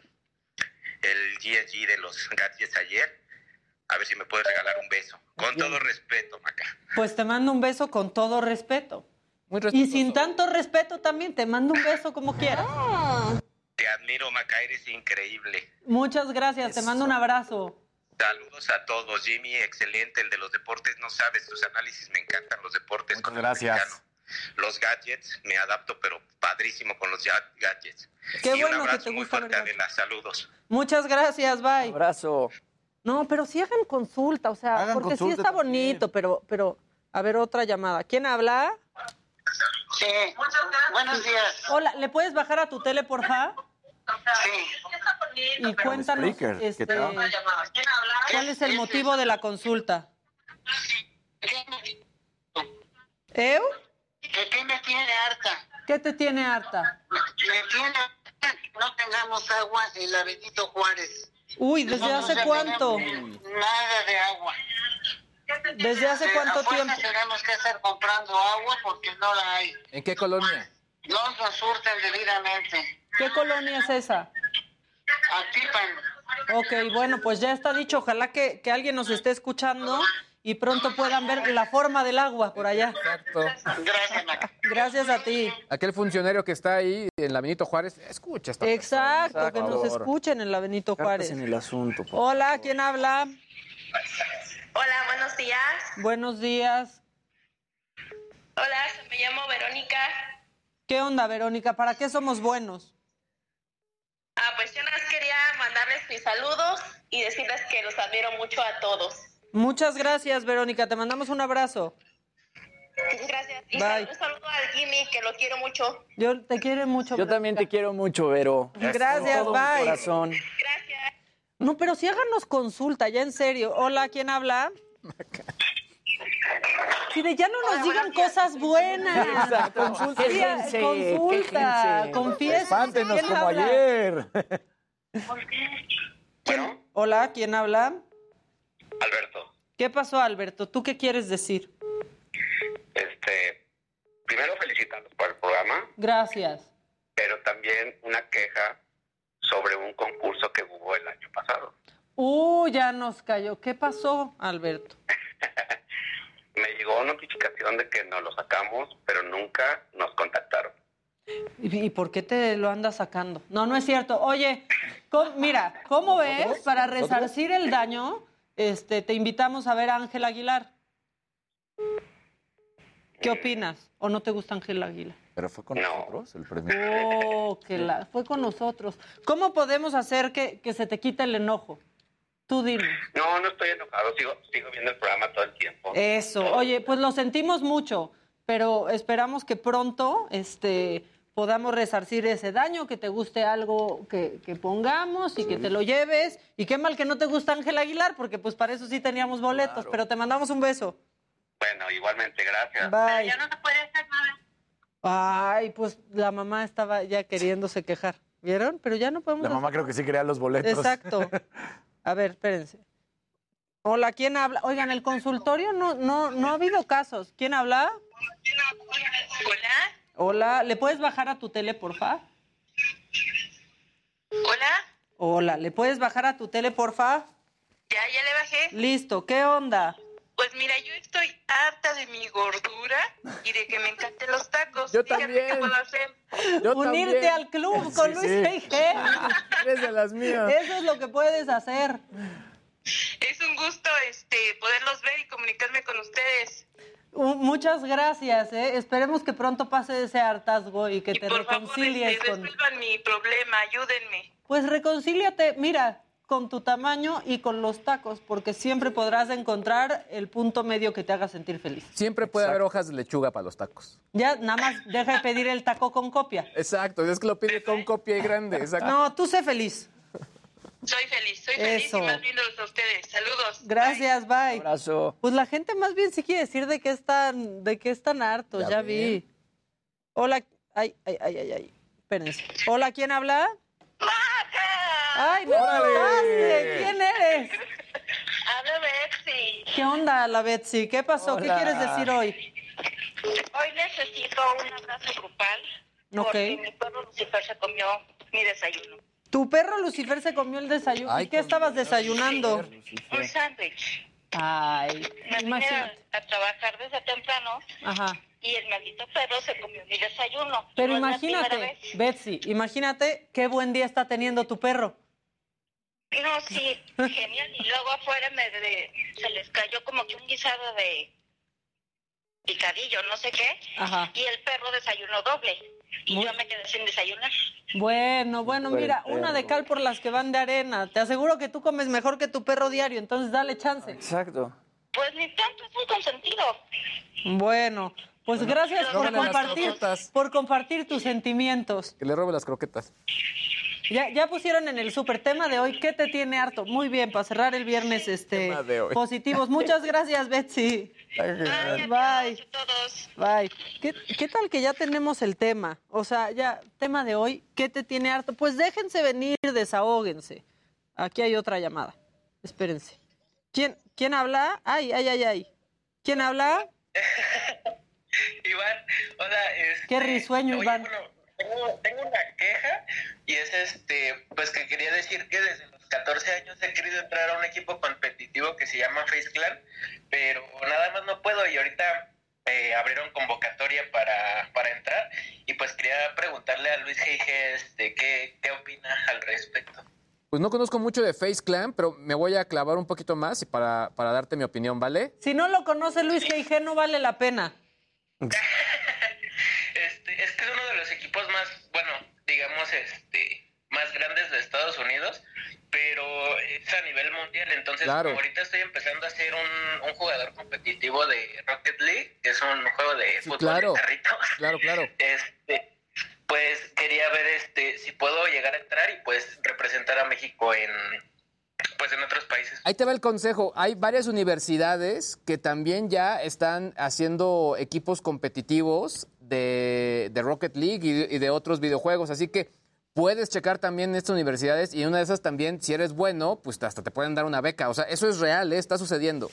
el GSG de los gadgets ayer, a ver si me puedes regalar un beso. Con todo respeto, Maca. Pues te mando un beso con todo respeto. Muy Y sin tanto respeto también, te mando un beso como quieras. Te admiro, Maca, eres increíble. Muchas gracias, te mando un abrazo. Saludos a todos. Jimmy, excelente. El de los deportes, no sabes, tus análisis me encantan, los deportes. como gracias. Los gadgets, me adapto, pero padrísimo con los ga- gadgets. Qué y bueno un que te muy gusta fuerte, ver Adela. Saludos. Muchas gracias, bye. Abrazo. No, pero sí hagan consulta, o sea, Hagan porque sí está bonito, pero, pero, a ver, otra llamada. ¿Quién habla? Sí, buenos días. Hola, ¿le puedes bajar a tu tele, porfa? Sí. Y cuéntanos, Spreaker, ¿qué este? ¿cuál es el motivo de la consulta? ¿Eu? ¿De qué me tiene harta? ¿Qué te tiene harta? Me tiene harta que no tengamos agua en la Benito Juárez. Uy, ¿desde No, hace cuánto? Nada de agua. ¿Desde hace cuánto a tiempo? tenemos que estar comprando agua porque no la hay. ¿En qué colonia? No nos surten debidamente. ¿Qué colonia es esa? Atipan. Ok, bueno, pues ya está dicho. Ojalá que, que alguien nos esté escuchando y pronto puedan ver la forma del agua por allá. Exacto. Gracias, Maca. Gracias a ti. Aquel funcionario que está ahí en la Benito Juárez, escucha esta Exacto, persona, que nos escuchen en la Benito Juárez. en el asunto. por Hola, ¿quién habla? Hola, buenos días. Buenos días. Hola, me llamo Verónica. ¿Qué onda, Verónica? ¿Para qué somos buenos? Ah, pues yo nada más quería mandarles mis saludos y decirles que los admiro mucho a todos. Muchas gracias, Verónica. Te mandamos un abrazo. Gracias. Y Bye. un saludo al Jimmy, que lo quiero mucho. Yo te quiero mucho. Yo también te quiero mucho, Vero. Gracias, Con todo mi bye. corazón. No, pero sí háganos consulta, ya en serio. Hola, ¿quién habla? Sí, de ya no nos digan cosas buenas. Exacto. Consulta, quéjense, consulta, confiesen. Espántenos ¿Quién como habla? ayer. ¿Quién- Hola, ¿quién habla? Alberto, ¿Qué pasó, Alberto? ¿Tú qué quieres decir? este, primero felicitarlos por el programa, Gracias. pero también una queja sobre un concurso que hubo el año pasado. Uh, ya nos cayó. ¿Qué pasó, Alberto? Me llegó notificación de que nos lo sacamos, pero nunca nos contactaron. ¿Y y por qué te lo andas sacando? No, no es cierto. Oye, ¿cómo- mira, ¿cómo ves? Para resarcir el daño, este, te invitamos a ver a Ángel Aguilar. ¿Qué opinas? ¿O no te gusta Ángel Aguilar? Pero fue con nosotros el premio. Oh, que la, fue con nosotros. ¿Cómo podemos hacer que, que se te quite el enojo? Tú dime. No, no estoy enojado, sigo, sigo viendo el programa todo el tiempo. Eso. Oye, pues lo sentimos mucho, pero esperamos que pronto este, podamos resarcir ese daño, que te guste algo que, que pongamos y que te lo lleves. Y qué mal que no te gusta Ángel Aguilar, porque pues para eso sí teníamos boletos, pero te mandamos un beso. Bueno, igualmente, gracias. Bye. Ya no se puede hacer nada. Ay, pues la mamá estaba ya queriéndose quejar. ¿Vieron? Pero ya no podemos... La mamá creo que sí quería los boletos. Exacto. A ver, espérense. Hola, ¿quién habla? Oigan, el consultorio no, no, no ha habido casos. ¿Quién habla? Hola. Hola, ¿le puedes bajar a tu tele, porfa? Hola. Hola, ¿le puedes bajar a tu tele, porfa? Ya, ya le bajé. Listo, ¿qué onda? Pues mira, yo estoy harta de mi gordura y de que me encanten los tacos. Yo Dígame también. qué puedo hacer. Yo Unirte también. al club con Sí, Luis sí. Eres de las mías. Eso es lo que puedes hacer. Es un gusto este poderlos ver y comunicarme con ustedes. Muchas gracias, ¿eh? Esperemos que pronto pase ese hartazgo y que te Por favor, reconcilies este, con... resuelvan mi problema, ayúdenme. Pues reconcíliate, mira, con tu tamaño y con los tacos, porque siempre podrás encontrar el punto medio que te haga sentir feliz. Siempre puede haber hojas de lechuga para los tacos. Ya, nada más deja de pedir el taco con copia. Exacto, es que lo pide con copia y grande. Exacto. No, tú sé feliz. Soy feliz, soy feliz Eso. y más viéndolos a ustedes. Saludos. Gracias, bye. Abrazo. Pues la gente más bien sí quiere decir de que están, de que están hartos, ya, Ya vi. Hola, ay, ay, ay, ay, ay. Espérense. Hola, ¿quién habla? Ay, no pasaste. ¿Quién eres? Habla Betsy. ¿Qué onda, la Betsy? ¿Qué pasó? ¿Qué quieres decir hoy? Hoy necesito un abrazo grupal. Ok. Porque mi perro Lucifer se comió mi desayuno. Tu perro Lucifer se comió el desayuno. Ay, ¿Y qué estabas desayunando? Un sándwich. Ay, Me imagínate. a, a trabajar desde temprano Ajá. y el maldito perro se comió mi desayuno. Pero No imagínate. Betsy, imagínate qué buen día está teniendo tu perro. No, sí, genial. Y luego afuera me de- se les cayó como que un guisado de picadillo, no sé qué. Ajá. Y el perro desayunó doble. Y Muy- yo me quedé sin desayunar. Bueno, bueno, Buen mira, una de cal por las que van de arena. Te aseguro que tú comes mejor que tu perro diario, entonces dale chance. Exacto. Pues ni tanto, es un consentido. Bueno, pues gracias por compartir, por compartir tus sentimientos. Que le robe las croquetas. Ya, ya pusieron en el super tema de hoy, ¿qué te tiene harto? Muy bien, para cerrar el viernes este Tema de hoy. positivos. Muchas gracias, Betsy. Bye. todos. Bye. ¿Qué, qué tal que ya tenemos el tema? O sea, ya, tema de hoy, ¿qué te tiene harto? Pues déjense venir, desahóguense. Aquí hay otra llamada. Espérense. ¿Quién, quién habla? Ay, ay, ay, ay. ¿Quién habla? Iván, hola. Este, Qué risueño, oye, Iván. bueno, tengo, tengo una queja y es este, pues que quería decir que desde los 14 años he querido entrar a un equipo competitivo que se llama Face Clan, pero nada más no puedo y ahorita eh, abrieron convocatoria para, para entrar y pues quería preguntarle a Luis G.G. Este, ¿qué, qué opina al respecto. Pues no conozco mucho de Face Clan, pero me voy a clavar un poquito más y para, para darte mi opinión, ¿vale? Si no lo conoce Luis G.I.G., no vale la pena. Este, es que es uno de los equipos más, bueno, digamos, este, más grandes de Estados Unidos, pero es a nivel mundial. Entonces, Claro. ahorita estoy empezando a ser un, un jugador competitivo de Rocket League, que es un juego de Sí, fútbol claro. de carritos, Claro, claro. este, pues quería ver este si puedo llegar a entrar y pues representar a México en pues en otros países. Ahí te va el consejo. Hay varias universidades que también ya están haciendo equipos competitivos de, de Rocket League y, y de otros videojuegos. Así que puedes checar también estas universidades y en una de esas también, si eres bueno, pues hasta te pueden dar una beca. O sea, eso es real, ¿eh? está sucediendo.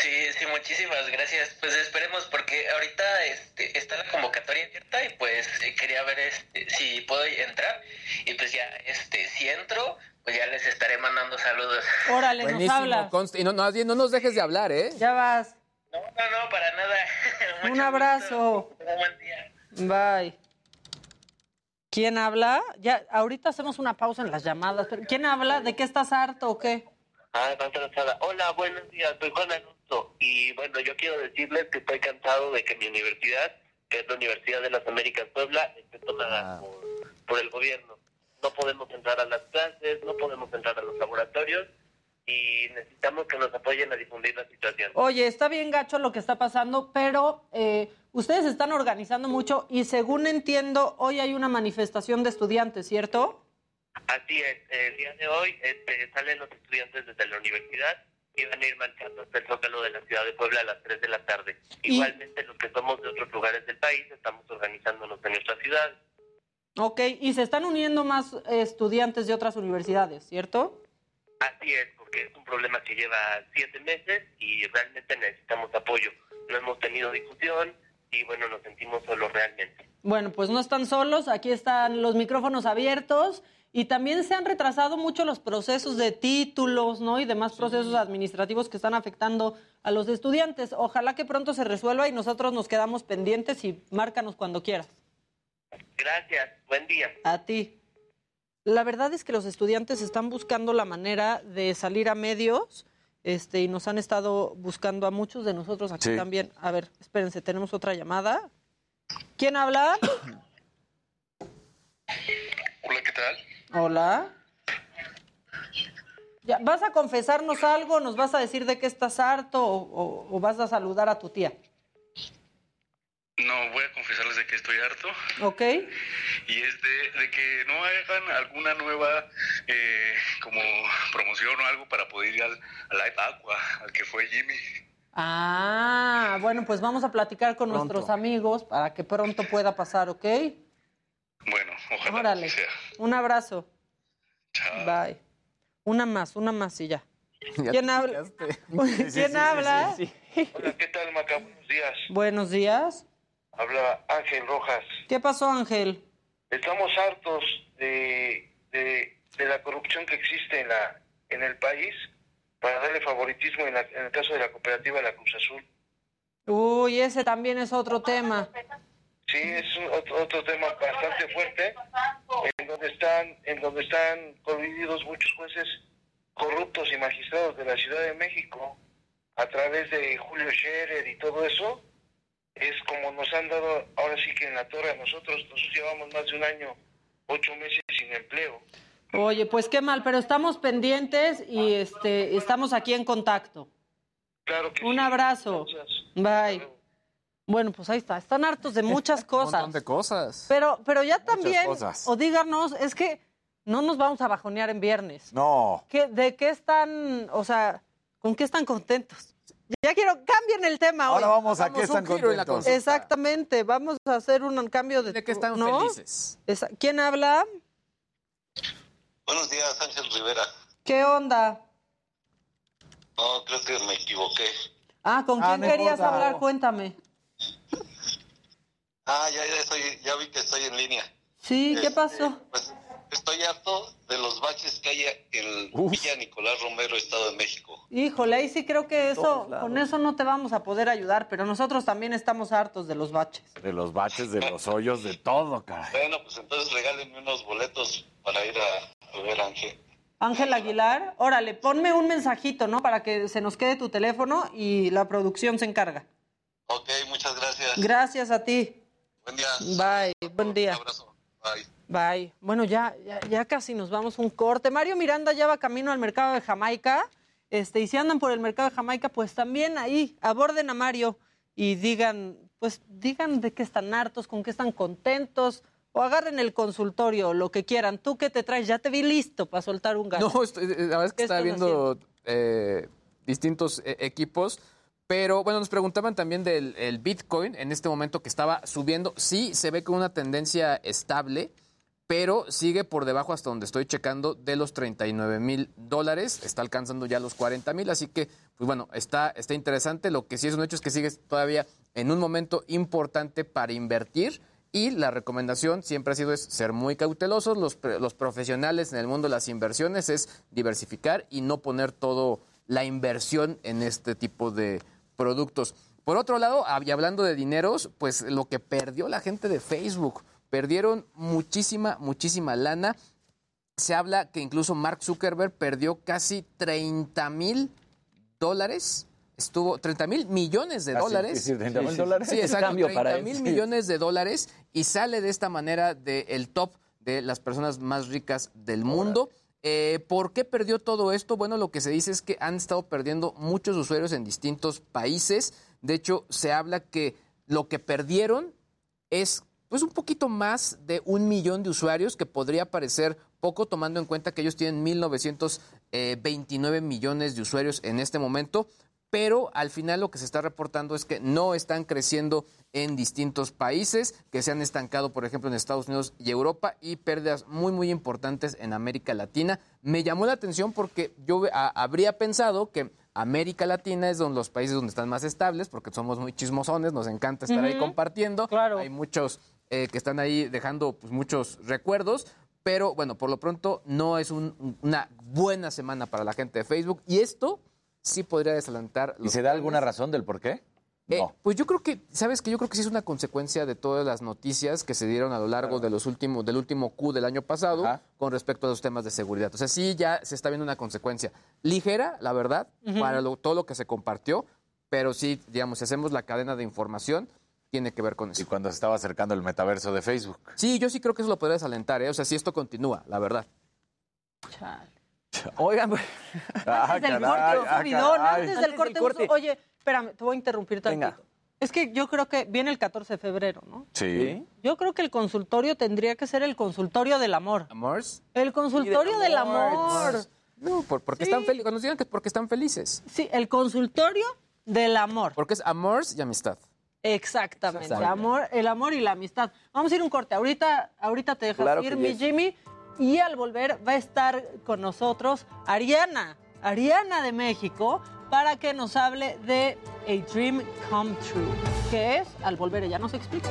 Sí, sí, muchísimas gracias. Pues esperemos porque ahorita este, está la convocatoria abierta y pues eh, quería ver este, si puedo entrar y pues ya este si entro pues ya les estaré mandando saludos. Órale, nos Buenísimo, habla. conste- Y no, no, no nos dejes de hablar, ¿eh? Ya vas. No, no, no, para nada. Un abrazo. Un buen día. Bye. ¿Quién habla? Ya, ahorita hacemos una pausa en las llamadas, pero ¿quién habla? ¿De qué estás harto o qué? Ah, no, no. Hola, buenos días, soy Juan Alonso. Y bueno, yo quiero decirles que estoy cansado de que mi universidad que es la Universidad de las Américas Puebla, esté tomada por, por el gobierno. No podemos entrar a las clases, no podemos entrar a los laboratorios y necesitamos que nos apoyen a difundir la situación. Oye, está bien gacho lo que está pasando, pero eh, ustedes están organizando mucho y según entiendo, hoy hay una manifestación de estudiantes, ¿cierto? Así es, el día de hoy este, salen los estudiantes desde la universidad y van a ir marchando hasta el Zócalo de la ciudad de Puebla a las 3 de la tarde. Igualmente los que somos de otros lugares del país estamos organizándonos en nuestra ciudad. Ok, y se están uniendo más eh, estudiantes de otras universidades, ¿cierto? Así es, porque es un problema que lleva siete meses y realmente necesitamos apoyo. No hemos tenido difusión y bueno, nos sentimos solos realmente. Bueno, pues no están solos, aquí están los micrófonos abiertos y también se han retrasado mucho los procesos de títulos, ¿no? Y demás procesos administrativos que están afectando a los estudiantes. Ojalá que pronto se resuelva y nosotros nos quedamos pendientes y márcanos cuando quieras. Gracias, buen día. A ti. La verdad es que los estudiantes están buscando la manera de salir a medios este, y nos han estado buscando a muchos de nosotros aquí Sí. también. A ver, espérense, tenemos otra llamada. ¿Quién habla? Hola, ¿qué tal? Hola. Ya, ¿Vas a confesarnos algo? ¿Nos vas a decir de qué estás harto o, o- o vas a saludar a tu tía? No, voy a confesarles de que estoy harto ¿Ok? y es de, de que no hagan alguna nueva eh, como promoción o algo para poder ir al, al Live Aqua, al que fue Jimmy. Ah, bueno, pues vamos a platicar con Pronto. nuestros amigos para que pronto pueda pasar, ¿ok? Bueno, ojalá Órale. sea. Un abrazo. Bye. Una más, una más y ya. ¿Quién habla? ¿Quién habla? Hola, ¿qué tal, Maca? Buenos días. Buenos días. Habla Ángel Rojas. ¿Qué pasó, Ángel? Estamos hartos de, de, de la corrupción que existe en, la, en el país para darle favoritismo en, la- en el caso de la cooperativa de la Cruz Azul. Uy, ese también es otro tema. Sí, es un- otro, otro tema bastante fuerte, en donde están, en donde están coludidos muchos jueces corruptos y magistrados de la Ciudad de México a través de Julio Scherer y todo eso. Es como nos han dado ahora sí que en la torre a nosotros. Nosotros llevamos más de un año, ocho meses sin empleo. Oye, pues qué mal, pero estamos pendientes y este estamos aquí en contacto. Claro que Un abrazo. Bye. Bueno, pues ahí está. Están hartos de muchas cosas. de cosas. Pero, pero ya también, cosas. o díganos, es que no nos vamos a bajonear en viernes. No. ¿Qué, ¿De qué están, o sea, con qué están contentos? Ya quiero, cambien el tema hoy. Ahora vamos a qué están contentos. Exactamente, vamos a hacer un cambio de... ¿De qué están ¿no? felices? Esa- ¿Quién habla? Buenos días, Ángel Rivera. ¿Qué onda? No, creo que me equivoqué. Ah, ¿con Ah, quién querías importa. hablar? Cuéntame. Ah, ya, ya, estoy, ya vi que estoy en línea. Sí, ¿qué Este, pasó? Pues estoy harto de los baches que hay en Villa Nicolás Romero, Estado de México. Híjole, ahí sí creo que eso, con eso no te vamos a poder ayudar, pero nosotros también estamos hartos de los baches. De los baches, de los hoyos, de todo, caray. Bueno, pues entonces regálenme unos boletos para ir a, a ver a Ángel. Ángel Aguilar, órale, ponme un mensajito, ¿no? Para que se nos quede tu teléfono y la producción se encarga. Ok, muchas gracias. Gracias a ti. Buen día. Bye, buen día. Un abrazo. Bye. Bye. Bueno, ya, ya, ya casi nos vamos un corte. Mario Miranda ya va camino al mercado de Jamaica. Este, y si andan por el mercado de Jamaica, pues también ahí aborden a Mario y digan, pues digan de qué están hartos, con qué están contentos, o agarren el consultorio, lo que quieran. ¿Tú qué te traes? Ya te vi listo para soltar un gato. No, estoy- la verdad es que ¿Qué estaba viendo eh, distintos eh, equipos. Pero bueno, nos preguntaban también del el Bitcoin en este momento que estaba subiendo. Sí, se ve con una tendencia estable, pero sigue por debajo hasta donde estoy checando de los 39 mil dólares. Está alcanzando ya los 40 mil, así que, pues bueno, está, está interesante. Lo que sí es un hecho es que sigue todavía en un momento importante para invertir. Y la recomendación siempre ha sido es ser muy cautelosos. Los, los profesionales en el mundo de las inversiones es diversificar y no poner todo la inversión en este tipo de productos. Por otro lado, y hablando de dineros, pues lo que perdió la gente de Facebook, perdieron muchísima, muchísima lana. Se habla que incluso Mark Zuckerberg perdió casi 30 mil dólares. estuvo 30 mil millones de Ah, sí, dólares. sí, sí, 30 mil dólares. Sí, exacto, cambio 30 para él, mil sí. millones de dólares y sale de esta manera del top de las personas más ricas del mundo. Eh, ¿Por qué perdió todo esto? Bueno, lo que se dice es que han estado perdiendo muchos usuarios en distintos países. De hecho, se habla que lo que perdieron es pues un poquito más de un millón de usuarios, que podría parecer poco tomando en cuenta que ellos tienen 1.929 millones de usuarios en este momento, pero al final lo que se está reportando es que no están creciendo en distintos países, que se han estancado, por ejemplo, en Estados Unidos y Europa, y pérdidas muy, muy importantes en América Latina. Me llamó la atención porque yo a- habría pensado que América Latina es donde los países donde están más estables, porque somos muy chismosones, nos encanta estar ahí compartiendo. Hay muchos eh, que están ahí dejando pues, muchos recuerdos, pero bueno, por lo pronto no es un- una buena semana para la gente de Facebook y esto sí podría desalentar. ¿Y se da alguna razón del por qué? Eh, pues yo creo que, ¿sabes que Yo creo que sí es una consecuencia de todas las noticias que se dieron a lo largo de los últimos, del último Q del año pasado con respecto a los temas de seguridad. O sea, sí ya se está viendo una consecuencia ligera, la verdad, para lo- todo lo que se compartió, pero sí, digamos, si hacemos la cadena de información, tiene que ver con eso. Y cuando se estaba acercando el metaverso de Facebook. Sí, yo sí creo que eso lo podría desalentar, ¿eh? O sea, si esto continúa, la verdad. Oigan, pues, Ah, Antes del caray, corte, ah, subidón, antes del corte. un- Oye, espérame, te voy a interrumpir tantito. Venga. Es que yo creo que viene el 14 de febrero, ¿no? Sí. Yo creo que el consultorio tendría que ser el consultorio del amor. ¿Amors? El consultorio del amor. No, por, porque están felices. Cuando nos digan que es porque están felices. Sí, el consultorio del amor. Porque es amors y amistad. Exactamente, Exacto. amor, el amor y la amistad. Vamos a ir un corte. Ahorita, ahorita te dejas Claro ir, que mi yes. Jimmy. Y al volver va a estar con nosotros Ariana, Ariana de México, para que nos hable de A Dream Come True. ¿Qué es? Al volver ella nos explica.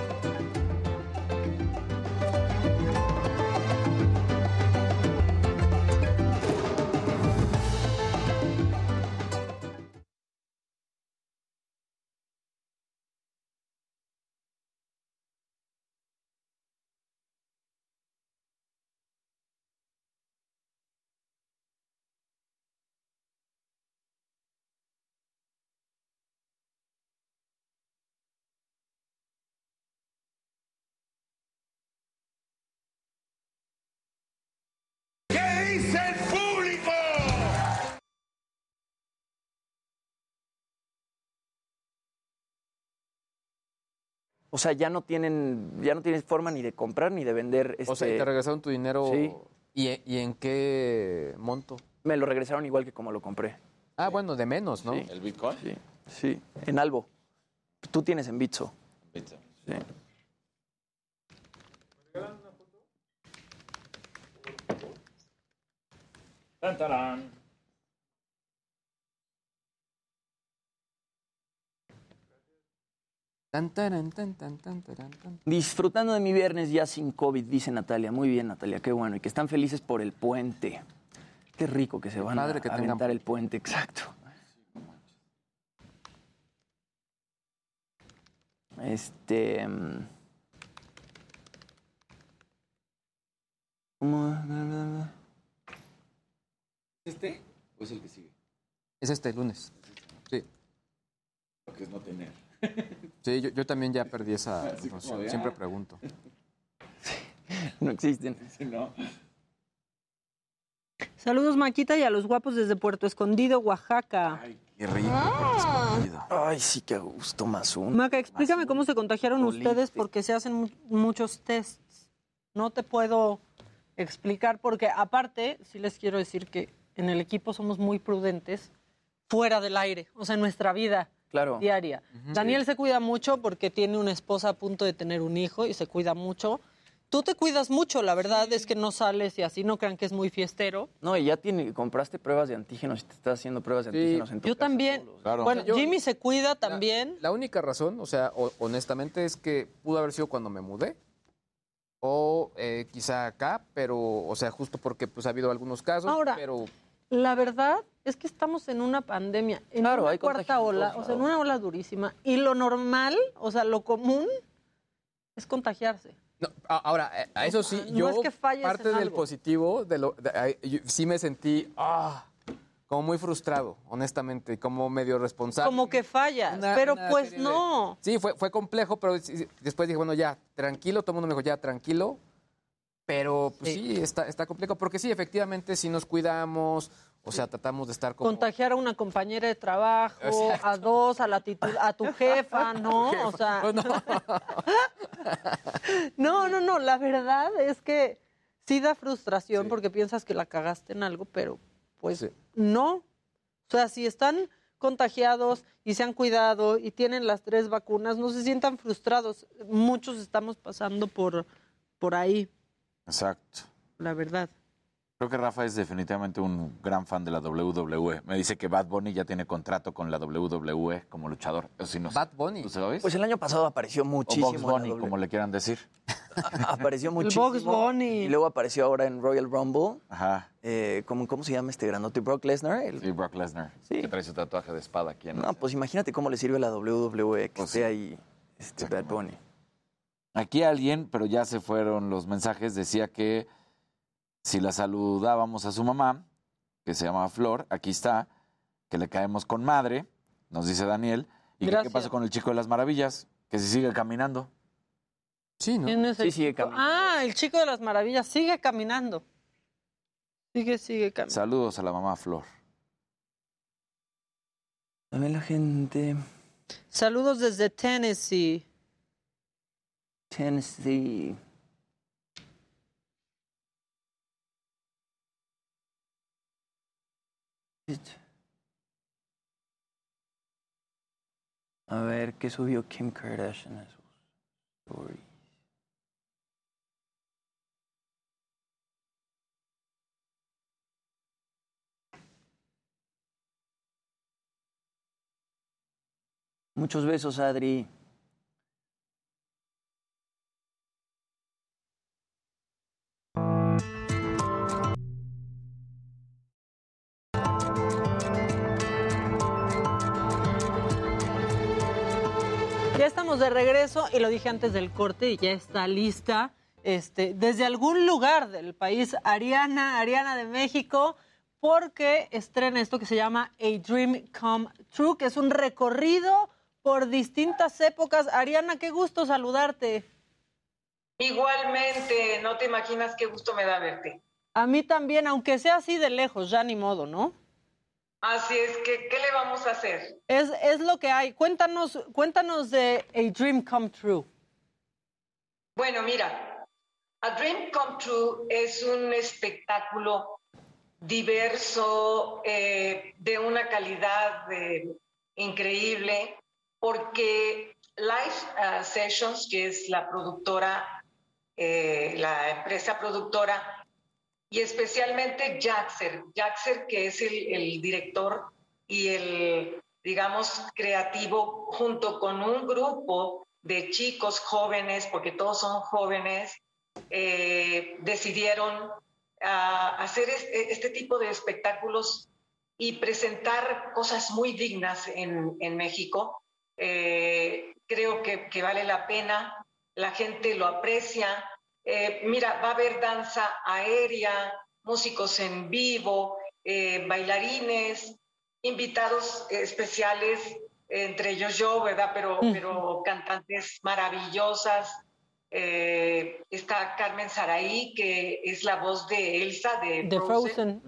O sea, ya no tienen, ya no tienes forma ni de comprar ni de vender. O sea, ¿y este- te regresaron tu dinero? Sí. ¿Y, y en qué monto? Me lo regresaron igual que como lo compré. Ah, bueno, de menos, ¿no? Sí. ¿El Bitcoin? Sí, sí, en Albo. Tú tienes en Bitso. Bitso. Sí. Tan, tarán. Tan, taran, tan, tan, tan, taran, tan. Disfrutando de mi viernes ya sin COVID, dice Natalia. Muy bien, Natalia, qué bueno. Y que están felices por el puente. Qué rico que se van Padre a que tengan aventar el puente, exacto. Este... mm, ¿Cómo? ¿Este o es el que sigue? Es este lunes. Sí. Lo que es no tener. Sí, yo, yo también ya perdí esa noción. de, Siempre ah. pregunto. No existen. no. Saludos, Maquita, y a los guapos desde Puerto Escondido, Oaxaca. Qué rico. Ay, sí, qué gusto, más uno. Maca, explícame cómo se contagiaron Polite. ustedes porque se hacen mu- muchos tests. No te puedo explicar porque aparte, sí les quiero decir que en el equipo somos muy prudentes fuera del aire, o sea, en nuestra vida Claro. diaria. Daniel se cuida mucho porque tiene una esposa a punto de tener un hijo y se cuida mucho. Tú te cuidas mucho, la verdad es que no sales y así no crean que es muy fiestero. No, y ya tiene, compraste pruebas de antígenos y te estás haciendo pruebas de Sí, antígenos en tu Yo casa también. Claro. Bueno, Yo- Jimmy se cuida también. La única razón, o sea, o- honestamente, es que pudo haber sido cuando me mudé. O eh, quizá acá, pero, o sea, justo porque pues ha habido algunos casos, Ahora, pero La verdad es que estamos en una pandemia, en Claro, una hay cuarta ola, o sea, en una ola durísima. Y lo normal, o sea, lo común es contagiarse. No, ahora, eh, a eso sí, No yo es que parte del algo. positivo, de lo, de- yo sí me sentí, ah, como muy frustrado, honestamente, como medio responsable. Como que falla, Una- pero una pues serie de- no. Sí, fue, fue complejo, pero después dije, bueno, ya, tranquilo, todo el mundo me dijo, ya, tranquilo. Pero pues sí, está, está complejo, porque sí, efectivamente, si nos cuidamos, o sea, tratamos de estar como... Contagiar a una compañera de trabajo, Exacto. a dos, a, la titu- a tu jefa, ¿no? O sea, no, no, no, la verdad es que sí da frustración porque piensas que la cagaste en algo, pero pues no. O sea, si están contagiados y se han cuidado y tienen las tres vacunas, no se sientan frustrados. Muchos estamos pasando por, por ahí, Exacto. la verdad. Creo que Rafa es definitivamente un gran fan de la WWE. Me dice que Bad Bunny ya tiene contrato con la WWE como luchador. Eso sí no. Bad Bunny. ¿Tú sabes? Pues el año pasado apareció muchísimo. o en la Bunny, W. como le quieran decir. apareció muchísimo. Bugs Bunny. Y luego apareció ahora en Royal Rumble. Ajá. Eh, ¿cómo, ¿Cómo se llama este grandote? Brock Lesnar. El- Sí, Brock Lesnar. Que trae su tatuaje de espada aquí en No, pues imagínate cómo le sirve a la WWE que Pues esté sí. ahí este Bad Bunny. Aquí alguien, pero ya se fueron los mensajes, decía que si la saludábamos a su mamá, que se llama Flor, aquí está, que le caemos con madre, nos dice Daniel, y que qué pasó con el chico de las maravillas, que si sigue caminando. Sí, ¿no? ¿Quién es el Sí, sigue chico? caminando. Ah, el chico de las maravillas sigue caminando. Sigue, sigue caminando. Saludos a la mamá Flor. A ver la gente. Saludos desde Tennessee. Tennessee. A ver, ¿qué subió Kim Kardashian a sus stories? Muchos besos, Adri. Estamos de regreso y lo dije antes del corte y ya está lista. Este, desde algún lugar del país, Ariana, Ariana de México, porque estrena esto que se llama A Dream Come True, que es un recorrido por distintas épocas. Ariana, qué gusto saludarte. Igualmente, no te imaginas qué gusto me da verte. A mí también, aunque sea así de lejos, ya ni modo, ¿no? Así es que, ¿qué le vamos a hacer? Es, es lo que hay. Cuéntanos, cuéntanos de A Dream Come True. Bueno, mira, A Dream Come True es un espectáculo diverso, eh, de una calidad eh, increíble, porque Live uh, Sessions, que es la productora, eh, la empresa productora, y especialmente Jaxer, Jaxer que es el, director y el, digamos, creativo, junto con un grupo de chicos jóvenes, porque todos son jóvenes, eh, decidieron ah, hacer este, este tipo de espectáculos y presentar cosas muy dignas en, México. Eh, creo que vale la pena, la gente lo aprecia. Eh, mira, va a haber danza aérea, músicos en vivo, eh, bailarines, invitados especiales, entre ellos yo, ¿verdad? Pero, pero cantantes maravillosas. Eh, está Carmen Saraí, que es la voz de Elsa de, De Frozen.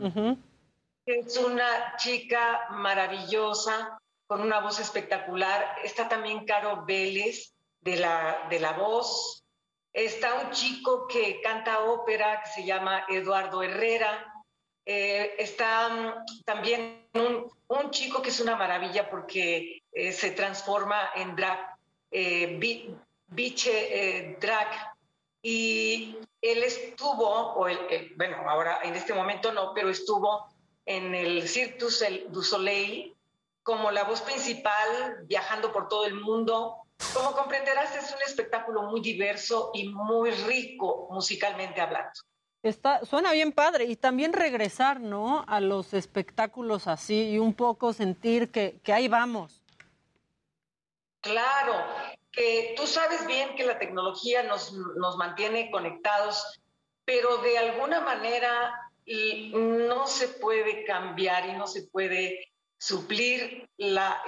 es una chica maravillosa, con una voz espectacular. Está también Caro Vélez, de la, de la voz. Está un chico que canta ópera, que se llama Eduardo Herrera. Eh, está mm, también un, chico que es una maravilla porque eh, se transforma en drag, eh, bi- biche eh, drag. Y él estuvo, bueno, ahora en este momento no, pero estuvo en el Cirque du Soleil como la voz principal, viajando por todo el mundo. Como comprenderás, es un espectáculo muy diverso y muy rico musicalmente hablando. Está, suena bien padre y también regresar, ¿no? A los espectáculos así y un poco sentir que, que ahí vamos. Claro, que tú sabes bien que la tecnología nos, nos mantiene conectados, pero de alguna manera y no se puede cambiar y no se puede suplir la,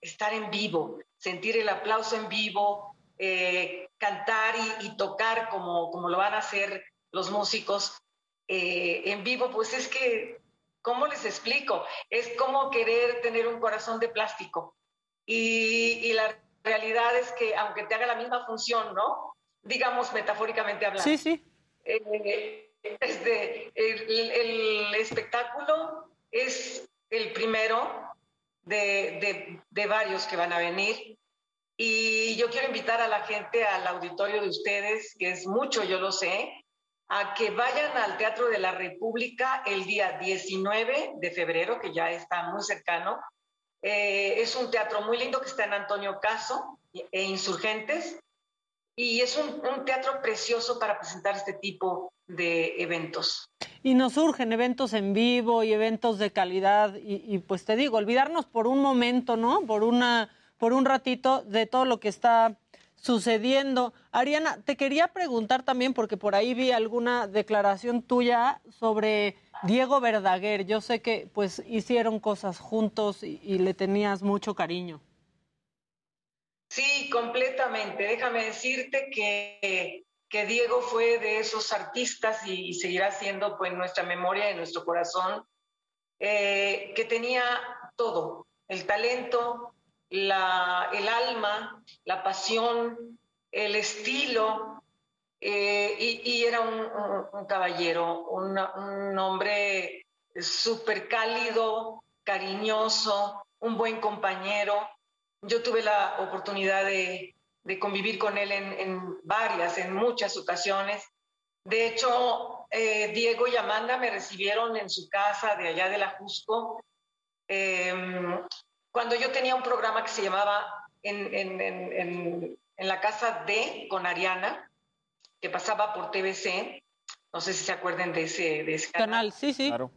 estar en vivo, sentir el aplauso en vivo, eh, cantar y, tocar como, como lo van a hacer los músicos eh, en vivo, pues es que, ¿cómo les explico? Es como querer tener un corazón de plástico. Y, la realidad es que aunque te haga la misma función, ¿no? Digamos metafóricamente hablando. Sí, sí. Eh, este, el, espectáculo es el primero de, de, varios que van a venir. Y yo quiero invitar a la gente al auditorio de ustedes, que es mucho, yo lo sé, a que vayan al Teatro de la República el día 19 de febrero, que ya está muy cercano. Eh, es un teatro muy lindo que está en Antonio Caso e Insurgentes. Y es un, teatro precioso para presentar este tipo de eventos. Y nos surgen eventos en vivo y eventos de calidad y, pues te digo, olvidarnos por un momento, ¿no? Por una, por un ratito de todo lo que está sucediendo. Ariana, te quería preguntar también, porque por ahí vi alguna declaración tuya sobre Diego Verdaguer. Yo sé que pues hicieron cosas juntos y le tenías mucho cariño. Sí, completamente. Déjame decirte que que Diego fue de esos artistas y, seguirá siendo pues nuestra memoria y nuestro corazón, eh, que tenía todo, el talento, la, el alma, la pasión, el estilo, eh, y, era un, caballero, un hombre súper cálido, cariñoso, un buen compañero. Yo tuve la oportunidad de, de convivir con él en, varias, en muchas ocasiones. De hecho, eh, Diego y Amanda me recibieron en su casa de allá de la Jusco, em, cuando yo tenía un programa que se llamaba en, la casa de con Ariana, que pasaba por TVC. No sé si se acuerden de ese, de ese canal. Sí, sí. Claro.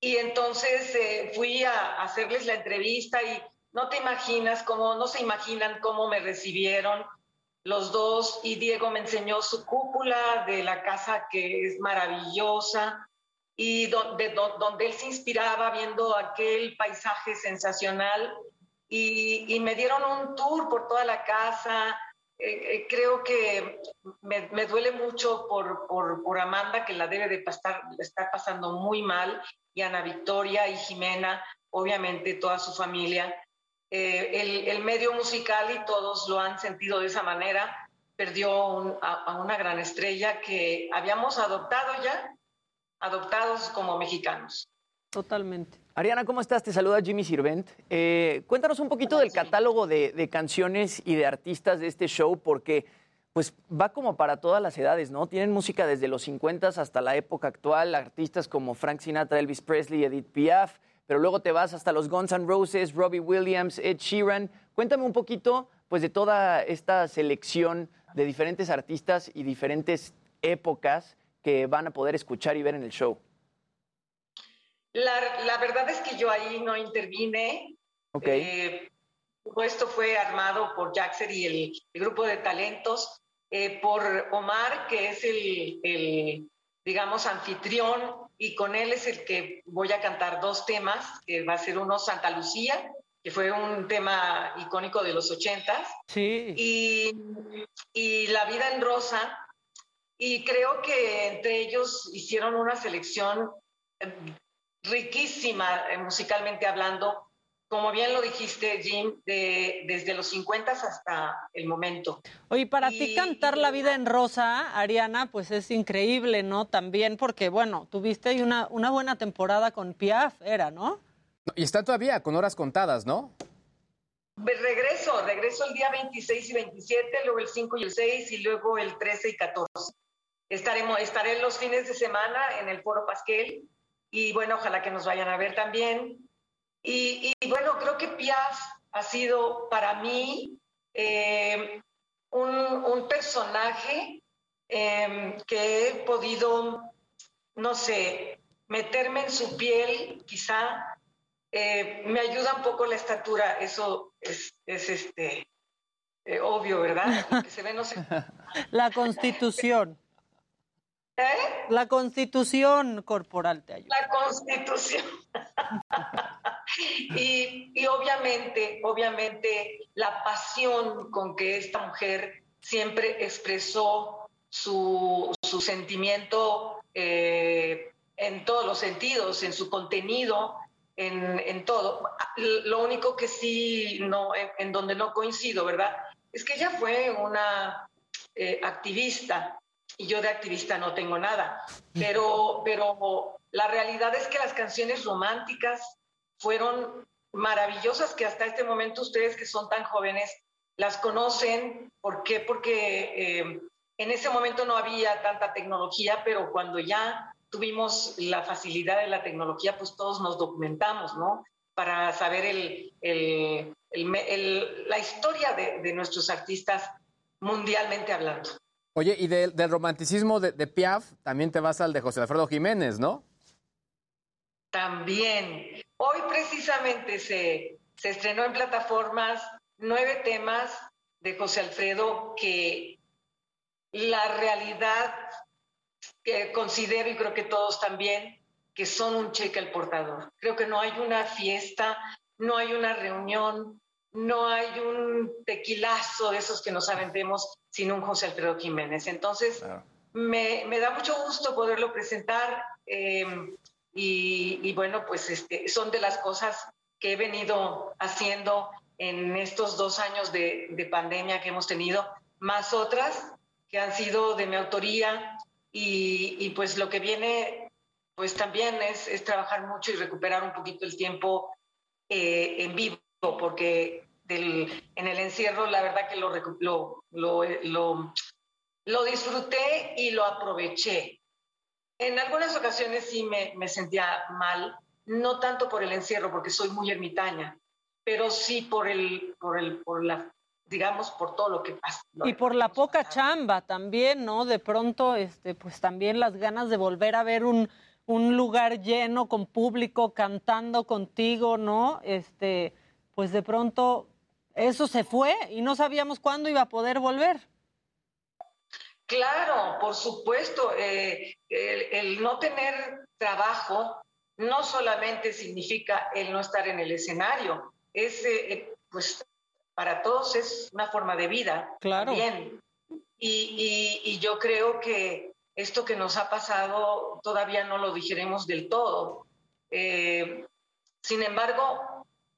Y entonces eh, fui a hacerles la entrevista y no te imaginas cómo, no se imaginan cómo me recibieron los dos y Diego me enseñó su cúpula de la casa que es maravillosa y donde, donde él se inspiraba viendo aquel paisaje sensacional y, me dieron un tour por toda la casa. Eh, eh, creo que me, duele mucho por, por, por, Amanda, que la debe de pasar, estar pasando muy mal, y Ana Victoria y Jimena, obviamente toda su familia. Eh, el, medio musical, y todos lo han sentido de esa manera, perdió a, una gran estrella que habíamos adoptado ya, adoptados como mexicanos. Totalmente. Ariana, ¿cómo estás? Te saluda Jimmy Sirvent. Eh, cuéntanos un poquito del catálogo de, canciones y de artistas de este show, porque pues va como para todas las edades, ¿no? Tienen música desde los 50 hasta la época actual, artistas como Frank Sinatra, Elvis Presley, Edith Piaf, pero luego te vas hasta los Guns N' Roses, Robbie Williams, Ed Sheeran. Cuéntame un poquito pues de toda esta selección de diferentes artistas y diferentes épocas que van a poder escuchar y ver en el show. La, verdad es que yo ahí no intervine. Okay. Eh, esto fue armado por Jackson y el, grupo de talentos, eh, por Omar, que es el, el, digamos, anfitrión y con él es el que voy a cantar dos temas, que va a ser uno Santa Lucía, que fue un tema icónico de los ochentas, sí. y, y La vida en rosa, y creo que entre ellos hicieron una selección eh, riquísima eh, musicalmente hablando, como bien lo dijiste, Jim, de, desde los 50 hasta el momento. Oye, para ti cantar La vida en rosa, Ariana, pues es increíble, ¿no? También porque, bueno, tuviste una, una buena temporada con Piaf, era, ¿no? Y está todavía con horas contadas, ¿no? Pues regreso, regreso el día 26 y 27, luego el 5 y el 6 y luego el 13 y 14. Estaremos, estaré los fines de semana en el Foro Pasquel y bueno, ojalá que nos vayan a ver también. Y, bueno, creo que Piaf ha sido para mí eh, un, personaje em, que he podido, no sé, meterme en su piel, quizá. Eh, me ayuda un poco la estatura, eso es, este, eh, obvio, ¿verdad? La constitución. ¿Eh? La constitución corporal te ayuda. La constitución. y, y obviamente, obviamente, la pasión con que esta mujer siempre expresó su, su sentimiento eh, en todos los sentidos, en su contenido, en, en todo. Lo único que sí, no, en, en donde no coincido, ¿verdad? Es que ella fue una eh, activista y yo de activista no tengo nada, pero, pero la realidad es que las canciones románticas fueron maravillosas que hasta este momento ustedes que son tan jóvenes las conocen. ¿Por qué? Porque eh, en ese momento no había tanta tecnología, pero cuando ya tuvimos la facilidad de la tecnología, pues todos nos documentamos, ¿no? Para saber el, el, el, la historia de, de, nuestros artistas mundialmente hablando. Oye, y de, del romanticismo de, Piaf, también te vas al de José Alfredo Jiménez, ¿no? También. Hoy precisamente se, se estrenó en plataformas nueve temas de José Alfredo que la realidad que considero y creo que todos también que son un cheque al portador. Creo que no hay una fiesta, no hay una reunión, no hay un tequilazo de esos que nos aventemos sin un José Alfredo Jiménez. Entonces, me, me, da mucho gusto poderlo presentar eh, y, y, bueno, pues este, son de las cosas que he venido haciendo en estos dos años de, de pandemia que hemos tenido, más otras que han sido de mi autoría y, y pues lo que viene pues también es, es, trabajar mucho y recuperar un poquito el tiempo eh, en vivo, porque del, en el encierro la verdad que lo, lo, lo, lo, lo disfruté y lo aproveché. En algunas ocasiones sí me, me, sentía mal, no tanto por el encierro, porque soy muy ermitaña, pero sí por el, por el, por la, digamos, por todo lo que pasa. Y por la poca pasado. chamba también, ¿no? De pronto, este, pues también las ganas de volver a ver un, un lugar lleno con público cantando contigo, ¿no? Este, pues de pronto eso se fue y no sabíamos cuándo iba a poder volver. Claro, por supuesto, eh, el, el, no tener trabajo no solamente significa el no estar en el escenario, es, eh, pues, para todos es una forma de vida. Claro. Bien. Y, y, y yo creo que esto que nos ha pasado todavía no lo digeremos del todo. Eh, sin embargo,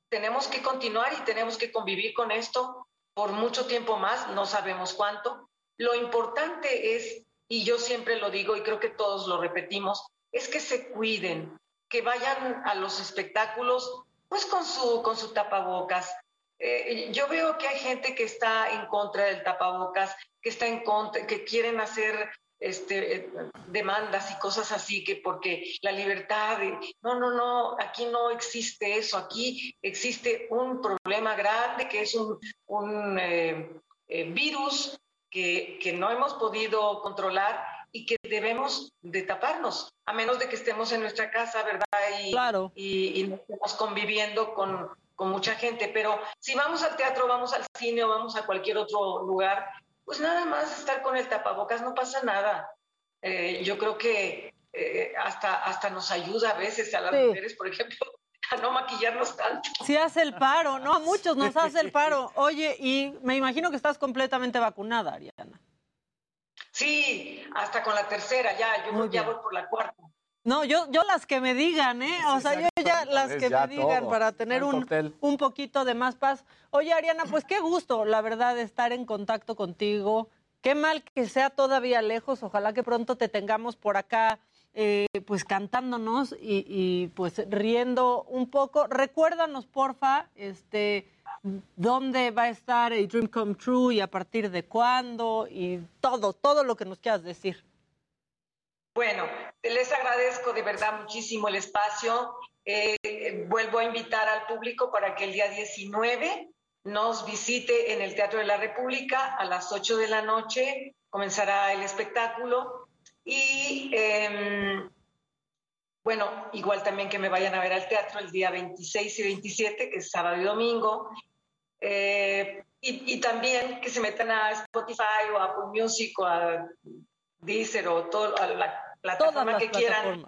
tenemos que continuar y tenemos que convivir con esto por mucho tiempo más, no sabemos cuánto. Lo importante es, y yo siempre lo digo y creo que todos lo repetimos, es que se cuiden, que vayan a los espectáculos pues con su, con su tapabocas. Eh, yo veo que hay gente que está en contra del tapabocas, que está en contra, que quieren hacer este, demandas y cosas así, que porque la libertad, de, no, no, no, aquí no existe eso, aquí existe un problema grande que es un, un eh, eh, virus que, que no hemos podido controlar y que debemos de taparnos, a menos de que estemos en nuestra casa, ¿verdad? Y, claro. y, y no estemos conviviendo con, con mucha gente, pero si vamos al teatro, vamos al cine o vamos a cualquier otro lugar, pues nada más estar con el tapabocas, no pasa nada. Eh, yo creo que eh, hasta, hasta nos ayuda a veces a las sí. mujeres, por ejemplo, a no maquillarnos tanto. Sí hace el paro, ¿no? A muchos nos hace el paro. Oye, y me imagino que estás completamente vacunada, Ariana. Sí, hasta con la tercera ya, yo Muy ya voy por la cuarta. No, yo, yo las que me digan, ¿eh? O sea, yo ya las que ya me digan todo. para tener un, un poquito de más paz. Oye, Ariana, pues qué gusto, la verdad, estar en contacto contigo. Qué mal que sea todavía lejos. Ojalá que pronto te tengamos por acá, eh, pues cantándonos y, y, pues riendo un poco. Recuérdanos, porfa, este, dónde va a estar el Dream Come True y a partir de cuándo y todo, todo lo que nos quieras decir. Bueno, les agradezco de verdad muchísimo el espacio. Eh, vuelvo a invitar al público para que el día 19 nos visite en el Teatro de la República a las 8 de la noche. Comenzará el espectáculo. Y eh, bueno, igual también que me vayan a ver al teatro el día 26 y 27, que es sábado y domingo. Eh, y, y, también que se metan a Spotify o a Apple Music o a Deezer o todo, a la plataforma las que quieran,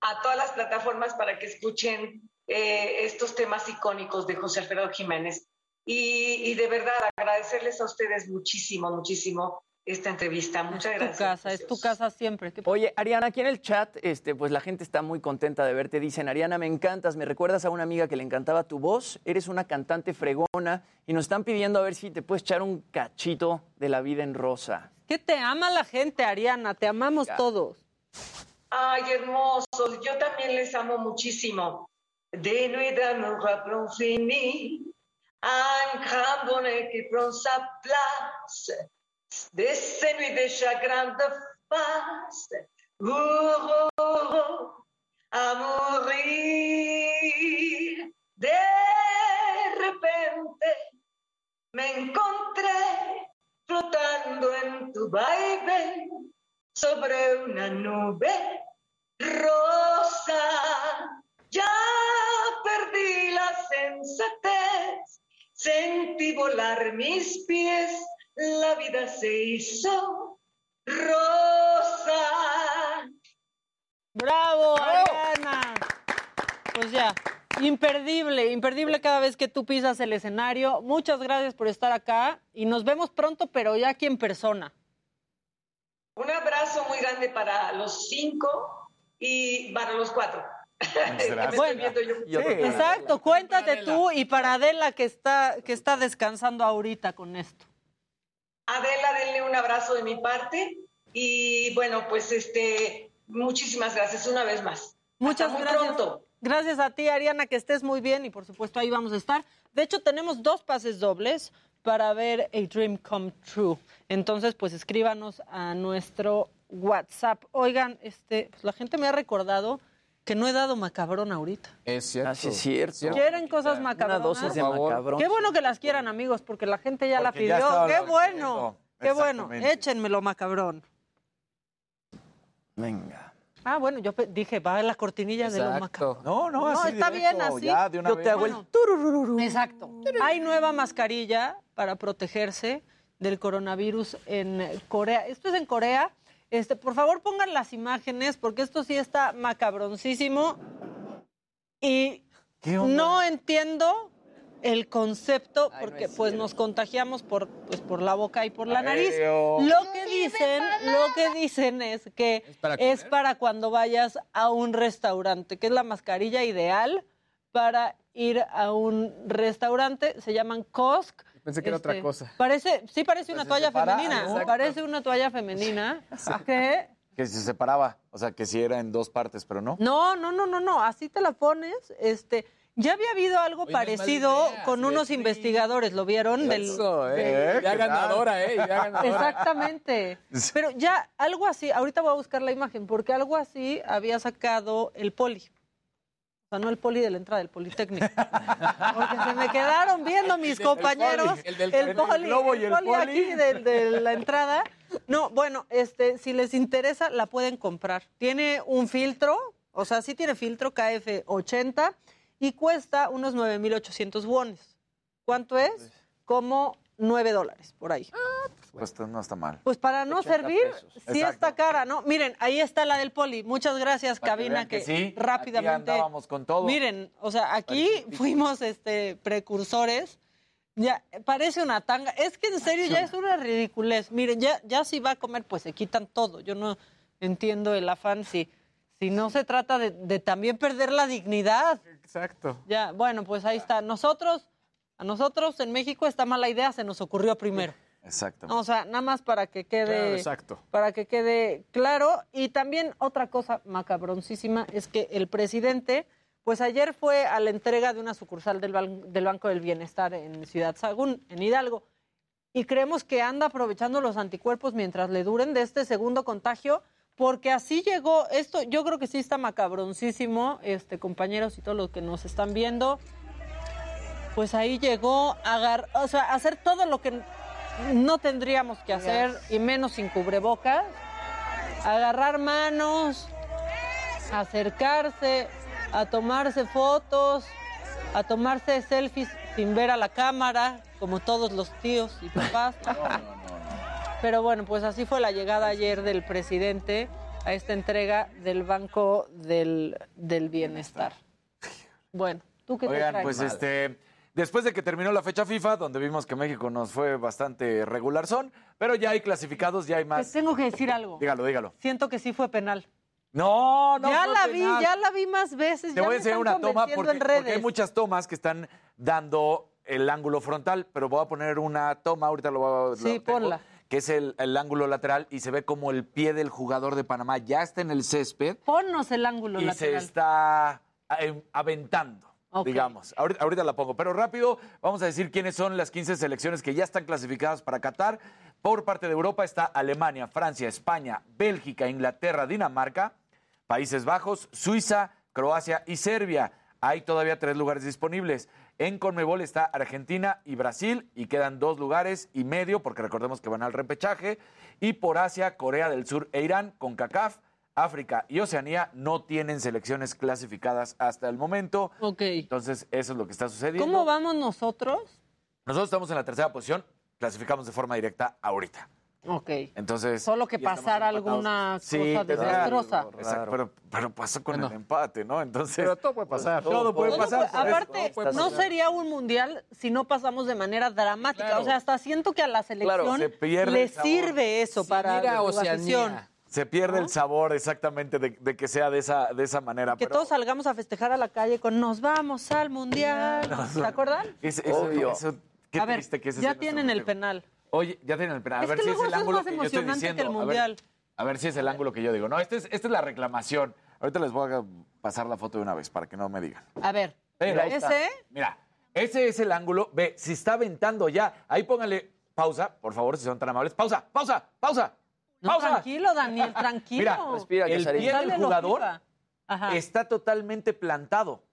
a todas las plataformas para que escuchen eh, estos temas icónicos de José Alfredo Jiménez. Y, y de verdad agradecerles a ustedes muchísimo, muchísimo esta entrevista. Muchas Tu gracias. casa, es tu casa siempre. ¿Qué Oye, Ariana, aquí en el chat, este, pues la gente está muy contenta de verte. Dicen, Ariana, me encantas, me recuerdas a una amiga que le encantaba tu voz, eres una cantante fregona y nos están pidiendo a ver si te puedes echar un cachito de la vida en rosa. Que te ama la gente, Ariana, te amamos todos. Ay, hermosos, yo también les amo muchísimo. Des nuits d'amour rappelons fini, un grand bonheur qui prend sa place, de ces nuits de de heureux à mourir. De repente me encontré flotando en tu baile sobre una nube rosa. Ya perdí la sensatez, sentí volar mis pies, la vida se hizo rosa. ¡Bravo, Ariana! Pues ya, imperdible, imperdible cada vez que tú pisas el escenario. Muchas gracias por estar acá y nos vemos pronto, pero ya aquí en persona. Un abrazo muy grande para los cinco y para los cuatro. Bueno. Exacto, cuéntate tú y para Adela que está, que está descansando ahorita con esto. Adela, denle un abrazo de mi parte y bueno, pues este, muchísimas gracias una vez más. Muchas Hasta muy gracias. pronto. Gracias a ti, Ariana, que estés muy bien y por supuesto ahí vamos a estar. De hecho, tenemos dos pases dobles para ver A Dream Come True. Entonces, pues escríbanos a nuestro WhatsApp. Oigan, este, pues, la gente me ha recordado que no he dado macabrón ahorita. Es cierto. Así es cierto. ¿Quieren cosas macabronas? Una dosis de macabrón. Qué bueno que las quieran, amigos, porque la gente ya la Porque pidió. Qué bueno, qué bueno. Échenmelo, macabrón. Venga. Ah, bueno, yo dije, va la cortinilla de los macabrón. No, no, así está bien directo, así. ya, de una Yo vez. te hago el tururururu. Exacto. Hay nueva mascarilla para protegerse del coronavirus en Corea. Esto es en Corea. Este, por favor, pongan las imágenes porque esto sí está macabroncísimo. Y no entiendo el concepto porque pues nos contagiamos por pues por la boca y por la nariz. Aéreo. Lo que dicen, lo que dicen es que para es para cuando vayas a un restaurante, que es la mascarilla ideal para ir a un restaurante, se llaman COSC. Pensé que era otra Este, cosa. Parece, sí parece una toalla separa, femenina, ¿no? parece una toalla femenina. ¿Qué? Que se separaba, o sea, que sí era en dos partes, pero no. No, no, no, no, no, así te la pones, este, ya había habido algo Oye, parecido idea, con unos investigadores, ¿lo vieron? Del- Eso, ¿Eh? eh. ¿Qué Ya tal? ganadora, eh. Ya ganadora. Exactamente. Pero ya algo así, ahorita voy a buscar la imagen, porque algo así había sacado el poli. O sea, no el poli de la entrada, el politécnico. Porque se me quedaron viendo mis compañeros. el del- el el poli, globo y el el poli poli. aquí de, de la entrada. No, bueno, este, si les interesa, la pueden comprar. Tiene un filtro, o sea, sí tiene filtro KF80 y cuesta unos 9,800 wones. ¿Cuánto es? Como 9 dólares, por ahí. Pues no está mal. Pues para no 80 servir, pesos. sí Exacto. está cara, ¿no? Miren, ahí está la del poli. Muchas gracias, Para cabina, que, que sí, rápidamente. aquí andábamos con todo. Miren, o sea, aquí fuimos este precursores. Ya, parece una tanga. Es que en serio ya es una ridiculez. Miren, ya, ya si va a comer, pues se quitan todo. Yo no entiendo el afán si, si no se trata de, de también perder la dignidad. Exacto. Ya, bueno, pues ahí está. Nosotros, a nosotros en México esta mala idea se nos ocurrió primero. Exacto. O sea, nada más para que quede Claro, exacto. para que quede claro. Y también otra cosa macabroncísima es que el presidente, pues ayer fue a la entrega de una sucursal del, Ban- del Banco del Bienestar en Ciudad Sagún, en Hidalgo. Y creemos que anda aprovechando los anticuerpos mientras le duren de este segundo contagio, porque así llegó. Esto yo creo que sí está macabroncísimo, este, compañeros y todos los que nos están viendo. Pues ahí llegó a agar- o sea, a hacer todo lo que no tendríamos que hacer, y menos sin cubrebocas. Agarrar manos, acercarse, a tomarse fotos, a tomarse selfies sin ver a la cámara, como todos los tíos y papás. Pero bueno, pues así fue la llegada ayer del presidente a esta entrega del Banco del, del Bienestar. Bueno, ¿tú qué te Oigan, traes? pues este, después de que terminó la fecha FIFA, donde vimos que México nos fue bastante regular son, pero ya hay clasificados, ya hay Te más. tengo que decir algo. Dígalo, dígalo. Siento que sí fue penal. No, no. ya fue la vi, ya la vi más veces. Te ya voy a enseñar una toma porque, en redes. porque hay muchas tomas que están dando el ángulo frontal, pero voy a poner una toma, ahorita lo voy a... Sí, lo tengo, ponla. Que es el, el ángulo lateral y se ve como el pie del jugador de Panamá ya está en el césped Ponnos el ángulo y se lateral. está eh, aventando, digamos. Ahorita, ahorita la pongo, pero rápido vamos a decir quiénes son las 15 selecciones que ya están clasificadas para Qatar. Por parte de Europa está Alemania, Francia, España, Bélgica, Inglaterra, Dinamarca, Países Bajos, Suiza, Croacia y Serbia. Hay todavía tres lugares disponibles. En Conmebol está Argentina y Brasil y quedan dos lugares y medio porque recordemos que van al repechaje. Y por Asia, Corea del Sur e Irán con CACAF. África y Oceanía no tienen selecciones clasificadas hasta el momento. Ok. Entonces, eso es lo que está sucediendo. ¿Cómo vamos nosotros? Nosotros estamos en la tercera posición, clasificamos de forma directa ahorita. Ok. Entonces. Solo que pasara alguna cosa desastrosa. Exacto, pero, pero pasó con el empate, ¿no? Entonces. Pero todo puede pasar. Todo, puede Todo pasar. puede- aparte, no sería un mundial si no pasamos de manera dramática. Claro. O sea, hasta siento que a la selección se pierde le sirve eso para su Oceanía. afición. Se pierde el sabor exactamente de, de que sea de esa, de esa manera. Que pero todos salgamos a festejar a la calle con nos vamos al mundial. ¿Se acuerdan? es- Obvio. eso- qué a ver, triste que ese ya tienen el penal. Oye, ya tienen el penal. A Es ver que si es el es ángulo más que yo estoy emocionante que el diciendo. A ver, mundial. A ver, si es el ángulo que yo digo. No, este es- esta es la reclamación. Ahorita les voy a pasar la foto de una vez para que no me digan. A ver, está. ese Mira, ese es el ángulo. Ve, si está aventando ya. Ahí póngale pausa, por favor, si son tan amables. Pausa, pausa, pausa. No, pausa. tranquilo, Daniel, tranquilo. Mira, Respira, el pie del jugador. Ajá. está totalmente plantado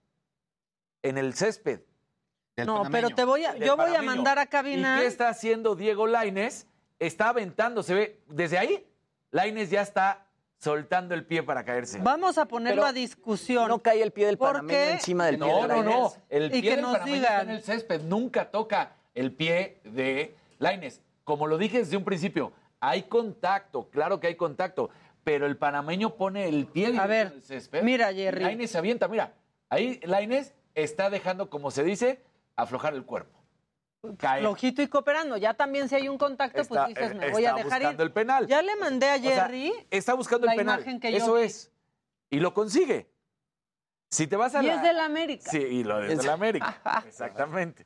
en el césped. No, pero te voy a, yo voy a mandar a cabina. ¿Y qué está haciendo Diego Laines? Está aventando, se ve, desde ahí, Laines ya está soltando el pie para caerse. Vamos a ponerlo Pero a discusión. No cae el pie del ¿Por panameño qué? encima del pie No, de no, no. El Y pie que del nos panameño está en digan. el césped. Nunca toca el pie de Laines. Como lo dije desde un principio, hay contacto, claro que hay contacto, pero el panameño pone el pie directo ver, en el césped. mira, y Jerry. Lainez se avienta, mira. Ahí Laines está dejando, como se dice, aflojar el cuerpo. Cae. Flojito y cooperando. Ya también si hay un contacto, Está- pues dices, eh, me voy a está dejar buscando ir. el penal. Ya le mandé a O sea, Jerry. está buscando la el penal. imagen que yo Eso es. Y lo consigue. Si te vas a y la... es del América. Sí, y lo de la América. Exactamente.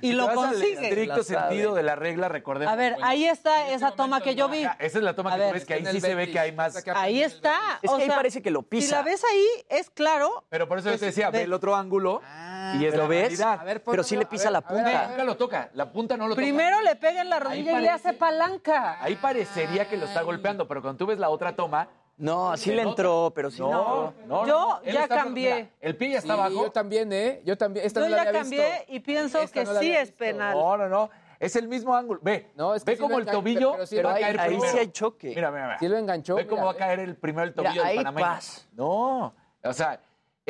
Y Si lo consigue. estricto La sabe. sentido de la regla, recordemos. A ver, bueno, ahí está esa toma que yo vi. esa es la toma A que ver, tú ves, que ahí en sí se ve que hay más. Ahí está. Es o que ahí parece que lo Si pisa. la ves ahí, es claro. Pero por eso yo te decía, ve. ve el otro ángulo y es ¿Pero la ves? realidad. A ver, Pero sí le pisa la punta. Nunca lo toca. La punta no lo toca. Primero le pega en la rodilla y le hace palanca. Ahí parecería que lo está golpeando, pero cuando tú ves la otra toma. No, sí se le nota. entró, pero sí No, no. no, Yo ya cambié. mira, el pie ya está Sí, abajo. Yo también, ¿eh? Yo también. Esta Yo no la ya había cambié visto. y pienso Esta que no la sí había es visto. penal. No, no, no. Es el mismo ángulo. Ve, No, es que ve sí como el tobillo pero sí va a ahí- caer ahí primero. sí hay choque. Mira, mira, mira. Sí lo enganchó. Ve cómo mira, va a caer el primero el Mira, tobillo del ahí panameño. pas. No, o sea,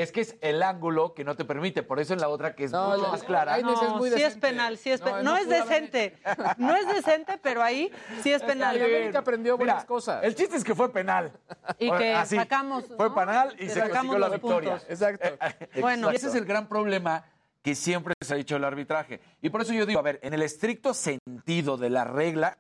es que es el ángulo que no te permite. Por eso en la otra que es No, mucho la- más clara. ahí es No, muy sí es decente. penal, sí es No, penal. no No, es decente. No es decente, pero ahí sí es penal. Ay, América aprendió buenas cosas. El chiste es que fue penal. Y que así, sacamos, Fue ¿no? penal y se sacamos consiguió la victoria. puntos. Exacto. Bueno. Y ese es el gran problema que siempre se ha dicho el arbitraje. Y por eso yo digo, a ver, en el estricto sentido de la regla,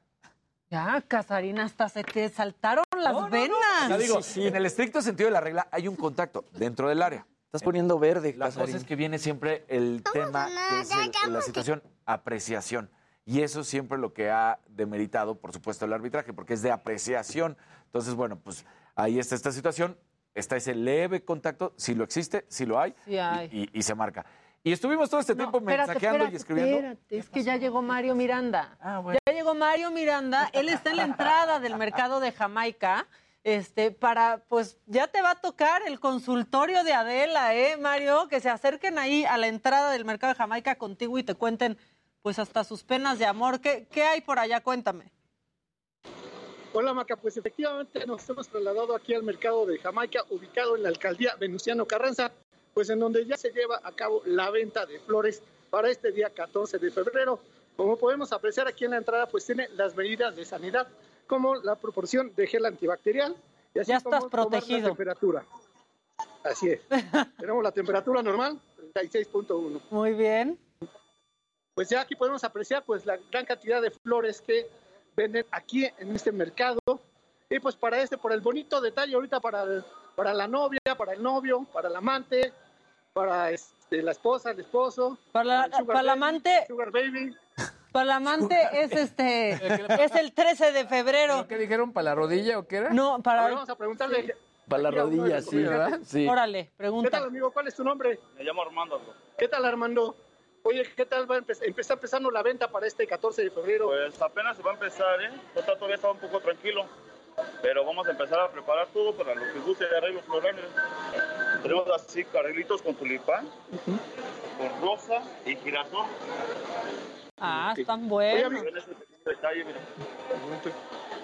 Ya, Casarina, hasta se te saltaron las o venas. sea, digo, en el estricto sentido de la regla hay un contacto dentro del área. Estás poniendo verde, La cosa es que viene siempre el tema, que es el- la situación apreciación. Y eso es siempre lo que ha demeritado, por supuesto, el arbitraje, porque es de apreciación. Entonces, bueno, pues ahí está esta situación, está ese leve contacto, si lo existe, si lo hay, Sí hay. Y, y- y se marca. Y estuvimos todo este No, tiempo espérate, mensajeando espérate, y escribiendo. espérate, es que ya llegó Mario Miranda. Ah, bueno. Mario Miranda. Él está en la entrada del mercado de Jamaica. Este, para, pues ya te va a tocar el consultorio de Adela, ¿eh, Mario? Que se acerquen ahí a la entrada del mercado de Jamaica contigo y te cuenten, pues hasta sus penas de amor. ¿Qué, qué hay por allá? Cuéntame. Hola Maca, pues efectivamente nos hemos trasladado aquí al mercado de Jamaica, ubicado en la alcaldía Venustiano Carranza, pues en donde ya se lleva a cabo la venta de flores para este día 14 de febrero. Como podemos apreciar aquí en la entrada, pues tiene las medidas de sanidad como la proporción de gel antibacterial. Y así Ya estás como tomar la protegido. temperatura. Así es. Tenemos la temperatura normal, 36.1. Muy bien. Pues ya aquí podemos apreciar pues la gran cantidad de flores que venden aquí en este mercado. Y pues para este, por el bonito detalle ahorita para, el- para la novia, para el novio, para el amante, para este, la esposa, el esposo. Para la, el sugar para baby, amante, Sugar baby. Para la amante es este, es el 13 de febrero. ¿Qué dijeron? ¿Para la rodilla o qué era? No, A ver, para. vamos a preguntarle. Para la rodilla, sí. comerciantes. sí. Órale, ¿Qué pregunta. tal, amigo? ¿Cuál es tu nombre? Me llamo Armando, bro. ¿Qué tal, Armando? Oye, ¿qué tal va a empe- empezar empezando la venta para este 14 de febrero? Pues apenas se va a empezar, ¿eh? Ahorita todavía está un poco tranquilo. Pero vamos a empezar a preparar todo para lo que guste de arreglos florales. Tenemos así arreglitos con tulipán, con rosa y girasol. Ah, están Oye, buenos. amigo.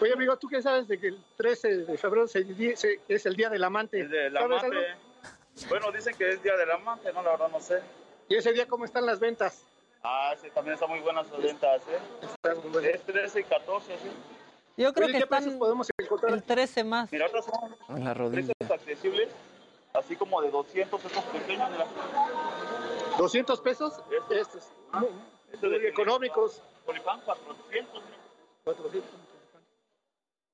Oye, amigo, ¿tú qué sabes de que el 13 de febrero se di- se- es el Día del Amante? Es del ¿Sabes amante. algo? Bueno, dicen que es día del amante, no, la verdad no sé. ¿Y ese día cómo están las ventas? Ah, sí, también están muy buenas las ventas, ¿eh? Están muy buenas. Es 13 y 14, sí. Yo creo Oye, que ¿qué precios están podemos encontrar? el 13 más. Mira, otras son En la rodilla. precios accesibles, así como de 200 esos pequeños, mira. 200 pesos. Estos. Muy, Este de muy económicos. Tulipán 400, mira. 400.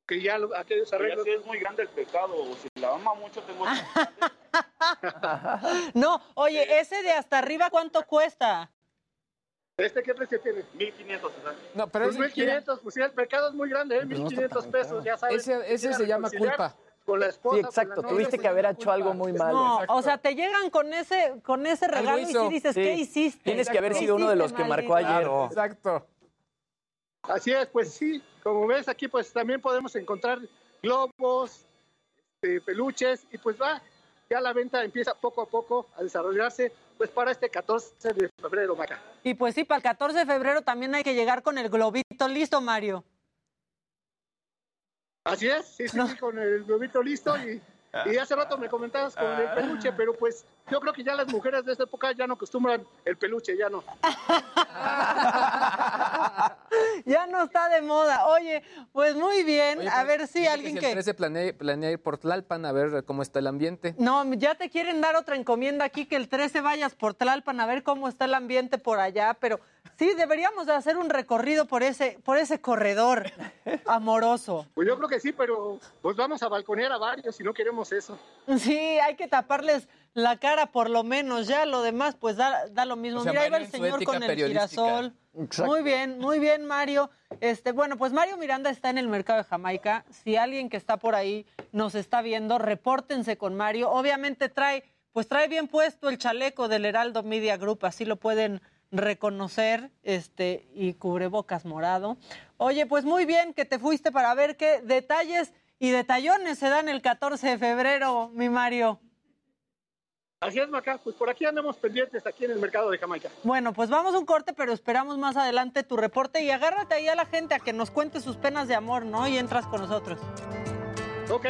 Que ya lo- aquellos Pero ya arreglos. sí es muy grande el pecado, o si la ama mucho tengo No, oye, ese de hasta arriba, ¿cuánto cuesta? ¿Este qué precio tiene? 1500, ¿verdad? No, pero Pues ese, 1500, pues sí, el pecado es muy grande, ¿eh? Pues no está 1500 tan pesos, ya sabes. ese, ese se llama culpa. Con la esposa. Sí, con exacto. novia, Tuviste que haber hecho algo muy mal. No, exacto. o sea, te llegan con ese, con ese regalo y sí dices, Sí. ¿qué hiciste? Tienes que haber ¿Qué sido uno de los hiciste, que marcó ayer. Claro. Exacto. Así es, pues sí, como ves aquí pues también podemos encontrar globos, este, peluches y pues va, ya la venta empieza poco a poco a desarrollarse pues para este 14 de febrero, Maca. Y pues sí, para el 14 de febrero también hay que llegar con el globito listo, Mario. Así es, sí, sí, sí, con el globito listo y, y hace rato me comentabas con el peluche, pero pues yo creo que ya las mujeres de esta época ya no acostumbran el peluche, ya no. Ya no está de moda. Oye, pues muy bien. Oye, a pero ver si alguien si el que... 13 planea, planea ir por Tlalpan a ver cómo está el ambiente. No, ya te quieren dar otra encomienda aquí, que el 13 vayas por Tlalpan a ver cómo está el ambiente por allá, pero sí, deberíamos de hacer un recorrido por ese, por ese corredor amoroso. Pues yo creo que sí, pero pues vamos a balconear a varios si no queremos eso. Sí, hay que taparles la cara por lo menos, ya lo demás pues da, da lo mismo. O sea, Mira, ahí va el señor con el girasol. Exacto. Muy bien, muy bien, Mario. Este, bueno, pues Mario Miranda está en el mercado de Jamaica. Si alguien que está por ahí nos está viendo, repórtense con Mario. Obviamente trae, pues trae bien puesto el chaleco del Heraldo Media Group, así lo pueden reconocer, este, y cubrebocas morado. Oye, pues muy bien que te fuiste para ver qué detalles y detallones se dan el 14 de febrero, mi Mario. Así es, Maca, pues por aquí andamos pendientes aquí en el mercado de Jamaica. Bueno, pues vamos a un corte, pero esperamos más adelante tu reporte y agárrate ahí a la gente a que nos cuente sus penas de amor, ¿no? Y entras con nosotros. Ok.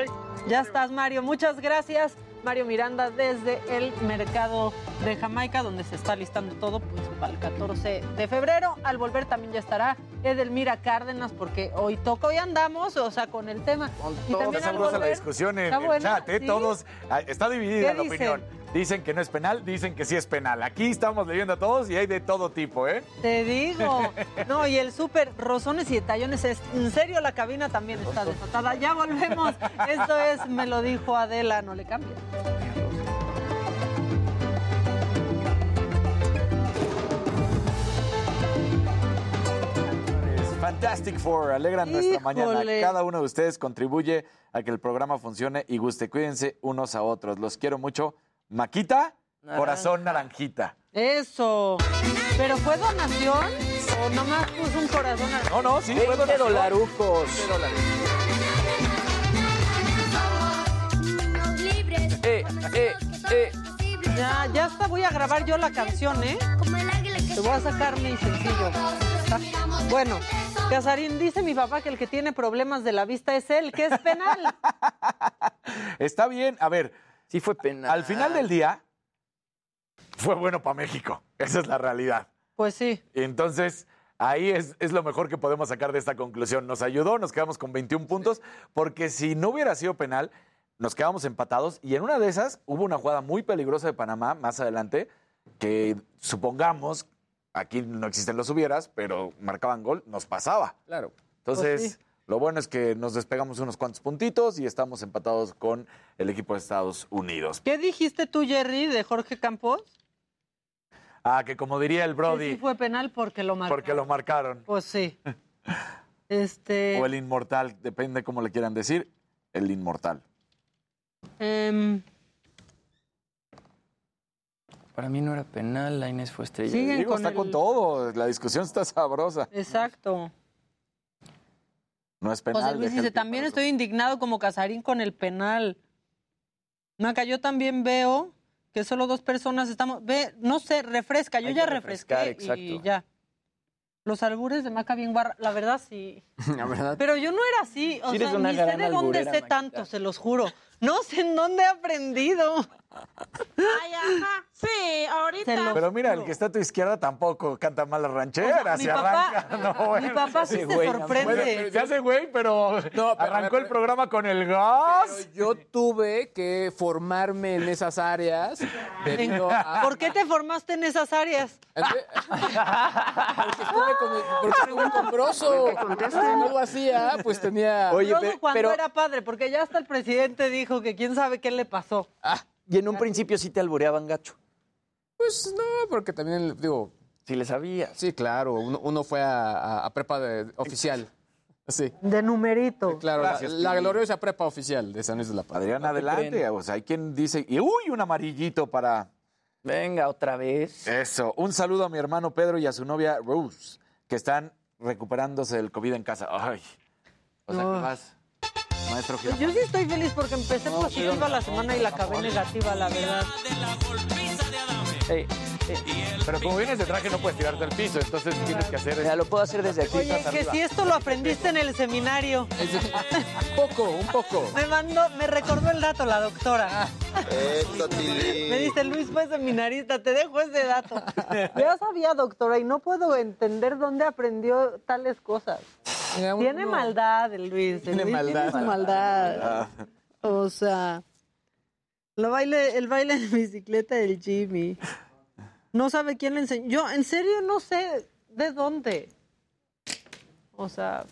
Ya estás, Mario. Muchas gracias. Mario Miranda desde el mercado de Jamaica, donde se está listando todo pues, para el 14 de febrero. Al volver también ya estará Edelmira Cárdenas, porque hoy toca, hoy andamos, o sea, con el tema. Y Está también al sabrosa la volver- discusión en el chat, ¿eh? ¿sí? Todos, ah, está dividida ¿Qué la dicen? opinión. Dicen que no es penal, dicen que sí es penal. Aquí estamos leyendo a todos y hay de todo tipo, ¿eh? Te digo. No, y el súper rosones y detallones. Es, en serio, la cabina también está desatada. Ya volvemos. Esto es Me lo dijo Adela, no le cambia. Fantastic Four, alegran nuestra mañana. Híjole. Cada uno de ustedes contribuye a que el programa funcione y guste. Cuídense unos a otros. Los quiero mucho. Maquita, corazón naranjita. Eso. ¿Pero fue donación? ¿O nomás puso un corazón al- No, no, sí, fue 20 donación. dolarucos. 20 dólares. Eh, eh, eh. Ya, ya hasta voy a grabar yo la canción, ¿eh? Te voy a sacar mi sencillo. Bueno, Casarín, dice mi papá que el que tiene problemas de la vista es él, que es penal. Está bien. A ver, Sí fue pena. al final del día, fue bueno para México. Esa es la realidad. Pues sí. Entonces, Ahí es, es, lo mejor que podemos sacar de esta conclusión. Nos ayudó, nos quedamos con 21 puntos, porque si no hubiera sido penal, nos quedamos empatados y en una de esas hubo una jugada muy peligrosa de Panamá más adelante, que supongamos, aquí no existen los hubieras, pero marcaban gol, nos pasaba. Claro. Entonces, Pues sí. Lo bueno es que nos despegamos unos cuantos puntitos y estamos empatados con el equipo de Estados Unidos. ¿Qué dijiste tú, Jerry, de Jorge Campos? Ah, que como diría el Que Brody, sí fue penal porque lo marcó. porque lo marcaron. Pues sí. Este. O el inmortal, depende cómo le quieran decir, el inmortal. em, Para mí no era penal, la Inés fue estrella. Digo, con está el- con todo, la discusión está sabrosa. exacto. No es penal. José Luis dice, también estoy indignado como Casarín con el penal. Maca, yo también veo que solo dos personas estamos... Ve, no sé, refresca, yo Hay ya refresqué y ya. Los albures de Maca bien barra, la verdad sí. La verdad. Pero yo no era así, o Sí sea, ni sé de dónde sé Maquita. tanto, se los juro. No sé en dónde he aprendido. Ay, ajá. Sí, ahorita. Se lo- Pero mira, el que está a tu izquierda tampoco canta mal las rancheras. O sea, papá- arranca. No, bueno. mi papá sí se güey, sorprende. bueno, se hace güey, pero, No, pero- arrancó el programa con el gas. Yo tuve que formarme en esas áreas a... ¿Por qué te formaste en esas áreas? Porque estuve con, porque estuve con Broso. Si no lo hacía, pues tenía... Oye, Todo pe- cuando pero- era padre, porque ya hasta el presidente dijo que quién sabe qué le pasó. Y en un principio sí te albureaban gacho. Pues no, porque también, digo... Sí le sabías. Sí, claro, uno, uno fue a, a- a prepa de- oficial. Sí, De numerito. claro, Gracias, la, gloriosa prepa oficial de San Luis de la Paz. Adelante. O sea, hay quien dice, y uy, un amarillito para Venga, otra vez. eso. Un saludo a mi hermano Pedro y a su novia Rose, que están recuperándose del COVID en casa. Ay. O sea, No. ¿qué vas? Maestro Pues yo sí estoy feliz porque empecé positiva la semana y la acabé negativa, la verdad. Ey, Pero como vienes de traje no puedes tirarte al piso, entonces tienes que hacer mira, lo puedo hacer desde aquí. Oye, que si esto lo aprendiste en el seminario. Un poco, un poco. Me mandó, me recordó el dato la doctora. Me dice, Luis fue seminarista, te dejo ese dato. Ya sabía, doctora, y no puedo entender dónde aprendió tales cosas. Mira, un- Tiene no. maldad el Luis. el Tiene Luis maldad. Tiene su maldad. O sea, lo baile, el baile de bicicleta del Jimmy. No sabe quién le enseñó. Yo, en serio, no sé de dónde. O sea,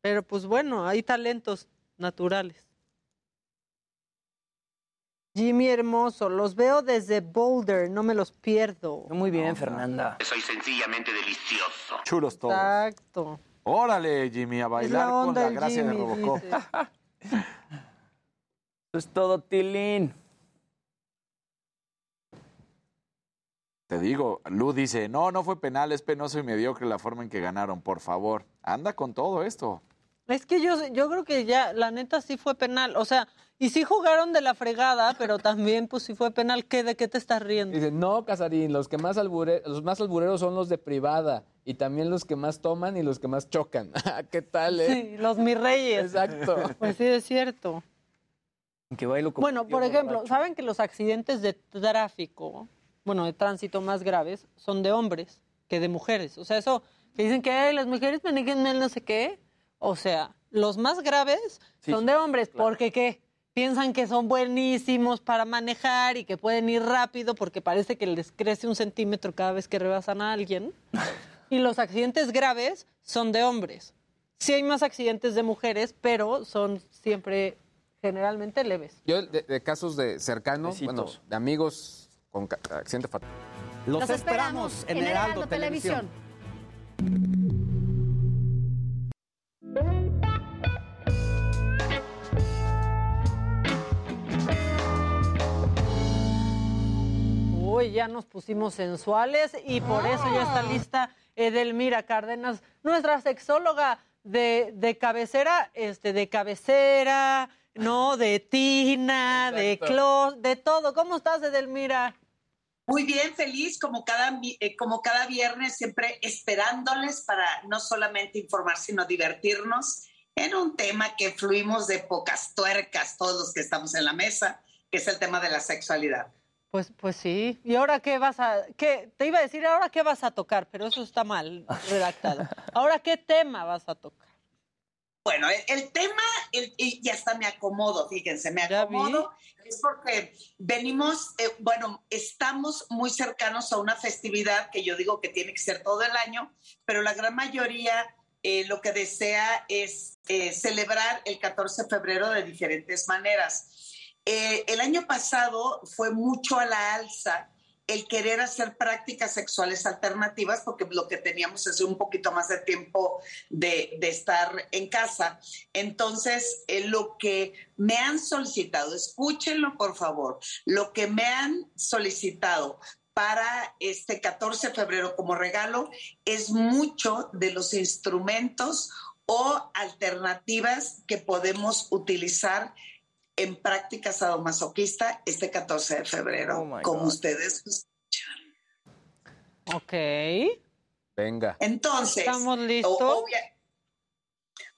pero pues bueno, hay talentos naturales. Jimmy hermoso, los veo desde Boulder, no me los pierdo. Muy bien, Fernanda. Soy sencillamente delicioso. Chulos todos. Exacto. Órale, Jimmy, a bailar la con la gracia de Robocop. Eso es todo, Tilín. Te digo, Lu dice, no, no fue penal, es penoso y mediocre la forma en que ganaron, por favor. Anda con todo esto. Es que yo, yo creo que ya, la neta sí fue penal. O sea, y sí jugaron de la fregada, pero también pues sí fue penal. ¿Qué, ¿De qué te estás riendo? Dice, no, Casarín, los que más albure- los más albureros son los de privada y también los que más toman y los que más chocan. ¿Qué tal, eh? Sí, los mis reyes. Exacto. Pues sí, es cierto. Que bailo como Bueno, por ejemplo, borracho. ¿saben que los accidentes de tráfico, bueno, de tránsito más graves, son de hombres que de mujeres? O sea, eso que dicen que "Ay, las mujeres manejan mal no sé qué. O sea, los más graves Sí, son de hombres, porque ¿qué? Piensan que son buenísimos para manejar y que pueden ir rápido porque parece que les crece un centímetro cada vez que rebasan a alguien. Y los accidentes graves son de hombres. Sí hay más accidentes de mujeres, pero son siempre generalmente leves. Yo de, de casos de cercanos, Besitos. bueno, de amigos con accidente fatal. Los, esperamos en Heraldo Televisión. Uy, ya nos pusimos sensuales y por eso ya está lista Edelmira Cárdenas, nuestra sexóloga de, de cabecera, este, de cabecera, ¿no? De tina, de clos, de todo. ¿Cómo estás, Edelmira? Muy bien, feliz como cada, eh, como cada viernes, siempre esperándoles para no solamente informar, sino divertirnos en un tema que fluimos de pocas tuercas todos los que estamos en la mesa, que es el tema de la sexualidad. Pues, pues sí. ¿Y ahora qué vas a.? Qué, te iba a decir, ahora qué vas a tocar, pero eso está mal redactado. Ahora, ¿qué tema vas a tocar? Bueno, el, el tema, el- y hasta me acomodo, fíjense, me acomodo, es porque venimos, eh, bueno, estamos muy cercanos a una festividad que yo digo que tiene que ser todo el año, pero la gran mayoría eh, lo que desea es eh, celebrar el 14 de febrero de diferentes maneras. El año pasado fue mucho a la alza el querer hacer prácticas sexuales alternativas, porque lo que teníamos es un poquito más de tiempo de, de estar en casa. Entonces, eh, lo que me han solicitado, escúchenlo por favor, lo que me han solicitado para este 14 de febrero como regalo es mucho de los instrumentos o alternativas que podemos utilizar en práctica sadomasoquista este 14 de febrero, como ustedes Ok. Venga. Entonces, ¿Estamos o- listos? obvia-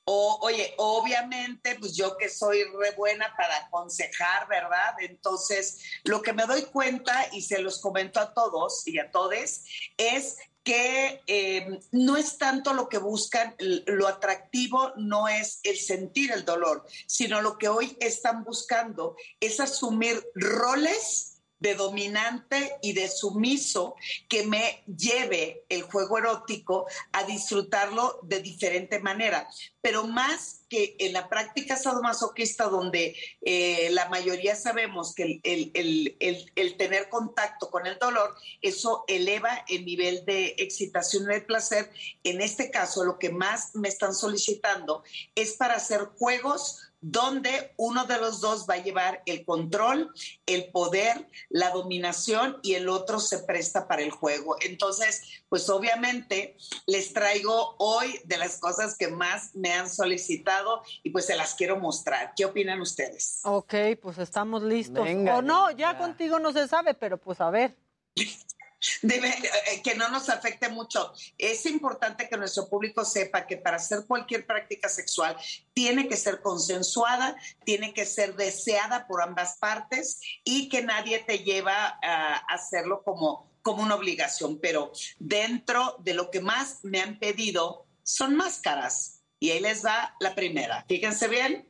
o- oye, obviamente, pues yo que soy re buena para aconsejar, ¿verdad? Entonces, lo que me doy cuenta, y se los comento a todos y a todes, es que eh, no es tanto lo que buscan, lo atractivo no es el sentir el dolor, sino lo que hoy están buscando es asumir roles de dominante y de sumiso que me lleve el juego erótico a disfrutarlo de diferente manera. Pero más que en la práctica sadomasoquista, donde eh, la mayoría sabemos que el, el- el- el- tener contacto con el dolor, eso eleva el nivel de excitación y de placer. En este caso, lo que más me están solicitando es para hacer juegos donde uno de los dos va a llevar el control, el poder, la dominación y el otro se presta para el juego. Entonces, pues obviamente les traigo hoy de las cosas que más me han solicitado y pues se las quiero mostrar. ¿Qué opinan ustedes? Ok, pues estamos listos. Venga, o no, ya contigo no se sabe, pero pues a ver. Debe- eh, que no nos afecte mucho. Es importante que nuestro público sepa que para hacer cualquier práctica sexual tiene que ser consensuada, tiene que ser deseada por ambas partes y que nadie te lleva a hacerlo como, como una obligación. Pero dentro de lo que más me han pedido son máscaras. Y ahí les va la primera. Fíjense bien.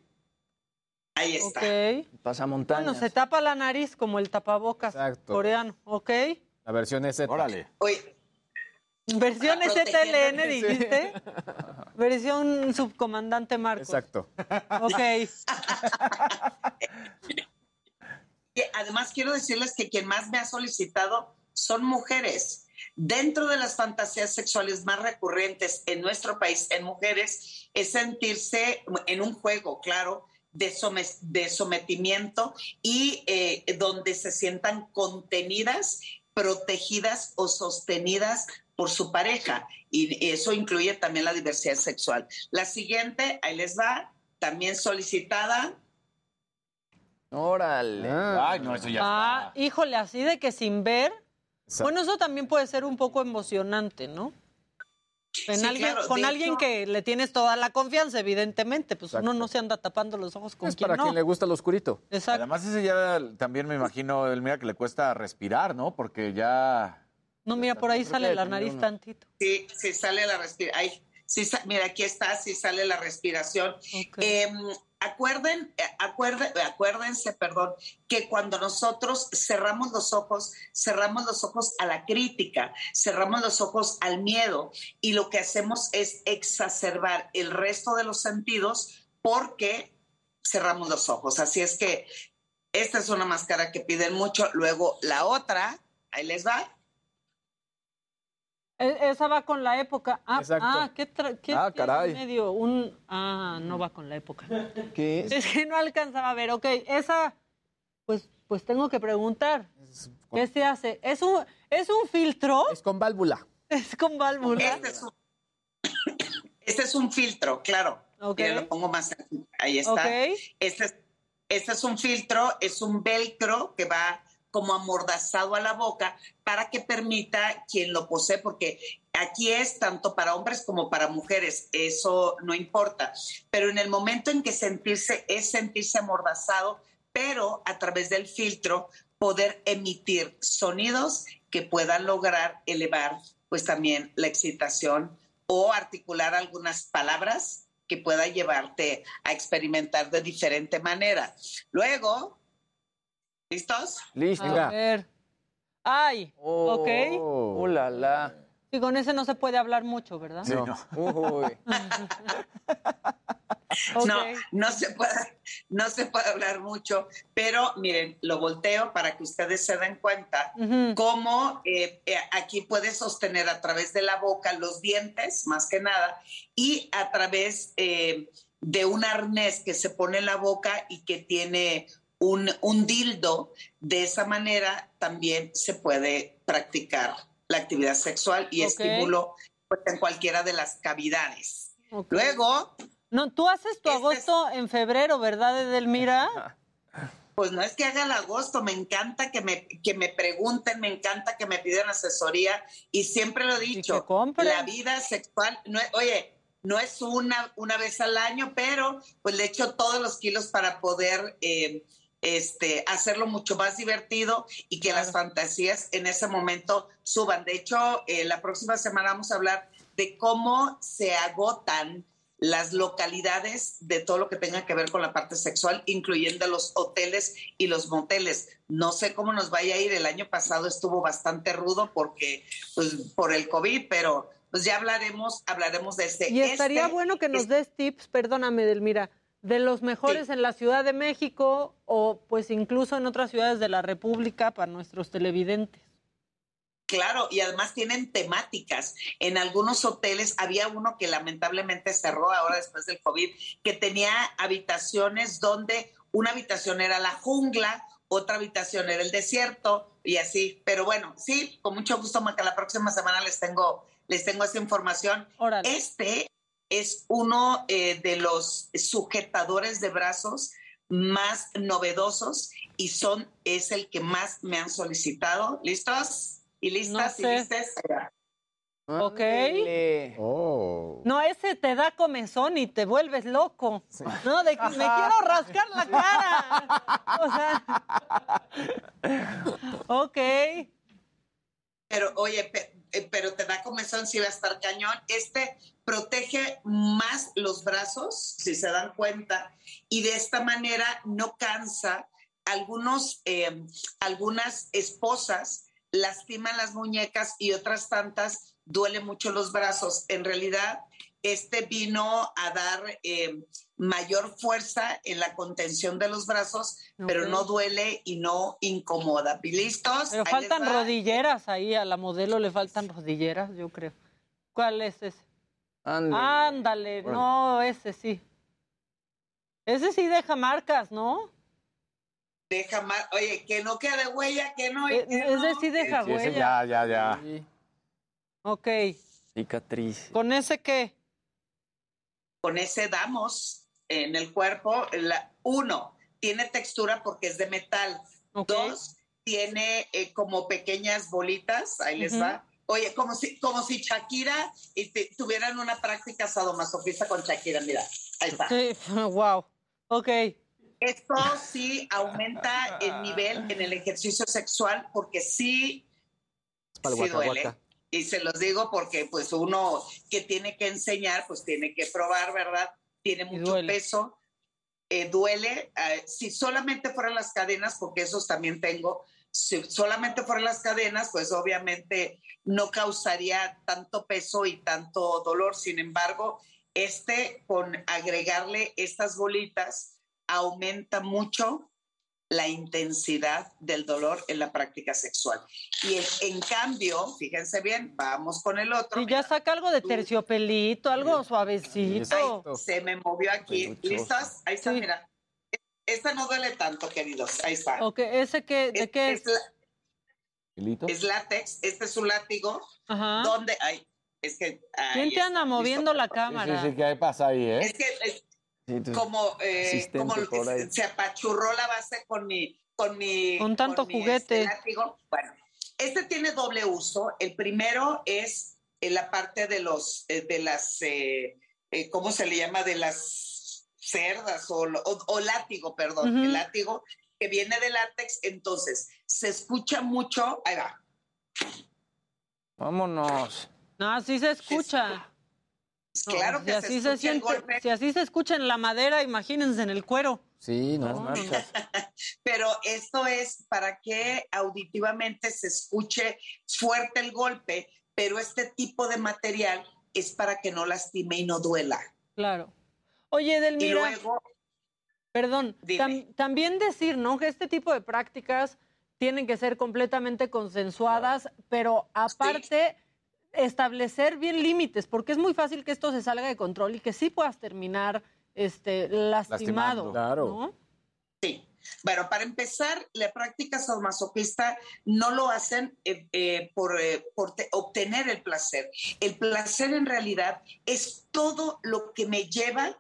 Ahí está. Ok. Pasamontañas. Bueno, se tapa la nariz como el tapabocas coreano, ¿ok? La versión es Órale. Oye. Versión protegerme. dijiste. Versión subcomandante Marcos. Exacto. Ok. Además quiero decirles que quien más me ha solicitado son mujeres. Dentro de las fantasías sexuales más recurrentes en nuestro país en mujeres es sentirse en un juego, claro, de sometimiento y eh, donde se sientan contenidas, protegidas o sostenidas por su pareja. Y eso incluye también la diversidad sexual. La siguiente, ahí les va, también solicitada. Órale. Ay, no, eso ya Ah, híjole, así de que sin ver. Exacto. Bueno, eso también puede ser un poco emocionante, ¿no? En Sí, alguien, claro, con alguien hecho- que le tienes toda la confianza, evidentemente. Pues uno no se anda tapando los ojos con Es quien para no. quien le gusta lo oscurito. Exacto. Además, ese ya también me imagino, el mira que le cuesta respirar, ¿no? Porque ya. No, mira, por ahí sale la nariz uno. tantito. Sí, sí sale la respiración. Sí, mira, aquí está, sí sale la respiración. Eh, acuerden, eh, acuerden, acuérdense, perdón, que cuando nosotros cerramos los ojos, cerramos los ojos a la crítica, cerramos los ojos al miedo y lo que hacemos es exacerbar el resto de los sentidos porque cerramos los ojos. Así es que esta es una máscara que piden mucho. Luego la otra, ahí les va. E- Esa va con la época. Ah, Exacto. ah qué, tra- qué Ah, caray. medio un ah, no va con la época. ¿Qué es? Es que no alcanzaba a ver. Ok, esa, pues, pues tengo que preguntar. ¿Qué se hace? ¿Es un, es un filtro? Es con válvula. Es con válvula. Este es un, este es un filtro, claro. Ok. Mira, lo pongo más aquí. Ahí está. Ok. Este, es, este es un filtro, es un velcro que va como amordazado a la boca para que permita quien lo posee, porque aquí es tanto para hombres como para mujeres, eso no importa. Pero en el momento en que sentirse es sentirse amordazado, pero a través del filtro poder emitir sonidos que puedan lograr elevar pues también la excitación o articular algunas palabras que pueda llevarte a experimentar de diferente manera. Luego, ¿listos? Listo. A ver. Ay, ok. Oh, la, la. Y con ese no se puede hablar mucho, ¿verdad? No. Uy. No, no se puede, no se puede hablar mucho, pero miren, lo volteo para que ustedes se den cuenta cómo eh, eh, aquí puedes sostener a través de la boca los dientes, más que nada, y a través eh, de un arnés que se pone en la boca y que tiene un, un dildo, de esa manera también se puede practicar la actividad sexual y Ok. estímulo pues, en cualquiera de las cavidades. Luego, No, tú haces tu agosto en febrero, ¿verdad, Edelmira? Pues no es que haga el agosto, me encanta que me, que me pregunten, me encanta que me pidan asesoría y siempre lo he dicho, la vida sexual, no es- oye, no es una, una vez al año, pero pues le echo todos los kilos para poder eh, este, hacerlo mucho más divertido y que las fantasías en ese momento suban. De hecho, eh, la próxima semana vamos a hablar de cómo se agotan las localidades de todo lo que tenga que ver con la parte sexual, incluyendo los hoteles y los moteles. No sé cómo nos vaya a ir. El año pasado estuvo bastante rudo porque, pues, por el COVID, pero pues ya hablaremos, hablaremos de este. Y estaría Este bueno que nos des tips, perdóname, Edelmira, de los mejores en la Ciudad de México o pues incluso en otras ciudades de la República para nuestros televidentes. Claro, y además tienen temáticas. En algunos hoteles había uno que lamentablemente cerró ahora después del COVID, que tenía habitaciones donde una habitación era la jungla, otra habitación era el desierto y así. Pero bueno, sí, con mucho gusto, Maca, la próxima semana les tengo, les tengo esa información. Este es uno eh, de los sujetadores de brazos más novedosos y son, es el que más me han solicitado. ¿Listos? ¿Y listas? No ¿Y sé. listas? ¿Ok? Oh. No, ese te da comezón y te vuelves loco. No, de que me quiero rascar la cara. O sea. ok. Pero, oye, eh, pero te da comezón si va a estar cañón. Este protege más los brazos, si se dan cuenta, y de esta manera no cansa. Algunos, eh, algunas esposas lastiman las muñecas y otras tantas duele mucho los brazos. En realidad, este vino a dar eh, mayor fuerza en la contención de los brazos, pero no duele y no incomoda. ¿Listos? Pero Ahí faltan rodilleras ahí, a la modelo le faltan rodilleras, yo creo. ¿Cuál es ese? Ándale. Ándale, no, ese sí. Ese sí deja marcas, ¿no? Deja más, oye, que no quede huella, que no. Eh, que ese no. sí deja Sí, ese huella. ya, ya, ya. Ok. Cicatriz. ¿Con ese qué? Con ese damos en el cuerpo. La, uno, tiene textura porque es de metal. Dos, tiene eh, como pequeñas bolitas, ahí les va. Oye, como si, como si Shakira y te- tuvieran una práctica sadomasoquista con Shakira, mira, ahí está. Sí, wow. Ok. Esto sí aumenta el nivel en el ejercicio sexual porque sí, duele. guaca. Y se los digo porque pues uno que tiene que enseñar, pues tiene que probar, ¿verdad? Tiene mucho duele. peso, eh, duele. eh, si solamente fueran las cadenas, porque esos también tengo, si solamente fueran las cadenas, pues obviamente no causaría tanto peso y tanto dolor. Sin embargo, este, con agregarle estas bolitas, aumenta mucho la intensidad del dolor en la práctica sexual. Y en, en cambio, fíjense bien, vamos con el otro. Y ya saca algo de terciopelito, algo suavecito. Ay, se me movió aquí. Peluchoso. ¿Listas? Ahí está, mira. Esta no duele tanto, queridos. Ahí está. Ok, ¿ese qué, de qué es? la- es látex. Este es un látigo. Ajá. Donde, ay, es que. ¿Quién te anda listo. moviendo la Sí, cámara? sí, sí, ¿qué pasa ahí, eh? Es que es Sí, como, eh, como que se, apachurró la base con mi. Con, mi, Con tanto juguete. este, látigo. Bueno, este tiene doble uso. El primero es en la parte de los, eh, de las, eh, eh, ¿cómo se le llama? De las cerdas o, o- o látigo, perdón, el látigo. que viene de látex, entonces se escucha mucho, ahí va. Vámonos. No, así se escucha. Claro que si así se el siente, golpe. si así se escucha en la madera, imagínense en el cuero. Sí, no. No. Pero esto es para que auditivamente se escuche fuerte el golpe, pero este tipo de material es para que no lastime y no duela. Claro. Oye, Delmira, Y luego, perdón, tam- también decir, ¿no? Que este tipo de prácticas tienen que ser completamente consensuadas, pero aparte establecer bien límites, porque es muy fácil que esto se salga de control y que sí puedas terminar este, lastimado. Claro. ¿no? Sí. Bueno, para empezar, la práctica sadomasoquista no lo hacen eh, eh, por, eh, por te- obtener el placer. El placer en realidad es todo lo que me lleva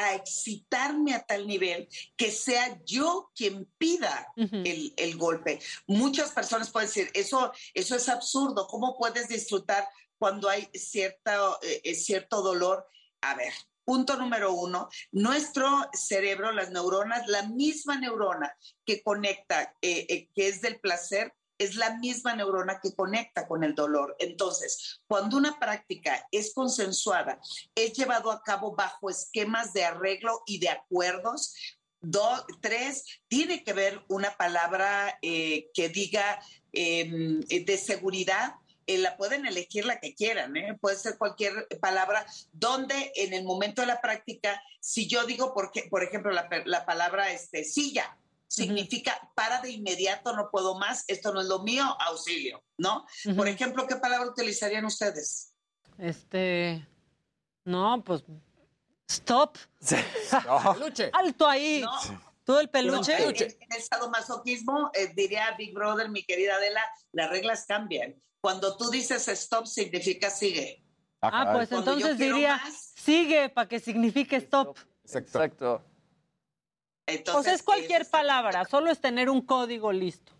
a excitarme a tal nivel que sea yo quien pida el, el golpe. Muchas personas pueden decir, eso, eso es absurdo, ¿cómo puedes disfrutar cuando hay cierta, eh, eh, cierto dolor? A ver, punto número uno, nuestro cerebro, las neuronas, la misma neurona que conecta, eh, eh, que es del placer, es la misma neurona que conecta con el dolor. Entonces, cuando una práctica es consensuada, es llevado a cabo bajo esquemas de arreglo y de acuerdos, Dos, tres, tiene que ver una palabra eh, que diga eh, de seguridad. eh, la pueden elegir la que quieran, puede ser cualquier palabra, donde en el momento de la práctica, si yo digo, por, qué- por ejemplo, la, la palabra este, silla, significa para de inmediato, no puedo más, esto no es lo mío, auxilio, ¿no? Por ejemplo, ¿qué palabra utilizarían ustedes? Este, no, pues, stop. Peluche. Alto ahí. No. Todo el peluche. En, en- en el sadomasoquismo, eh, diría Big Brother, mi querida Adela, las reglas cambian. Cuando tú dices stop, significa sigue. Ah, pues Cuando yo entonces diría, más, sigue para que signifique stop. Exacto. O sea, es cualquier palabra, solo es tener un código listo.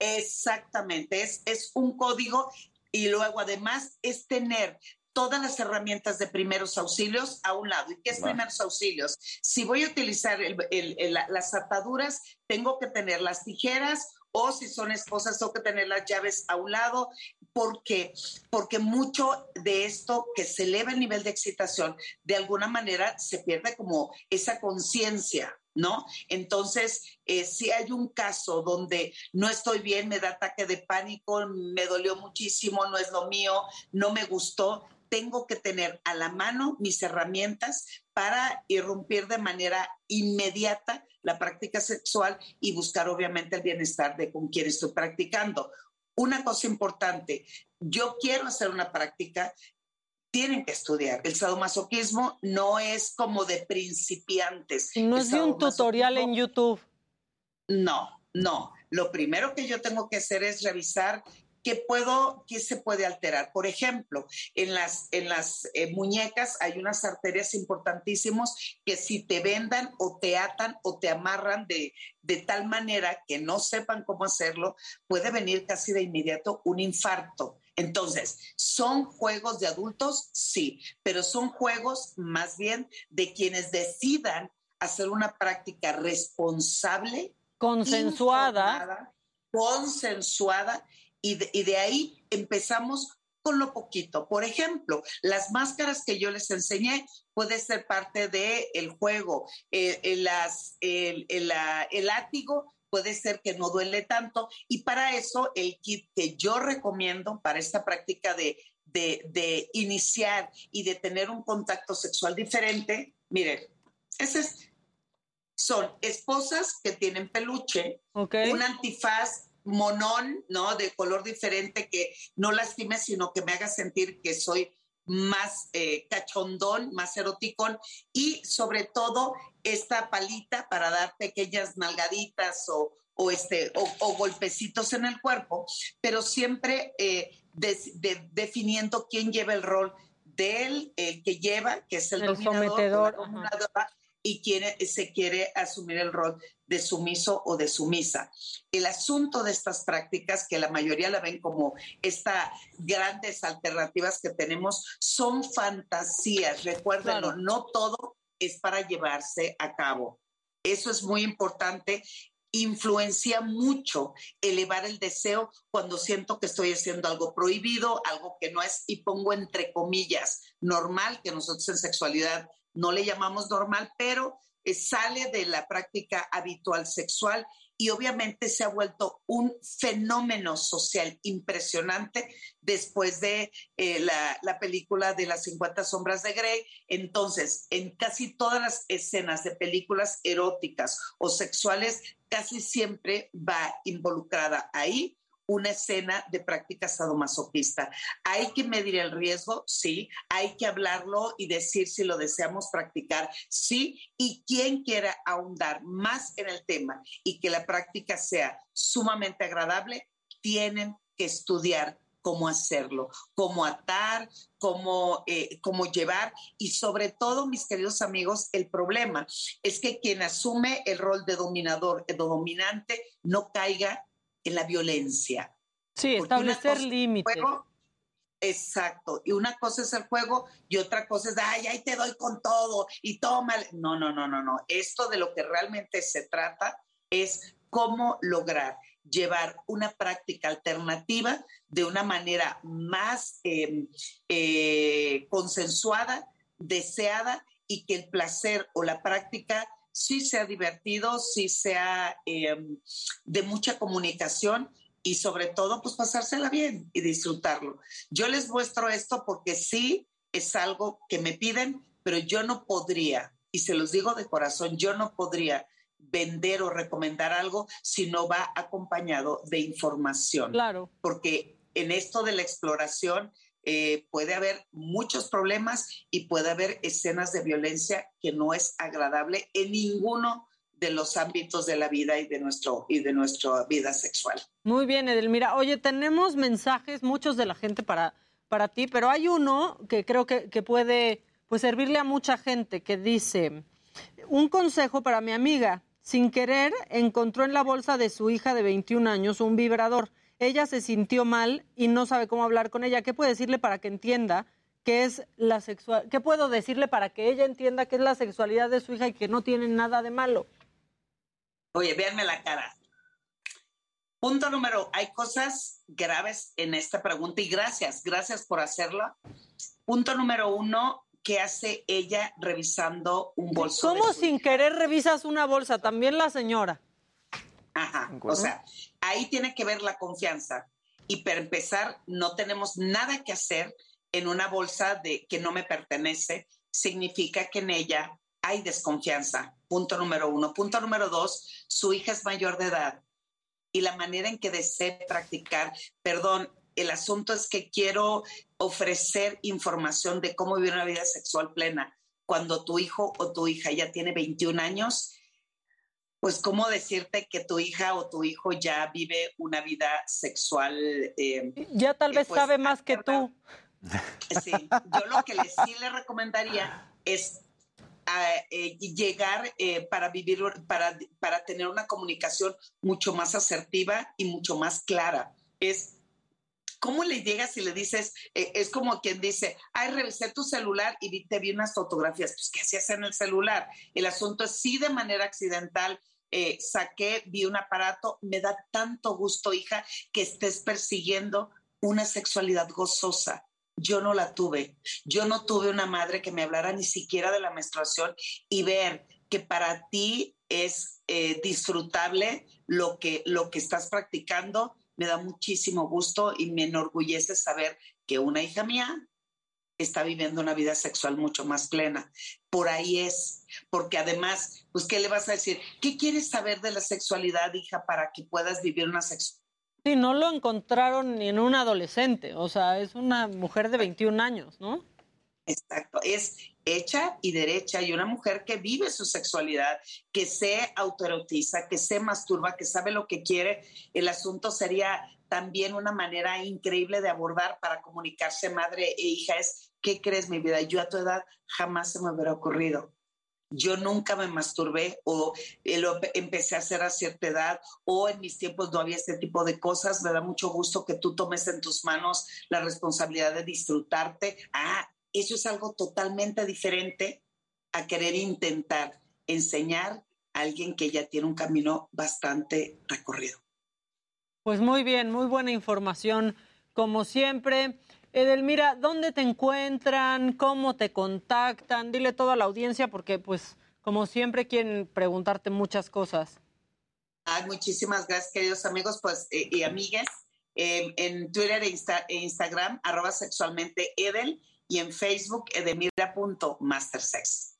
Exactamente, es, es un código y luego además es tener todas las herramientas de primeros auxilios a un lado. ¿Y qué es primeros auxilios? Si voy a utilizar el- el- el- la- las ataduras, tengo que tener las tijeras o si son esposas, tengo que tener las llaves a un lado. ¿Por qué? Porque mucho de esto que se eleva el nivel de excitación, de alguna manera se pierde como esa conciencia, ¿no? Entonces, eh, si hay un caso donde no estoy bien, me da ataque de pánico, me dolió muchísimo, no es lo mío, no me gustó, tengo que tener a la mano mis herramientas para irrumpir de manera inmediata la práctica sexual y buscar obviamente el bienestar de con quien estoy practicando. Una cosa importante, yo quiero hacer una práctica, tienen que estudiar. El sadomasoquismo no es como de principiantes. No es de un tutorial en YouTube. no, no. Lo primero que yo tengo que hacer es revisar qué puedo, qué se puede alterar. Por ejemplo, en las, en las eh, muñecas hay unas arterias importantísimas que si te vendan o te atan o te amarran de, de tal manera que no sepan cómo hacerlo, puede venir casi de inmediato un infarto. Entonces, ¿son juegos de adultos? Sí, pero son juegos más bien de quienes decidan hacer una práctica responsable Consensuada. consensuada, y de, y de ahí empezamos con lo poquito. Por ejemplo, las máscaras que yo les enseñé puede ser parte del el juego. Eh, eh, las, el, el, la- el látigo puede ser que no duele tanto y para eso el kit que yo recomiendo para esta práctica de, de, de iniciar y de tener un contacto sexual diferente, miren, es, son esposas que tienen peluche, un antifaz monón, ¿no? De color diferente que no lastime, sino que me haga sentir que soy más eh, cachondón, más eroticón y sobre todo esta palita para dar pequeñas nalgaditas o, o este, o, o golpecitos en el cuerpo, pero siempre eh, des- de- definiendo quién lleva el rol del el que lleva, que es el, El dominador, la y quién se quiere asumir el rol de sumiso o de sumisa. El asunto de estas prácticas, que la mayoría la ven como estas grandes alternativas que tenemos, son fantasías. Recuérdenlo, no todo es para llevarse a cabo. Eso es muy importante. influencia mucho elevar el deseo cuando siento que estoy haciendo algo prohibido, algo que no es, y pongo entre comillas, normal, que nosotros en sexualidad no le llamamos normal, pero eh, sale de la práctica habitual sexual y obviamente se ha vuelto un fenómeno social impresionante después de eh, la, la, película de las 50 sombras de Grey. Entonces, en casi todas las escenas de películas eróticas o sexuales, casi siempre va involucrada ahí una escena de práctica sadomasoquista. Hay que medir el riesgo, sí, hay que hablarlo y decir si lo deseamos practicar, sí, y quien quiera ahondar más en el tema y que la práctica sea sumamente agradable, tienen que estudiar cómo hacerlo, cómo atar, cómo, eh, cómo llevar. Y sobre todo, mis queridos amigos, el problema es que quien asume el rol de dominador, de dominante, no caiga en la violencia. Sí, establecer límites. Exacto. Y una cosa es el juego y otra cosa es, ay, ahí te doy con todo y toma. No, no, no, no, no. Esto de lo que realmente se trata es cómo lograr llevar una práctica alternativa de una manera más em, eh, consensuada, deseada y que el placer o la práctica sí sea divertido, sí sea em, de mucha comunicación y sobre todo pues pasársela bien y disfrutarlo. Yo les muestro esto porque sí es algo que me piden, pero yo no podría, y se los digo de corazón, yo no podría vender o recomendar algo si no va acompañado de información. Claro. Porque en esto de la exploración eh, puede haber muchos problemas y puede haber escenas de violencia que no es agradable en ninguno de los ámbitos de la vida y de nuestro y de nuestra vida sexual. Muy bien, Edelmira. Oye, tenemos mensajes, muchos de la gente para, para ti, pero hay uno que creo que, que puede pues, servirle a mucha gente que dice, un consejo para mi amiga, sin querer encontró en la bolsa de su hija de 21 años un vibrador ella se sintió mal y no sabe cómo hablar con ella. ¿Qué puede decirle para que entienda qué es la sexual? ¿Qué puedo decirle para que ella entienda qué es la sexualidad de su hija y que no tiene nada de malo? Oye, véanme la cara. Punto número, hay cosas graves en esta pregunta y gracias, gracias por hacerla. Punto número uno, ¿qué hace ella revisando un bolso? ¿Cómo sin querer revisas una bolsa? También la señora. Ajá, o sea, ahí tiene que ver la confianza. Y para empezar, no tenemos nada que hacer en una bolsa de que no me pertenece. Significa que en ella hay desconfianza. Punto número uno. Punto número dos, su hija es mayor de edad y la manera en que desee practicar, perdón, el asunto es que quiero ofrecer información de cómo vivir una vida sexual plena. Cuando tu hijo o tu hija ya tiene 21 años, pues cómo decirte que tu hija o tu hijo ya vive una vida sexual. Eh, ya tal vez pues, sabe más que tú. Sí, yo lo que sí le recomendaría es ah, eh, llegar eh, para vivir, para, para tener una comunicación mucho más asertiva y mucho más clara. Es ¿Cómo le llegas y le dices, es como quien dice, ay, revisé tu celular y te vi unas fotografías, pues ¿qué hacías en el celular? El asunto es sí de manera accidental, eh, saqué, vi un aparato, me da tanto gusto, hija, que estés persiguiendo una sexualidad gozosa. Yo no la tuve. Yo no tuve una madre que me hablara ni siquiera de la menstruación y ver que para ti es eh, disfrutable lo que, lo que estás practicando, me da muchísimo gusto y me enorgullece saber que una hija mía está viviendo una vida sexual mucho más plena. Por ahí es, porque además, pues, ¿qué le vas a decir? ¿Qué quieres saber de la sexualidad, hija, para que puedas vivir una sexualidad? Sí, no lo encontraron ni en un adolescente, o sea, es una mujer de 21 años, ¿no? Exacto, es hecha y derecha y una mujer que vive su sexualidad, que se autoerotiza, que se masturba, que sabe lo que quiere. El asunto sería también una manera increíble de abordar para comunicarse madre e hija ¿qué crees mi vida? Yo a tu edad jamás se me hubiera ocurrido. Yo nunca me masturbé o lo empecé a hacer a cierta edad o en mis tiempos no había este tipo de cosas. Me da mucho gusto que tú tomes en tus manos la responsabilidad de disfrutarte. Ah, eso es algo totalmente diferente a querer intentar enseñar alguien que ya tiene un camino bastante recorrido. Pues muy bien, muy buena información, como siempre. Edelmira, ¿dónde te encuentran? ¿Cómo te contactan? Dile todo a la audiencia porque, pues, como siempre quieren preguntarte muchas cosas. Ay, muchísimas gracias, queridos amigos pues, eh, y amigues. Eh, en Twitter e, Insta- e Instagram, arroba sexualmente Edel, y en Facebook, edemira.mastersex.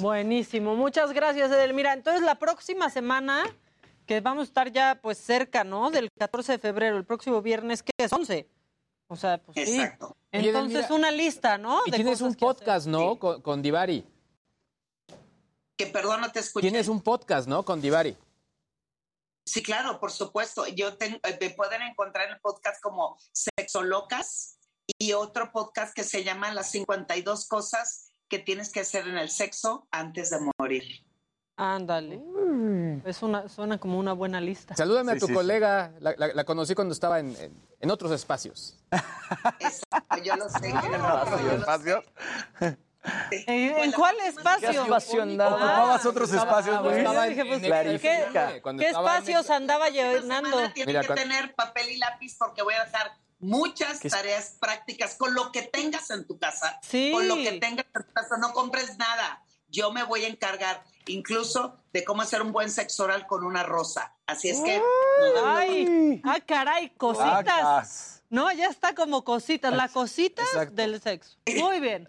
Buenísimo, muchas gracias Edelmira. Entonces la próxima semana, que vamos a estar ya pues cerca, ¿no? Del 14 de febrero, el próximo viernes, que es 11. O sea, pues sí. Exacto. Entonces Edelmira, una lista, ¿no? Y de tienes cosas un podcast, ¿no? Con, con Divari. Que perdón, no te escuché. Tienes un podcast, ¿no? Con Divari. Sí, claro, por supuesto. Yo tengo, eh, me pueden encontrar en el podcast como Sexolocas y otro podcast que se llama Las 52 cosas que tienes que hacer en el sexo antes de morir. Ándale. Es una, suena como una buena lista. Salúdame Sí, a tu sí, sí. colega. La, la- la conocí cuando estaba en, en- en otros espacios. Exacto, yo lo sé. yo lo- Ah, yo lo espacio? ¿En, cuál espacio? ¿Qué espacio andaba? ¿Ocupabas otros espacios, pues, Clarifica. ¿qué, espacios andaba llenando? Tienen Mira, que cuando- tener papel y lápiz porque voy a dejar muchas ¿Qué es- tareas prácticas con lo que tengas en tu casa. Sí. Con lo que tengas en tu casa, no compres nada. Yo me voy a encargar incluso de cómo hacer un buen sexo oral con una rosa. Así es que... Ay, ah, caray, cositas. Vacas. No, ya está como cositas, la cosita del sexo. Muy bien.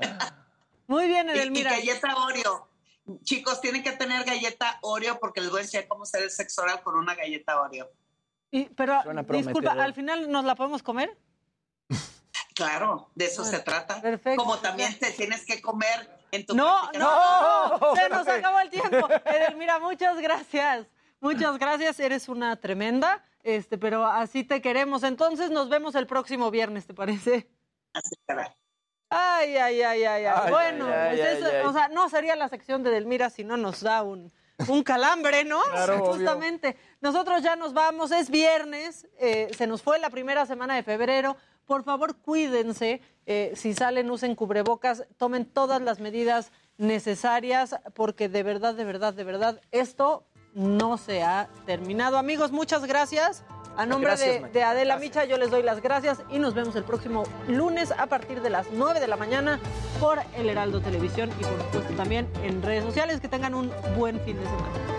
Muy bien, Y- Y, Edelmira. galleta Oreo. Chicos, tienen que tener galleta Oreo porque les voy a enseñar cómo hacer el sexo oral con una galleta Oreo. Y- pero, disculpa. ¿al final nos la podemos comer? Claro, de eso se trata. Perfecto. Como también te tienes que comer en tu No, no, sexual. se nos acabó el tiempo. Edelmira, muchas gracias. Muchas gracias, eres una tremenda, este, pero así te queremos. Entonces nos vemos el próximo viernes, ¿te parece? Así será. Ay, ay, ay, ay, ay. Ay, bueno, ay, pues ay, eso, ay, ay. o sea, no sería la sección de Delmira si no nos da un, un calambre, ¿no? Claro, obvio. Justamente. Nosotros ya nos vamos, es viernes, eh, se nos fue la primera semana de febrero. Por favor, cuídense. eh, si salen, usen cubrebocas, tomen todas las medidas necesarias, porque de verdad, de verdad, de verdad, esto no se ha terminado. Amigos, muchas gracias. A nombre Gracias, de, Mike. de Adela Micha, yo les doy las gracias y nos vemos el próximo lunes a partir de las 9 de la mañana por El Heraldo Televisión y por supuesto también en redes sociales. Que tengan un buen fin de semana.